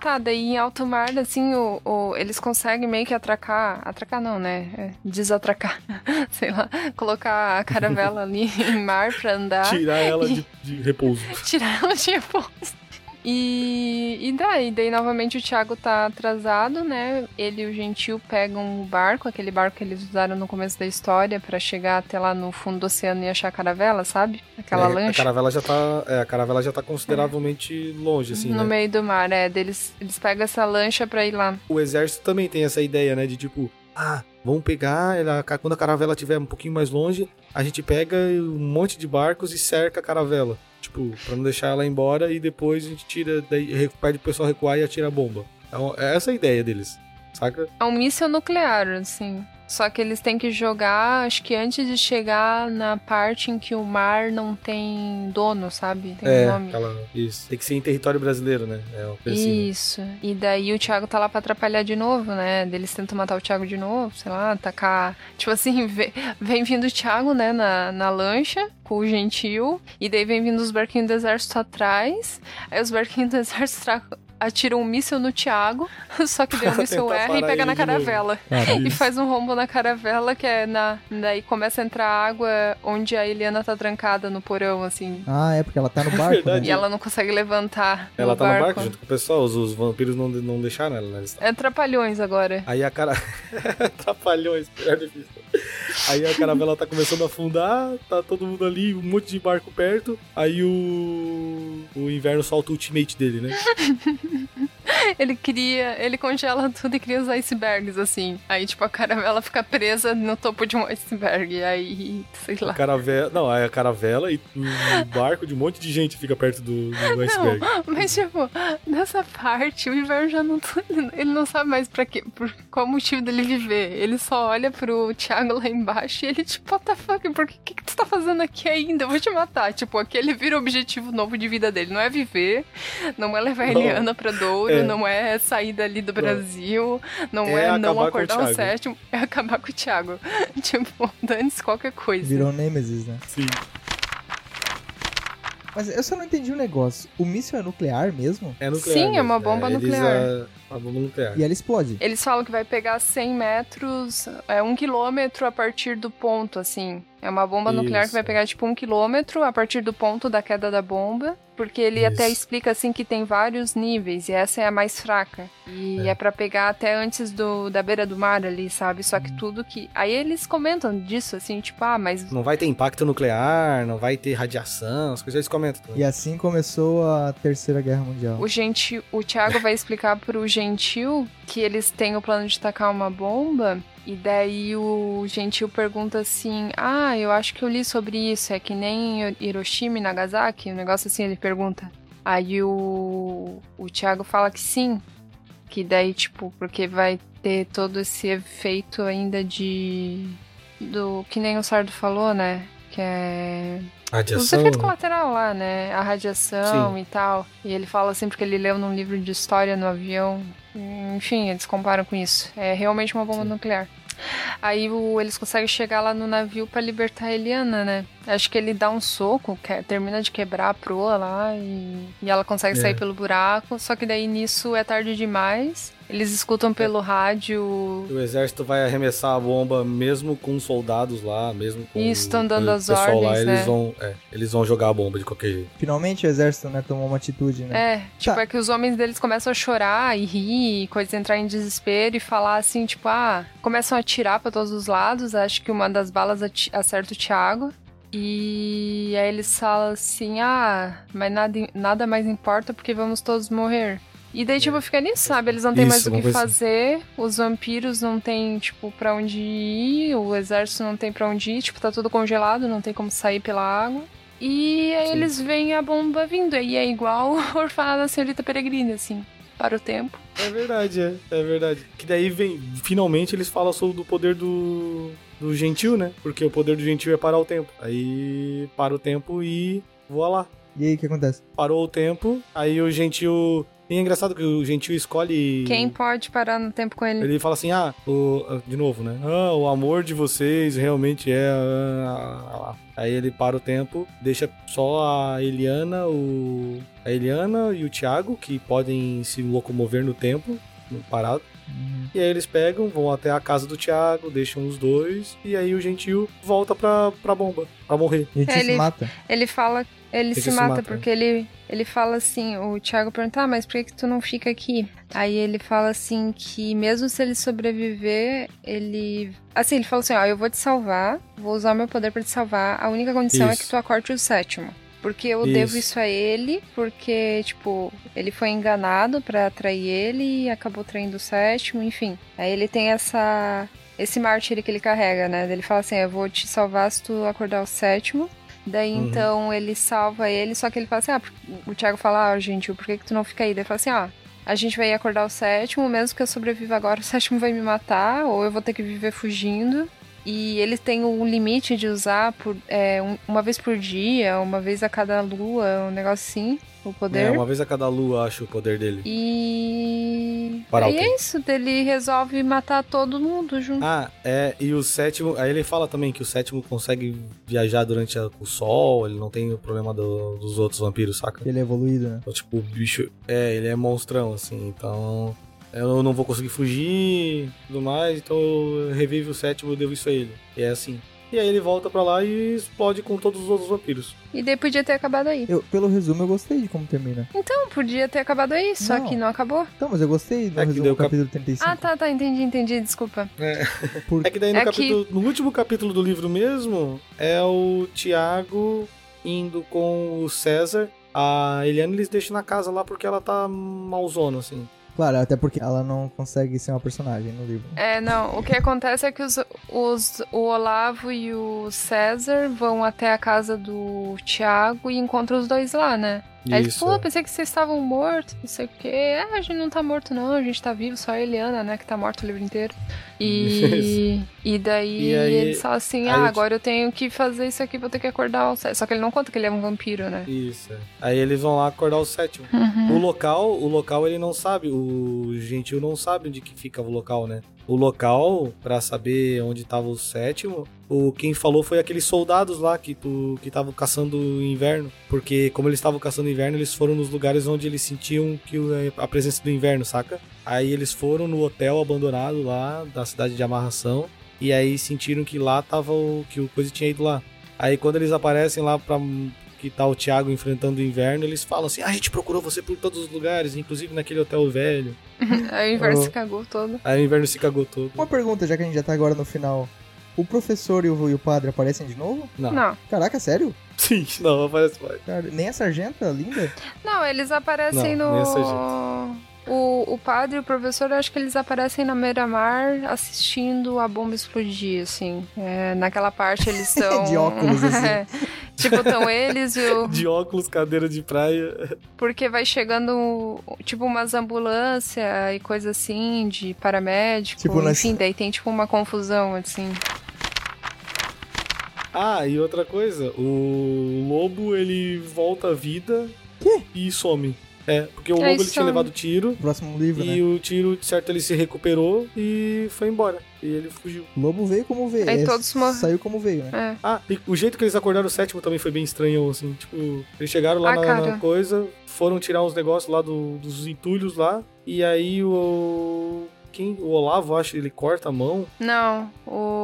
C: Tá, daí em alto mar, assim, o, o- eles conseguem meio que atracar. Atracar não, né? É, desatracar. Sei lá. Colocar a caravela ali em mar pra andar.
A: Tirar ela de, de repouso.
C: tirar ela de repouso. E, e daí, daí novamente o Thiago tá atrasado, né? Ele e o Gentil pegam o barco, aquele barco que eles usaram no começo da história pra chegar até lá no fundo do oceano e achar a caravela, sabe? Aquela
A: É, A
C: lancha.
A: caravela já tá, é, a caravela já tá consideravelmente longe, assim,
C: no
A: né?
C: meio do mar, é. Deles, eles pegam essa lancha pra ir lá.
A: O exército também tem essa ideia, né? De tipo, ah, vamos pegar, quando a caravela estiver um pouquinho mais longe, a gente pega um monte de barcos e cerca a caravela. Tipo, pra não deixar ela embora e depois a gente tira, daí pede o pessoal recuar e atira a bomba. Então, é essa a ideia deles, saca?
C: É um míssil nuclear, assim. Só que eles têm que jogar, acho que antes de chegar na parte em que o mar não tem dono, sabe? Tem
A: é,
C: nome.
A: aquela, isso. Tem que ser em território brasileiro, né? É assim, né?
C: Isso. E daí o Thiago tá lá pra atrapalhar de novo, né? Eles tentam matar o Thiago de novo, sei lá, atacar. Tipo assim, vem, vem vindo o Thiago, né, na, na lancha com o gentil. E daí vem vindo os barquinhos do exército atrás. Aí os barquinhos do exército atira um míssil no Thiago, só que daí o míssil erra e pega na caravela. e faz um rombo na caravela que é na. Daí começa a entrar água onde a Eliana tá trancada no porão, assim.
B: Ah, é porque ela tá no barco. né?
C: E ela não consegue levantar.
A: Ela
C: no
A: tá
C: barco.
A: no barco junto com o pessoal, os, os vampiros não, não deixaram ela, né?
C: É trapalhões agora.
A: Aí a cara. Atrapalhões, pior difícil. Aí a caravela tá começando a afundar, tá todo mundo ali, um monte de barco perto. Aí o. O inverno solta o ultimate dele, né?
C: Ele cria. Ele congela tudo e cria os icebergs, assim. Aí, tipo, a caravela fica presa no topo de um iceberg. Aí, sei
A: A
C: lá.
A: caravela. Não, aí a caravela e o barco de um monte de gente fica perto do, do iceberg.
C: Não, mas tipo, nessa parte, o inverno já não tá, Ele não sabe mais pra quê, por qual motivo dele viver. Ele só olha pro Thiago lá embaixo e ele, tipo, what the fuck, por que, que, que tu tá fazendo aqui ainda? Eu vou te matar. Tipo, aquele vira o objetivo novo de vida dele. Não é viver, não é levar a
A: Não.
C: Eliana pra Douro,
A: É.
C: não é sair dali do Brasil, não
A: É
C: é, não
A: o
C: acordar o sétimo, é acabar com o Thiago. tipo, dane-se qualquer coisa.
B: Virou Nemesis, né?
A: Sim.
B: Mas eu só não entendi um negócio. O míssil é nuclear mesmo?
A: É nuclear.
C: Sim, é
A: mesmo.
C: uma bomba
A: eles,
C: nuclear.
A: é, uma bomba nuclear.
B: E ela explode.
C: Eles falam que vai pegar 100 metros, é um quilômetro a partir do ponto, assim. É uma bomba nuclear que
A: Isso.
C: vai pegar tipo um quilômetro a partir do ponto da queda da bomba. Porque ele
A: Isso.
C: até explica assim que tem vários níveis e essa é a mais fraca. E é,
A: É.
C: pra pegar até antes do, da beira do mar ali, sabe? Só que tudo que. Aí eles comentam disso, assim, tipo, ah, mas
A: Não vai ter impacto nuclear, não vai ter radiação, as coisas eles comentam. também.
B: E assim começou a Terceira Guerra Mundial.
C: O gentil, o Thiago vai explicar pro Gentil que eles têm o plano de tacar uma bomba. E daí o Gentil pergunta assim: Ah, eu acho que eu li sobre isso. É que nem Hiroshima e Nagasaki? Um negócio assim, ele pergunta. Aí o, o Thiago fala que sim. Que daí, tipo, porque vai ter todo esse efeito ainda de. Do que nem o Sardo falou, né? Que é os
A: Radiação.
C: efeitos
A: né?
C: colaterais lá, né? A radiação
A: Sim.
C: e tal. E ele fala sempre que ele leu num livro de história no avião. Enfim, eles comparam com isso. É realmente uma bomba
A: Sim.
C: nuclear. Aí o- eles conseguem chegar lá no navio pra libertar a Eliana, né? Acho que ele dá um soco, que- termina de quebrar a proa lá e, e ela consegue
A: É.
C: sair pelo buraco. Só que daí nisso é tarde demais. Eles escutam
A: É.
C: pelo rádio
A: O exército vai arremessar a bomba mesmo com soldados lá, mesmo com
C: Isso, tão dando as
A: pessoal lá,
C: ordens,
A: eles
C: né?
A: vão, é, eles vão jogar a bomba de qualquer jeito.
B: Finalmente o exército, né, tomou uma atitude, né?
C: É, tipo,
B: Tá.
C: é que os homens deles começam a chorar e rir, e coisa entrar em desespero e falar assim, tipo, ah, começam a atirar pra todos os lados. Acho que uma das balas acerta o Thiago. E aí eles falam assim, ah, mas nada, nada mais importa porque vamos todos morrer. E daí, tipo, fica nisso, sabe? Eles não têm mais o que
A: coisa assim.
C: fazer, os vampiros não têm, tipo, pra onde ir, o exército não tem pra onde ir, tipo, tá tudo congelado, não tem como sair pela água. E aí
A: Sim.
C: eles veem a bomba vindo, e é igual o orfanato da senhorita Peregrina, assim, para o tempo.
A: É verdade, é, é verdade. Que daí vem, finalmente eles falam sobre o poder do, do gentil, né? Porque o poder do gentil é parar o tempo. Aí para o tempo e voa lá.
B: E aí, o que acontece?
A: Parou o tempo, aí o gentil. E é engraçado que o gentil escolhe.
C: Quem pode parar no tempo com ele?
A: Ele fala assim, ah, o, de novo, né? Ah, o amor de vocês realmente é. ah, ah, ah. Aí ele para o tempo, deixa só a Eliana, o. A Eliana e o Thiago, que podem se locomover no tempo, no parado. E aí eles pegam, vão até a casa do Thiago, deixam os dois, e aí o gentil volta pra, pra bomba, pra morrer.
B: Gente
C: Ele-
B: se mata.
C: Ele fala, ele
A: Ele
C: se,
A: se
C: mata,
A: mata,
C: porque ele, ele fala assim, o Thiago pergunta, ah, mas por que, que tu não fica aqui? Aí ele fala assim que mesmo se ele sobreviver, ele. Assim, ele fala assim, ó, eu vou te salvar, vou usar o meu poder pra te salvar. A única condição é
A: Isso.
C: que tu acorde o sétimo. Porque eu
A: Isso.
C: devo isso a ele, porque, tipo, ele foi enganado pra atrair ele e acabou traindo o sétimo, enfim. Aí ele tem essa. Esse mártir que ele carrega, né? Ele fala assim: Eu vou te salvar se tu acordar o sétimo. Daí
A: Uhum.
C: então ele salva ele, só que ele fala assim: Ah, o Thiago fala, ah, gentil, por que, que tu não fica aí? Daí ele fala assim: Ah, a gente vai acordar o sétimo, mesmo que eu sobreviva agora, o sétimo vai me matar, ou eu vou ter que viver fugindo. E ele tem um limite de usar por, é, um- uma vez por dia, uma vez a cada lua, um negócio assim, o poder.
A: É, uma vez a cada lua, acho, o poder dele.
C: E.
A: Parar
C: e é isso, ele resolve matar todo mundo junto.
A: Ah, é, e o sétimo. Aí ele fala também que o sétimo consegue viajar durante a- o sol, ele não tem o problema do- dos outros vampiros, saca?
B: Ele é evoluído, né?
A: Então, tipo, o bicho. É, ele é monstrão, assim, então. Eu não vou conseguir fugir e tudo mais, então eu revivo o sétimo eu devo isso a ele. E é assim. E aí ele volta pra lá e explode com todos os outros vampiros.
C: E daí podia ter acabado aí.
B: Eu, pelo resumo, eu gostei de como termina.
C: Então, podia ter acabado aí, só
B: Não.
C: que não acabou.
B: Então, mas eu gostei do
A: É que
B: resumo do capítulo 35.
C: Ah, tá, tá, entendi, entendi, desculpa.
B: Por...
A: É que daí no,
C: É que-
A: capítulo, no último capítulo do livro mesmo, é o Tiago indo com o César. A Eliane eles deixam na casa lá porque ela tá malzona, assim.
B: Claro, até porque ela não consegue ser uma personagem no livro.
C: É, não, o que acontece é que os, os, o Olavo e o César vão até a casa do Thiago e encontram os dois lá, né? Aí eles, pô, pensei que vocês estavam mortos, não sei o quê. É, a gente não tá morto não, a gente tá vivo, só a Eliana, né, que tá morta o livro inteiro. E, e daí
A: E aí-
C: eles falam assim, ah, agora eu tenho que fazer isso aqui, vou ter que acordar o César. Só que ele não conta que ele é um vampiro, né?
A: Isso. é. Aí eles vão lá acordar o sétimo.
C: Uhum.
A: O local, o local ele não sabe, o gentil não sabe onde que fica o local, né? O local, pra saber onde tava o sétimo, o quem falou foi aqueles soldados lá que que estavam caçando inverno, porque como eles estavam caçando inverno, eles foram nos lugares onde eles sentiam que o- a presença do inverno, saca? Aí eles foram no hotel abandonado lá da cidade de Amarração e aí sentiram que lá tava o que o coisa tinha ido lá. Aí quando eles aparecem lá pra que tá o Thiago enfrentando o inverno, eles falam assim: ah, a gente procurou você por todos os lugares, inclusive naquele hotel velho.
C: Aí o inverno
B: Oh.
C: se cagou todo.
A: Aí o inverno se cagou todo.
B: Uma pergunta, já que a gente já tá agora no final. O professor e o, e o padre aparecem de novo?
A: Não.
C: Não.
B: Caraca, sério?
A: Sim, não, aparece mais.
B: Cara, nem a sargenta, linda?
C: Não, eles aparecem
A: Não,
C: no. O, o padre e o professor, eu acho que eles aparecem na Miramar assistindo a bomba explodir, assim. É, naquela parte eles estão.
B: De óculos, assim.
C: tipo, estão eles e o.
A: De óculos, cadeira de praia.
C: Porque vai chegando, tipo, umas ambulâncias e coisa assim, de paramédico.
B: Tipo, nas-
C: enfim, daí tem, tipo, uma confusão, assim.
A: Ah, e outra coisa, o lobo ele volta à vida
B: Quê?
A: e some. É, porque o
C: É,
A: lobo ele
C: isso
A: tinha levado tiro
B: Próximo livro,
A: e
B: né?
A: o tiro, de certo, ele se recuperou e foi embora. E ele fugiu.
B: O lobo veio como veio.
C: Aí
B: é,
C: todos morrem.
B: Saiu como veio, né?
C: É.
A: Ah, e o jeito que eles acordaram o sétimo também foi bem estranho, assim. Tipo, eles chegaram lá
C: Ah,
A: na, na coisa, foram tirar uns negócios lá do- dos entulhos lá, e aí o. Quem? O Olavo, acho, ele corta a mão.
C: Não, o.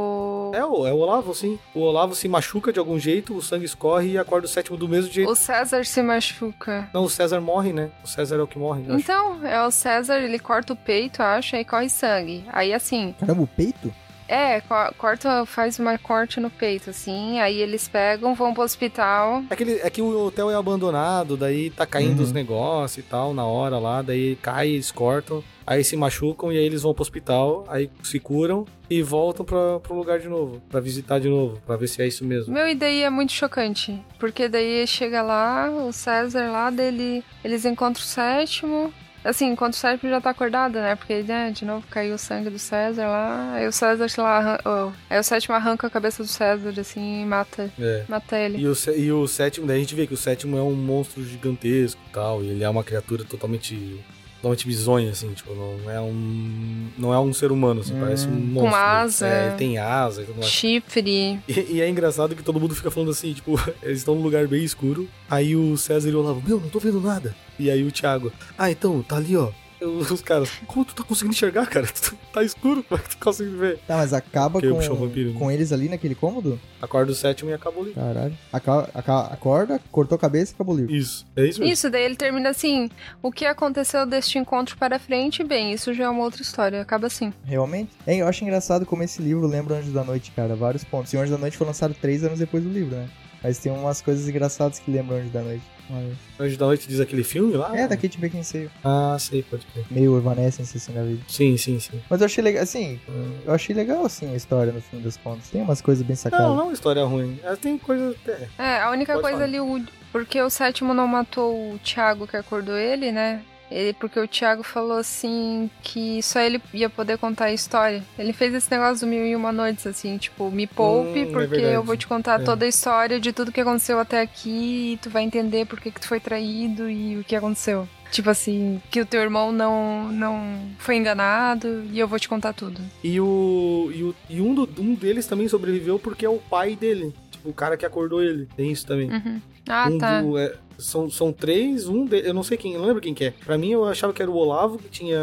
A: É o, é o Olavo, sim. O Olavo se machuca de algum jeito, o sangue escorre e acorda o sétimo do mesmo jeito.
C: O César se machuca.
A: Não, o César morre, né? O César é o que morre, eu acho.
C: Então, é o César, ele corta o peito, acho, aí corre sangue. Aí assim,
B: Caramba, o peito?
C: é, co- corta, faz uma corte no peito, assim, aí eles pegam, vão pro hospital.
A: É que, ele- é que o hotel é abandonado, daí tá caindo
B: Uhum.
A: os negócios e tal na hora lá, daí cai, eles cortam, aí se machucam e aí eles vão pro hospital, aí se curam e voltam pra, pro lugar de novo, pra visitar de novo, pra ver se é isso mesmo.
C: Meu, e daí é muito chocante, porque daí chega lá, o César lá, dele, eles encontram o sétimo. Assim, enquanto o sétimo já tá acordado, né? Porque, né, de novo caiu o sangue do César lá. Aí o César, sei lá, arran- oh, aí o sétimo arranca a cabeça do César, assim, e mata,
A: É.
C: mata ele.
A: E o, e o sétimo, daí a gente vê que o sétimo é um monstro gigantesco e tal, e ele é uma criatura totalmente totalmente bizonha, assim, tipo, não é um não é um ser humano, assim,
B: Hum.
A: parece um monstro.
C: asa.
A: É, ele tem asa e tudo mais.
C: Chifre.
A: E, e é engraçado que todo mundo fica falando assim, tipo, eles estão num lugar bem escuro. Aí o César e o Olavo, meu, não tô vendo nada. E aí o Thiago, ah, então, tá ali, ó. Os caras, como tu tá conseguindo enxergar, cara? Tá escuro, como é que tu consegue ver?
B: Tá, mas acaba
A: Porque
B: com,
A: vampiro, né?
B: com eles ali naquele cômodo?
A: Acorda o sétimo e acabou ali.
B: Caralho. Aca- aca- acorda, cortou a cabeça e acabou o livro.
A: Isso, é isso mesmo.
C: Isso, daí ele termina assim: o que aconteceu deste encontro para frente, bem, isso já é uma outra história. Acaba assim.
B: Realmente? É, eu acho engraçado como esse livro lembra Anjos da Noite, cara. Vários pontos. E Anjos da Noite foi lançado três anos depois do livro, né? Mas tem umas coisas engraçadas que lembram Anjos da Noite. Mas-
A: Anjo da Noite diz aquele filme lá?
B: É, da Kate Beckinsale.
A: Ah, sei, pode crer.
B: Meio Evanescence, assim, na vida.
A: Sim, sim, sim.
B: Mas eu achei legal, assim, eu achei legal, assim, a história, no fim das contas. Tem umas coisas bem sacadas.
A: Não, não é uma história ruim. Ela tem coisa. É.
C: É, a única
A: Pode
C: coisa
A: falar.
C: ali, o, porque o sétimo não matou o Thiago que acordou ele, né? Ele, porque o Thiago falou assim que só ele ia poder contar a história. Ele fez esse negócio do Mil e Uma Noites, assim, tipo, me poupe,
A: Hum, é
C: porque
A: verdade.
C: eu vou te contar
A: É.
C: toda a história de tudo que aconteceu até aqui e tu vai entender por que, que tu foi traído e o que aconteceu. Tipo assim, que o teu irmão não, não foi enganado e eu vou te contar tudo.
A: E, o, e, o, e um, do- um deles também sobreviveu porque é o pai dele. Tipo, o cara que acordou ele. Tem isso também.
C: Uhum. Ah,
A: um
C: tá.
A: do- é, são, são três, um de, eu não sei quem, eu não lembro quem que é. Pra mim eu achava que era o Olavo que tinha,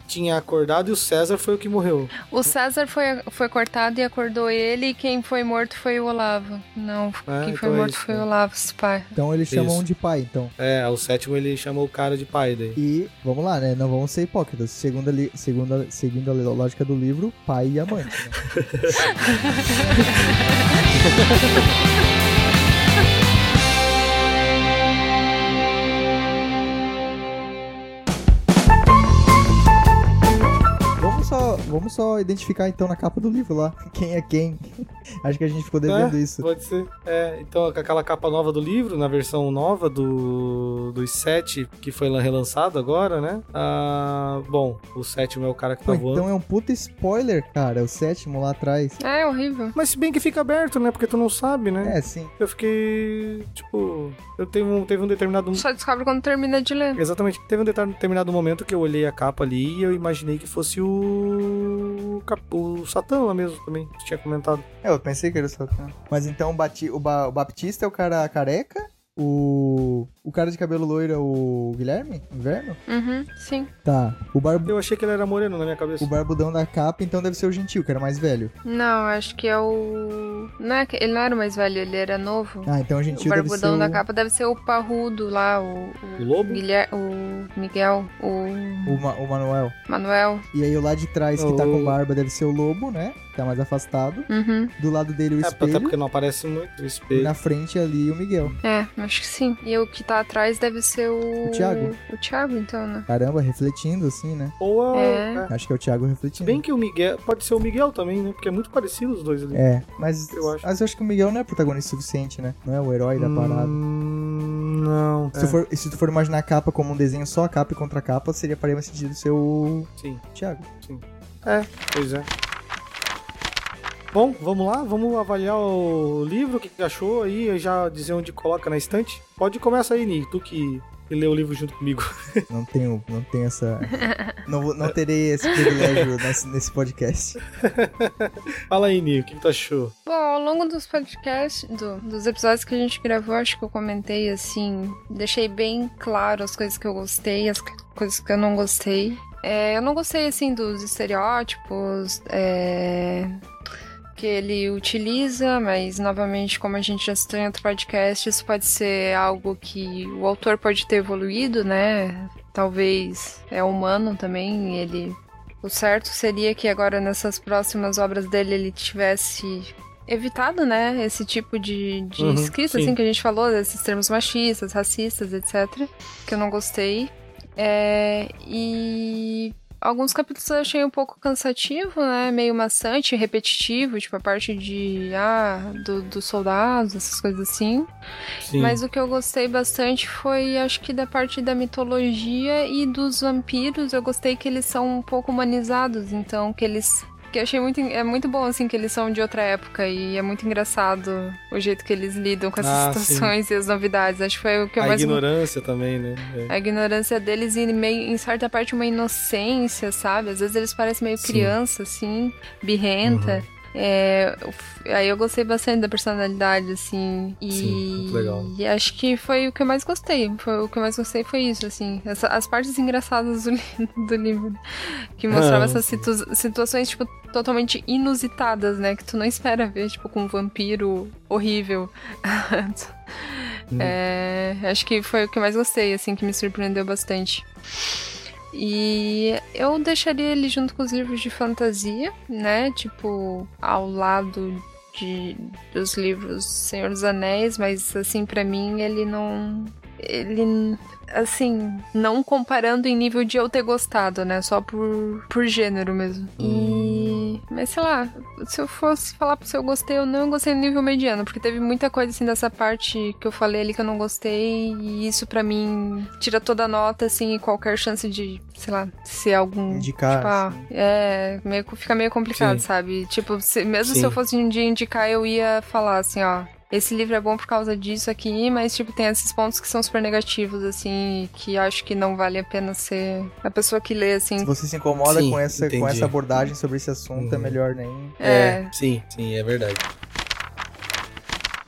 A: que tinha acordado e o César foi o que morreu.
C: O César foi, foi cortado e acordou ele, e quem foi morto foi o Olavo. Não,
A: Ah,
C: quem
A: então
C: foi
A: é
C: morto
A: isso,
C: foi
A: né?
C: o Olavo, esse pai.
B: Então eles chamam
A: Isso.
B: de pai, então.
A: É, o sétimo ele chamou o cara de pai daí.
B: E vamos lá, né? Não vamos ser hipócritas. Segundo a, li- segundo a- seguindo a lógica do livro, pai e amante. Né? Vamos só, identificar então na capa do livro lá quem é quem. Acho que a gente ficou devendo
A: É,
B: isso.
A: Pode ser. É, então com aquela capa nova do livro, na versão nova do dos sete, que foi lan- relançado agora, né? Ah, bom, o sétimo é o cara que tá
B: Pô,
A: voando.
B: então é um puta spoiler, cara. O sétimo lá atrás.
C: É horrível.
A: Mas se bem que fica aberto, né? Porque tu não sabe, né?
B: É, sim.
A: Eu fiquei. Tipo. Eu teve um, teve um determinado.
C: Só descobre quando termina de ler.
A: Exatamente. Teve um determinado momento que eu olhei a capa ali e eu imaginei que fosse o. cap- O Satã lá mesmo também, que tinha comentado.
B: É, eu pensei que era o Satã. Mas então o, Bati, o, Ba- o Baptista é o cara careca? O. O cara de cabelo loiro é o Guilherme? Inverno?
C: Uhum, sim.
B: Tá. O, barbu,
A: Eu achei que ele era moreno na minha cabeça.
B: o barbudão da capa, então deve ser o gentil, que era mais velho.
C: Não, acho que é o. Não é, que- ele não era o mais velho, ele era novo.
B: Ah, então o
C: o
B: gentil deve ser.
C: barbudão
B: O...
C: da capa deve ser o parrudo lá, o.
A: O lobo?
C: Guilher, o Miguel, o
B: O, Ma- o Manuel.
C: Manuel.
B: E aí o lá de trás que tá
A: O-
B: com barba deve ser o lobo, né? Tá mais afastado.
C: Uhum.
B: Do lado dele o
A: É, até
B: espelho.
A: porque não aparece muito o
B: E
A: espelho.
B: na frente ali o Miguel.
C: É, acho que sim. E o que tá atrás deve ser o.
B: O Thiago.
C: O Thiago, então, né?
B: Caramba, refletindo assim, né?
A: Ou a.
C: É.
A: é.
B: Acho que é o Thiago refletindo.
A: bem que o Miguel. Pode ser o Miguel também, né? Porque é muito parecido os dois ali.
B: É, mas
A: Eu acho.
B: mas eu acho que o Miguel não é protagonista suficiente, né? Não é o herói da parada.
A: Hum, não.
B: Se, tu for, se tu for imaginar a capa como um desenho só a capa e contra a capa, seria faria mais sentido ser o
A: Sim,
B: Thiago.
A: é, pois é. Bom, vamos lá, vamos avaliar o livro, o que achou aí, já dizer onde coloca na estante. Pode começar aí, Ni, tu que, leu o livro junto comigo.
B: Não tenho, não tenho essa. não, vou- não terei esse privilégio nesse, nesse podcast.
A: Fala aí, Ni, o que, tu achou?
C: Bom, ao longo dos podcasts, do- dos episódios que a gente gravou, acho que eu comentei assim, deixei bem claro as coisas que eu gostei, as coisas que eu não gostei. É, eu não gostei assim dos estereótipos, é, que ele utiliza, mas novamente, como a gente já citou em outro podcast, isso pode ser algo que o autor pode ter evoluído, né? Talvez é humano também, ele o certo seria que agora nessas próximas obras dele ele tivesse evitado, né, esse tipo de, de
A: Uhum,
C: escrita,
A: sim.
C: assim, que a gente falou, desses termos machistas, racistas, etc., que eu não gostei. É, e alguns capítulos eu achei um pouco cansativo, né, meio maçante, repetitivo, tipo a parte de, ah, do, dos soldados, essas coisas assim.
A: Sim.
C: Mas o que eu gostei bastante foi, acho que da parte da mitologia e dos vampiros. Eu gostei que eles são um pouco humanizados, então que eles. Que eu achei muito. É muito bom, assim, que eles são de outra época e é muito engraçado o jeito que eles lidam com essas
A: Ah,
C: situações e as novidades. Acho que foi o que eu
A: A
C: mais
A: ignorância também, né? É.
C: a ignorância deles e meio, em certa parte uma inocência, sabe? Às vezes eles parecem meio
A: Sim.
C: criança, assim, birrenta.
A: Uhum.
C: É, aí eu gostei bastante da personalidade, assim. E,
A: Sim, muito legal.
C: e acho que foi o que eu mais gostei. Foi, o que eu mais gostei foi isso, assim. Essa- as partes engraçadas do, do livro. Que mostrava
A: Ah,
C: essas situ- situações, tipo, totalmente inusitadas, né? Que tu não espera ver, tipo, com um vampiro horrível. É, acho que foi o que eu mais gostei, assim, que me surpreendeu bastante. E eu deixaria ele junto com os livros de fantasia, né? Tipo, ao lado de, dos livros Senhor dos Anéis, mas assim, pra mim ele não. Ele. Assim, não comparando em nível de eu ter gostado, né? Só por, por gênero mesmo. E. E. Mas sei lá, se eu fosse falar se eu gostei ou não, eu gostei no nível mediano, porque teve muita coisa assim dessa parte que eu falei ali que eu não gostei, e isso para mim tira toda a nota, assim, e qualquer chance de, sei lá, ser algum.
B: Indicar.
C: Tipo, ah,
B: assim.
C: é, meio, fica meio complicado,
A: Sim.
C: sabe? Tipo, se- mesmo
A: Sim.
C: se eu fosse um dia indicar, eu ia falar assim, ó. Esse livro é bom por causa disso aqui, mas, tipo, tem esses pontos que são super negativos, assim, que acho que não vale a pena ser a pessoa que lê, assim.
B: Se você se incomoda
A: Sim,
B: com, essa, com essa abordagem sobre esse assunto, é
A: Uhum.
B: melhor nem.
C: É.
A: Sim, sim, é verdade.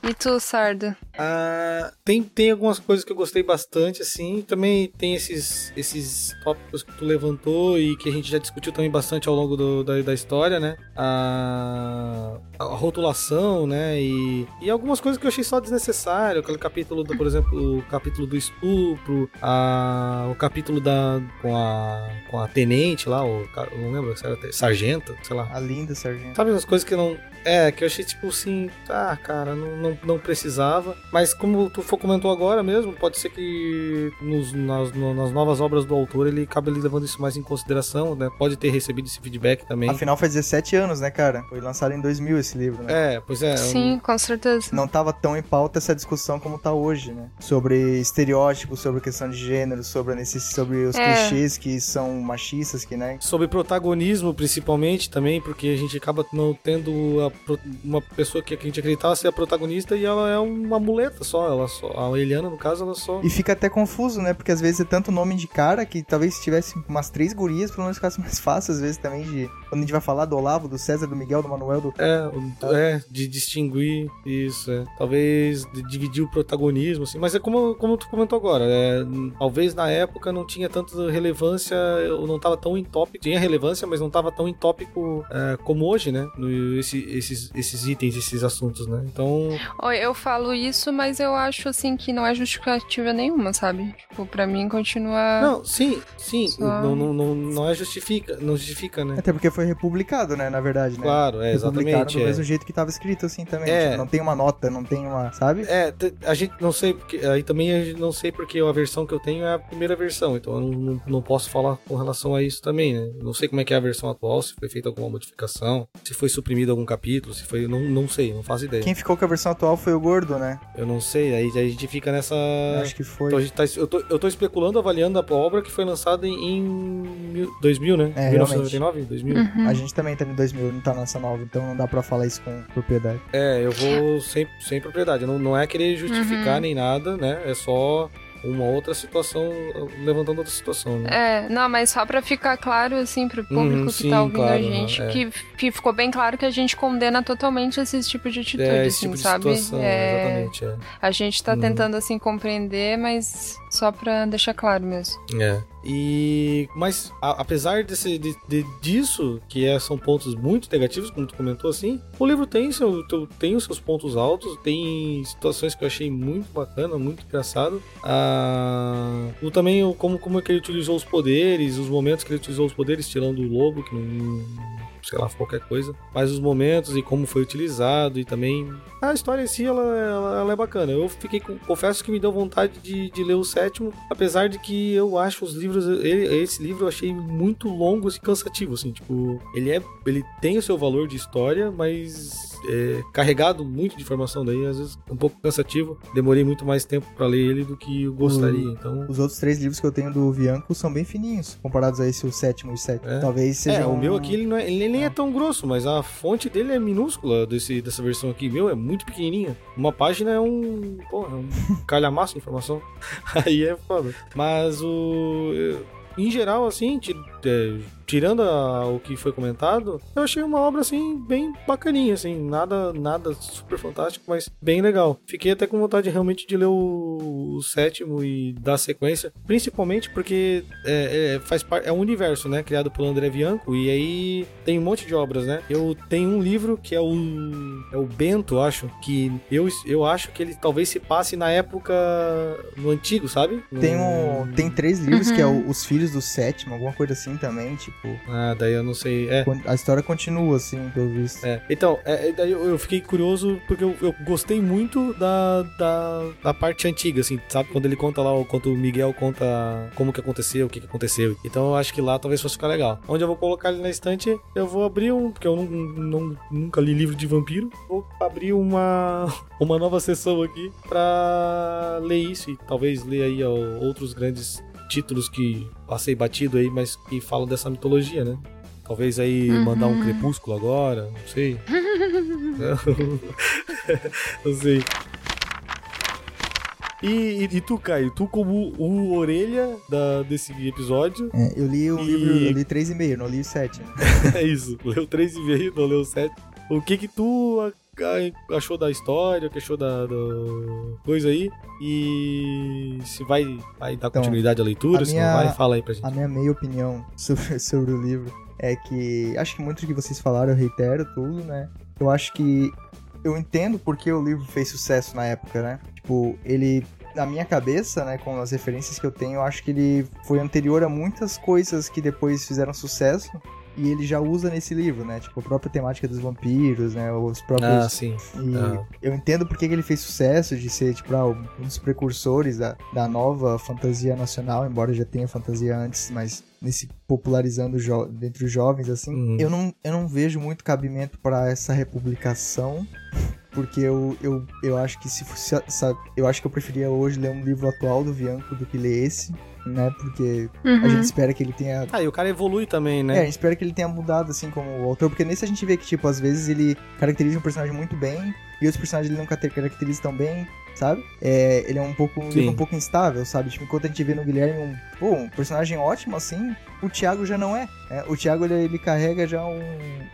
C: E tu, Sardo?
A: Ah, tem, tem algumas coisas que eu gostei bastante, assim. Também tem esses, esses tópicos que tu levantou e que a gente já discutiu também bastante ao longo do- da, da história, né? A, a rotulação, né? E, e algumas coisas que eu achei só desnecessário. Aquele capítulo, do, por exemplo, o capítulo do estupro, a, o capítulo da com a, com a tenente lá, o, não lembro se era sargento, sei lá.
B: A linda, sargento.
A: Sabe as coisas que não. É, que eu achei tipo assim, ah, cara, não, não, não precisava. Mas como tu comentou agora mesmo, pode ser que nos- nas, no- nas novas obras do autor ele acabe levando isso mais em consideração, né? Pode ter recebido esse feedback também.
B: Afinal, faz 17 anos, né, cara? Foi lançado em 2000 esse livro, né?
A: É, pois é. um-
C: Sim, com certeza.
B: Não tava tão em pauta essa discussão como tá hoje, né? Sobre estereótipos, sobre questão de gênero, sobre, necess... sobre os
C: É.
B: clichês que são machistas, que, né?
A: Sobre protagonismo, principalmente, também, porque a gente acaba não tendo a uma pessoa que a gente acreditava ser a protagonista e ela é uma muleta só. Ela só a Eliana, no caso, ela só.
B: E fica até confuso, né? Porque às vezes é tanto nome de cara que talvez se tivesse umas três gurias, pelo menos ficasse mais fácil, às vezes também, de. Quando a gente vai falar do Olavo, do César, do Miguel, do Manuel, do.
A: É, é, de distinguir isso, é. Talvez de dividir o protagonismo, assim. Mas é como, como tu comentou agora, é, talvez na época não tinha tanta relevância, eu não tava tão em tópico, tinha relevância, mas não tava tão em tópico é, como hoje, né? No- esse- esses, esses itens, esses assuntos, né? Então,
C: Oi, Eu falo isso, mas eu acho assim que não é justificativa nenhuma, sabe? Tipo, pra mim continua.
A: não, sim, sim,
C: Só-
A: não, não, não, não é justifica, não justifica, né?
B: Até porque foi republicado, né? Na verdade, né?
A: Claro, é, exatamente.
B: do
A: é.
B: mesmo jeito que tava escrito assim também.
A: É.
B: Tipo, não tem uma nota, não tem uma. Sabe?
A: É, a gente não sei porque. Aí também a gente não sei porque a versão que eu tenho é a primeira versão, então eu não, não, não posso falar com relação a isso também, né? Não sei como é que é a versão atual, se foi feita alguma modificação, se foi suprimido algum capítulo, se foi. Não, não sei, não faço ideia.
B: Quem ficou com a versão atual foi o Gordo, né?
A: Eu não sei, aí a gente fica nessa.
B: Acho que foi.
A: Então a gente tá, eu, tô, eu tô especulando, avaliando a obra que foi lançada em, em mil- 2000, né?
B: É,
A: 1999? 2000?
C: Uhum.
B: A gente também tá em 2000, não tá nessa nova, então não dá pra falar isso com propriedade.
A: É, eu vou sem, sem propriedade. Não, não é querer justificar
C: Uhum.
A: nem nada, né? É só uma outra situação, levantando outra situação, né?
C: É, não, mas só pra ficar claro, assim, pro público
A: Uhum,
C: que
A: sim,
C: tá ouvindo
A: claro,
C: a gente,
A: é.
C: que, que ficou bem claro que a gente condena totalmente esse tipo de atitude,
A: É, esse
C: assim,
A: tipo de
C: sabe?
A: situação,
C: É,
A: exatamente. É.
C: a gente tá
A: Uhum.
C: tentando, assim, compreender, mas só pra deixar claro mesmo.
A: É. E mas a- apesar desse, de, de- disso, que é- são pontos muito negativos, como tu comentou assim, o livro tem, seu, tem os seus pontos altos, tem situações que eu achei muito bacana, muito engraçado. Ah, o também o, como, como é que ele utilizou os poderes, os momentos que ele utilizou os poderes, tirando o lobo, que não. Sei lá, qualquer coisa. Mas os momentos e como foi utilizado e também. A história em si, ela, ela, ela é bacana. Eu fiquei com. Confesso que me deu vontade de, de ler o sétimo, apesar de que eu acho os livros. ele- esse livro eu achei muito longo e cansativo, assim, tipo. Ele é. Ele tem o seu valor de história, mas. É, carregado muito de informação daí, às vezes um pouco cansativo. Demorei muito mais tempo pra ler ele do que eu gostaria, então.
B: Os outros três livros que eu tenho do Bianco são bem fininhos, comparados a esse, o sétimo e o sétimo.
A: É.
B: Talvez seja.
A: É, o
B: um-
A: meu aqui ele, não é- ele nem é tão grosso, mas a fonte dele é minúscula desse, dessa versão aqui. Meu, é muito pequenininha. Uma página é um. Porra, é um calhamaço de informação. Aí é foda. Mas o. Em geral, assim, ti- é, tirando a- o que foi comentado, eu achei uma obra, assim, bem bacaninha, assim. Nada, nada super fantástico, mas bem legal. Fiquei até com vontade realmente de ler o, o sétimo e dar sequência. Principalmente porque é, é, faz parte. É um universo, né? Criado pelo André Bianco. E aí tem um monte de obras, né? Eu tenho um livro que é o. É o Bento, acho. Que eu, eu acho que ele talvez se passe na época. No antigo, sabe? No-
B: Tem, um, tem três livros
C: Uhum.
B: que é o- Os Filhos do Sétimo, alguma coisa assim também, tipo. Tipo,
A: Ah, daí eu não sei. É.
B: a história continua, assim, pelo visto.
A: É, então, é, é, daí eu, fiquei curioso porque eu, eu gostei muito da, da, da parte antiga, assim, sabe? Quando ele conta lá, o- quando o Miguel conta como que aconteceu, o que que aconteceu. Então eu acho que lá talvez fosse ficar legal. Onde eu vou colocar ele na estante, eu vou abrir um, porque eu não, não- nunca li livro de vampiro, vou abrir uma, uma nova sessão aqui pra ler isso e talvez ler aí ó, outros grandes títulos que passei batido aí, mas que falam dessa mitologia, né? Talvez aí
C: Uhum.
A: mandar um crepúsculo agora, não sei. não sei. E, e- e tu, Caio, tu como o orelha da, desse episódio,
B: É, eu li o
A: E-
B: livro, eu li 3,5, não li 7. Né?
A: é isso, leu 3,5, não leu 7. O que que tu achou da história, o que achou da, do coisa aí? E se vai, vai dar
B: Então,
A: continuidade à leitura, se
B: minha-
A: não vai, fala aí pra gente.
B: A minha meia opinião sobre, sobre o livro é que acho que muito do que vocês falaram eu reitero tudo, né? Eu acho que eu entendo porque o livro fez sucesso na época, né? Tipo, ele na minha cabeça, né, com as referências que eu tenho, eu acho que ele foi anterior a muitas coisas que depois fizeram sucesso e ele já usa nesse livro, né? Tipo, a própria temática dos vampiros, né? Os próprios
A: Ah, sim.
B: e
A: Ah.
B: eu entendo porque que ele fez sucesso de ser, tipo, ah, um dos precursores da, da nova fantasia nacional, embora já tenha fantasia antes, mas nesse popularizando entre os jovens, assim.
A: Uhum.
B: Eu, não, eu não vejo muito cabimento para essa republicação. Porque eu, eu, eu acho que se fosse. sa- Eu acho que eu preferia hoje ler um livro atual do Bianco do que ler esse, né? Porque a
C: Uhum.
B: gente espera que ele tenha
A: Ah, e o cara evolui também,
B: é, a
A: né?
B: gente espera que ele tenha mudado, assim, como o autor, porque nesse a gente vê que, tipo, às vezes ele caracteriza um personagem muito bem e outros personagens ele não caracteriza tão bem, sabe? É, ele é um pouco, um um pouco instável, sabe? Tipo, enquanto a gente vê no Guilherme um, pô, um personagem ótimo, assim, o Thiago já não é. É, o Thiago, ele, ele carrega já um,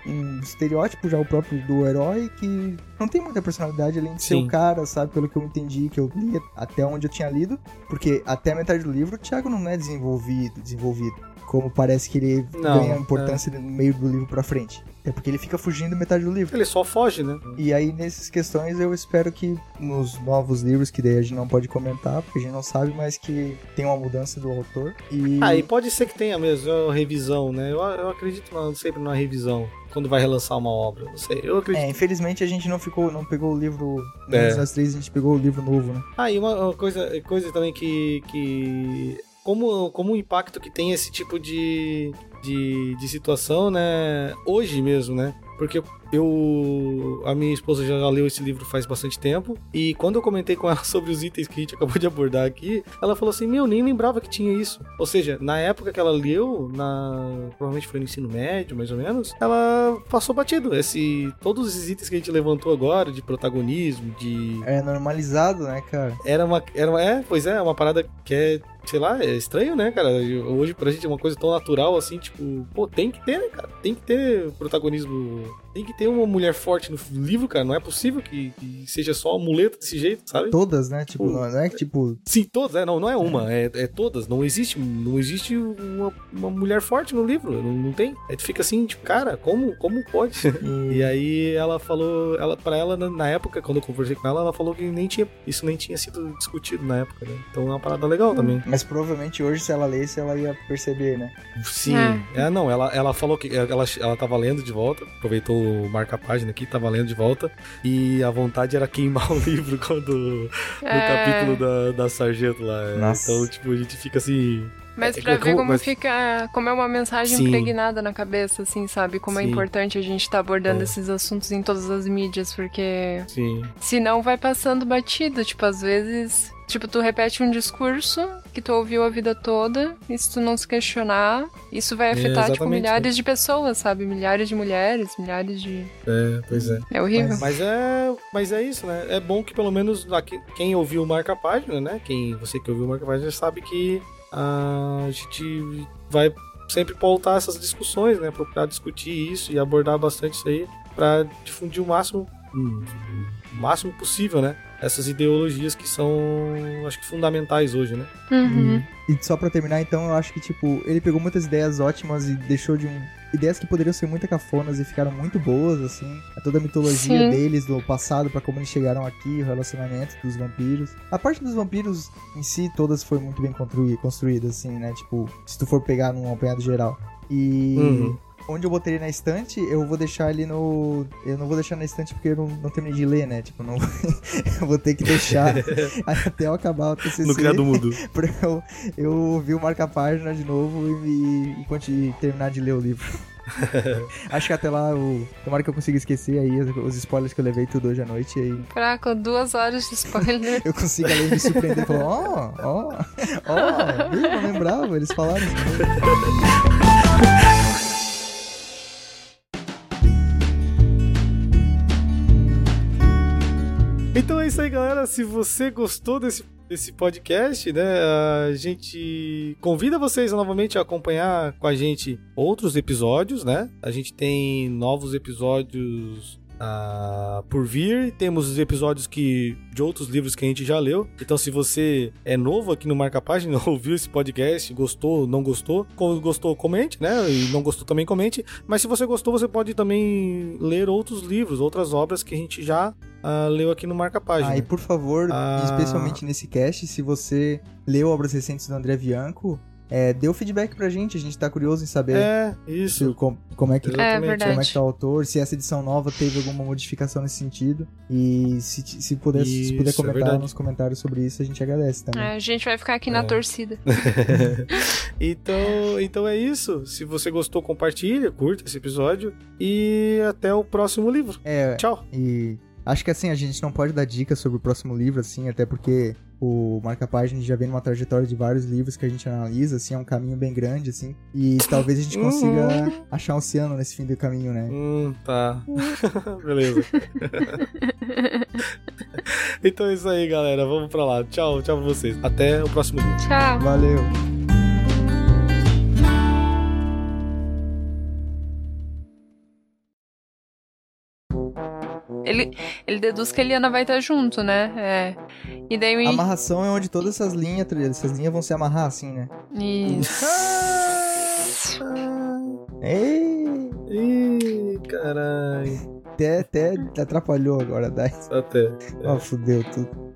B: um estereótipo, já o próprio do herói, que não tem muita personalidade, além de ser
A: Sim.
B: o cara, sabe? Pelo que eu entendi, que eu li até onde eu tinha lido, porque até a metade do livro o Thiago não é desenvolvido, desenvolvido. Como parece que ele
A: Não,
B: ganha importância no meio do livro pra frente. É porque ele fica fugindo metade do livro.
A: Ele só foge, né?
B: E aí, nessas questões, eu espero que nos novos livros, que daí a gente não pode comentar, porque a gente não sabe, mas que tem uma mudança do autor. E.
A: Ah, e pode ser que tenha mesmo, é uma revisão, né? Eu, eu acredito na- sempre na revisão, quando vai relançar uma obra. Não sei, eu acredito.
B: É, infelizmente a gente não ficou, não pegou o livro.
A: É.
B: É. Nós três a gente pegou o livro novo, né?
A: Ah, e uma, uma coisa, coisa também que. que como, como o impacto que tem esse tipo de, de, de situação, né? Hoje mesmo, né? Porque eu. A minha esposa já leu esse livro faz bastante tempo. E quando eu comentei com ela sobre os itens que a gente acabou de abordar aqui, ela falou assim: Meu, nem lembrava que tinha isso. Ou seja, na época que ela leu, na provavelmente foi no ensino médio, mais ou menos, ela passou batido. Esse, todos esses itens que a gente levantou agora, de protagonismo, de
B: É normalizado, né, cara?
A: era uma, era uma. É, pois é, uma parada que é, sei lá, é estranho, né, cara? Hoje pra gente é uma coisa tão natural assim, tipo, pô, tem que ter, né, cara? Tem que ter protagonismo. Tem que ter uma mulher forte no livro, cara. Não é possível que, que seja só uma muleta desse jeito, sabe?
B: Todas, né? Tipo, não não é que, tipo.
A: Sim, todas, é, não, não é uma, é, é todas. Não existe, não existe uma, uma mulher forte no livro, não, não tem. Aí tu fica assim, tipo, cara, como, como pode?
B: E,
A: E aí ela falou, ela para ela na- na época quando eu conversei com ela, ela falou que nem tinha, isso nem tinha sido discutido na época, né? Então é uma parada legal também.
B: Mas provavelmente hoje, se ela lesse, ela ia perceber, né?
A: Sim. É, não, ela, ela falou que ela, ela tava lendo de volta, aproveitou o marca-página aqui, tava lendo de volta, e a vontade era queimar o livro quando no
C: É.
A: capítulo da, da sargento lá. é.
B: Nossa.
A: Então, tipo, a gente fica assim.
C: Mas
A: É,
C: pra
A: é
C: ver
A: como-
C: como
A: mas-
C: fica. Como é uma mensagem
A: Sim.
C: impregnada na cabeça, assim, sabe? Como é
A: Sim.
C: importante a gente estar abordando
A: É.
C: esses assuntos em todas as mídias, porque
A: Sim.
C: senão vai passando batido. Tipo, às vezes. Tipo, tu repete um discurso que tu ouviu a vida toda, e se tu não se questionar, isso vai
A: É,
C: afetar, tipo,
A: exatamente,
C: milhares de pessoas, sabe? Milhares de mulheres, milhares de.
A: É, pois é.
C: É horrível.
B: Mas-
A: Mas é, mas é isso, né? É bom que pelo menos aqui, quem ouviu o marca-página, né? Quem, você que ouviu o marca-página sabe que a gente vai sempre pautar essas discussões, né? Procurar discutir isso e abordar bastante isso aí para difundir o máximo, o máximo possível, né? Essas ideologias que são, acho que fundamentais hoje, né?
C: Uhum.
B: E só pra terminar, então, eu acho que, tipo, ele pegou muitas ideias ótimas e deixou de um. Ideias que poderiam ser muito cafonas e ficaram muito boas, assim. A toda a mitologia
C: Sim.
B: deles, do passado, pra como eles chegaram aqui, o relacionamento dos vampiros. A parte dos vampiros em si, todas foi muito bem construí- construída, assim, né? Tipo, se tu for pegar num apanhado geral. E uhum. Onde eu botei na estante, eu vou deixar ele no. Eu não vou deixar na estante porque eu não, não terminei de ler, né? Tipo, não. eu vou ter que deixar até eu acabar o TCC.
A: No criado mudo.
B: pra eu, eu ouvir o marca-página de novo e, me, e terminar de ler o livro. Acho que até lá, o... tomara que eu consiga esquecer aí os spoilers que eu levei tudo hoje à noite. Aí...
C: Caraca, duas horas de spoiler.
B: eu consigo ali me surpreender e falar: ó, ó, ó, eu não lembrava, eles falaram
A: Então é isso aí, galera. Se você gostou desse, desse podcast, né, a gente convida vocês novamente a acompanhar com a gente outros episódios, né? A gente tem novos episódios Uh, por vir. Temos os episódios que de outros livros que a gente já leu. Então, se você é novo aqui no Marca Página, ouviu esse podcast, gostou, não gostou, gostou, comente, né? E não gostou também comente. Mas se você gostou, você pode também ler outros livros, outras obras que a gente já uh, leu aqui no Marca Página.
B: Ah, e por favor, uh... especialmente nesse cast, se você leu obras recentes do André Bianco, é, dê o feedback pra gente, a gente tá curioso em saber.
A: É, isso.
B: Se, como, como, é que,
C: é,
B: como é que tá o autor, se essa edição nova teve alguma modificação nesse sentido. E se, se, puder, isso, se puder é comentar é nos comentários sobre isso, a gente agradece também.
C: É, a gente vai ficar aqui na é. torcida.
A: então, então é isso. Se você gostou, compartilha, curta esse episódio. E até o próximo livro.
B: É,
A: Tchau.
B: E acho que assim, a gente não pode dar dicas sobre o próximo livro, assim, até porque o marca-página já vem numa trajetória de vários livros que a gente analisa, assim, é um caminho bem grande, assim. E talvez a gente consiga uhum. achar um oceano nesse fim do caminho, né?
A: Hum, tá. Beleza. então é isso aí, galera. Vamos pra lá. Tchau, tchau pra vocês. Até o próximo vídeo.
C: Tchau.
B: Valeu.
C: Ele, ele deduz que a Eliana vai estar junto, né? É. E daí...
B: A amarração é onde todas essas linhas, essas linhas vão se amarrar assim, né?
C: Isso.
B: Ei!
A: Ih, caralho.
B: Até, até atrapalhou agora, Dai.
A: Até.
B: Ó, é. oh, fudeu tudo.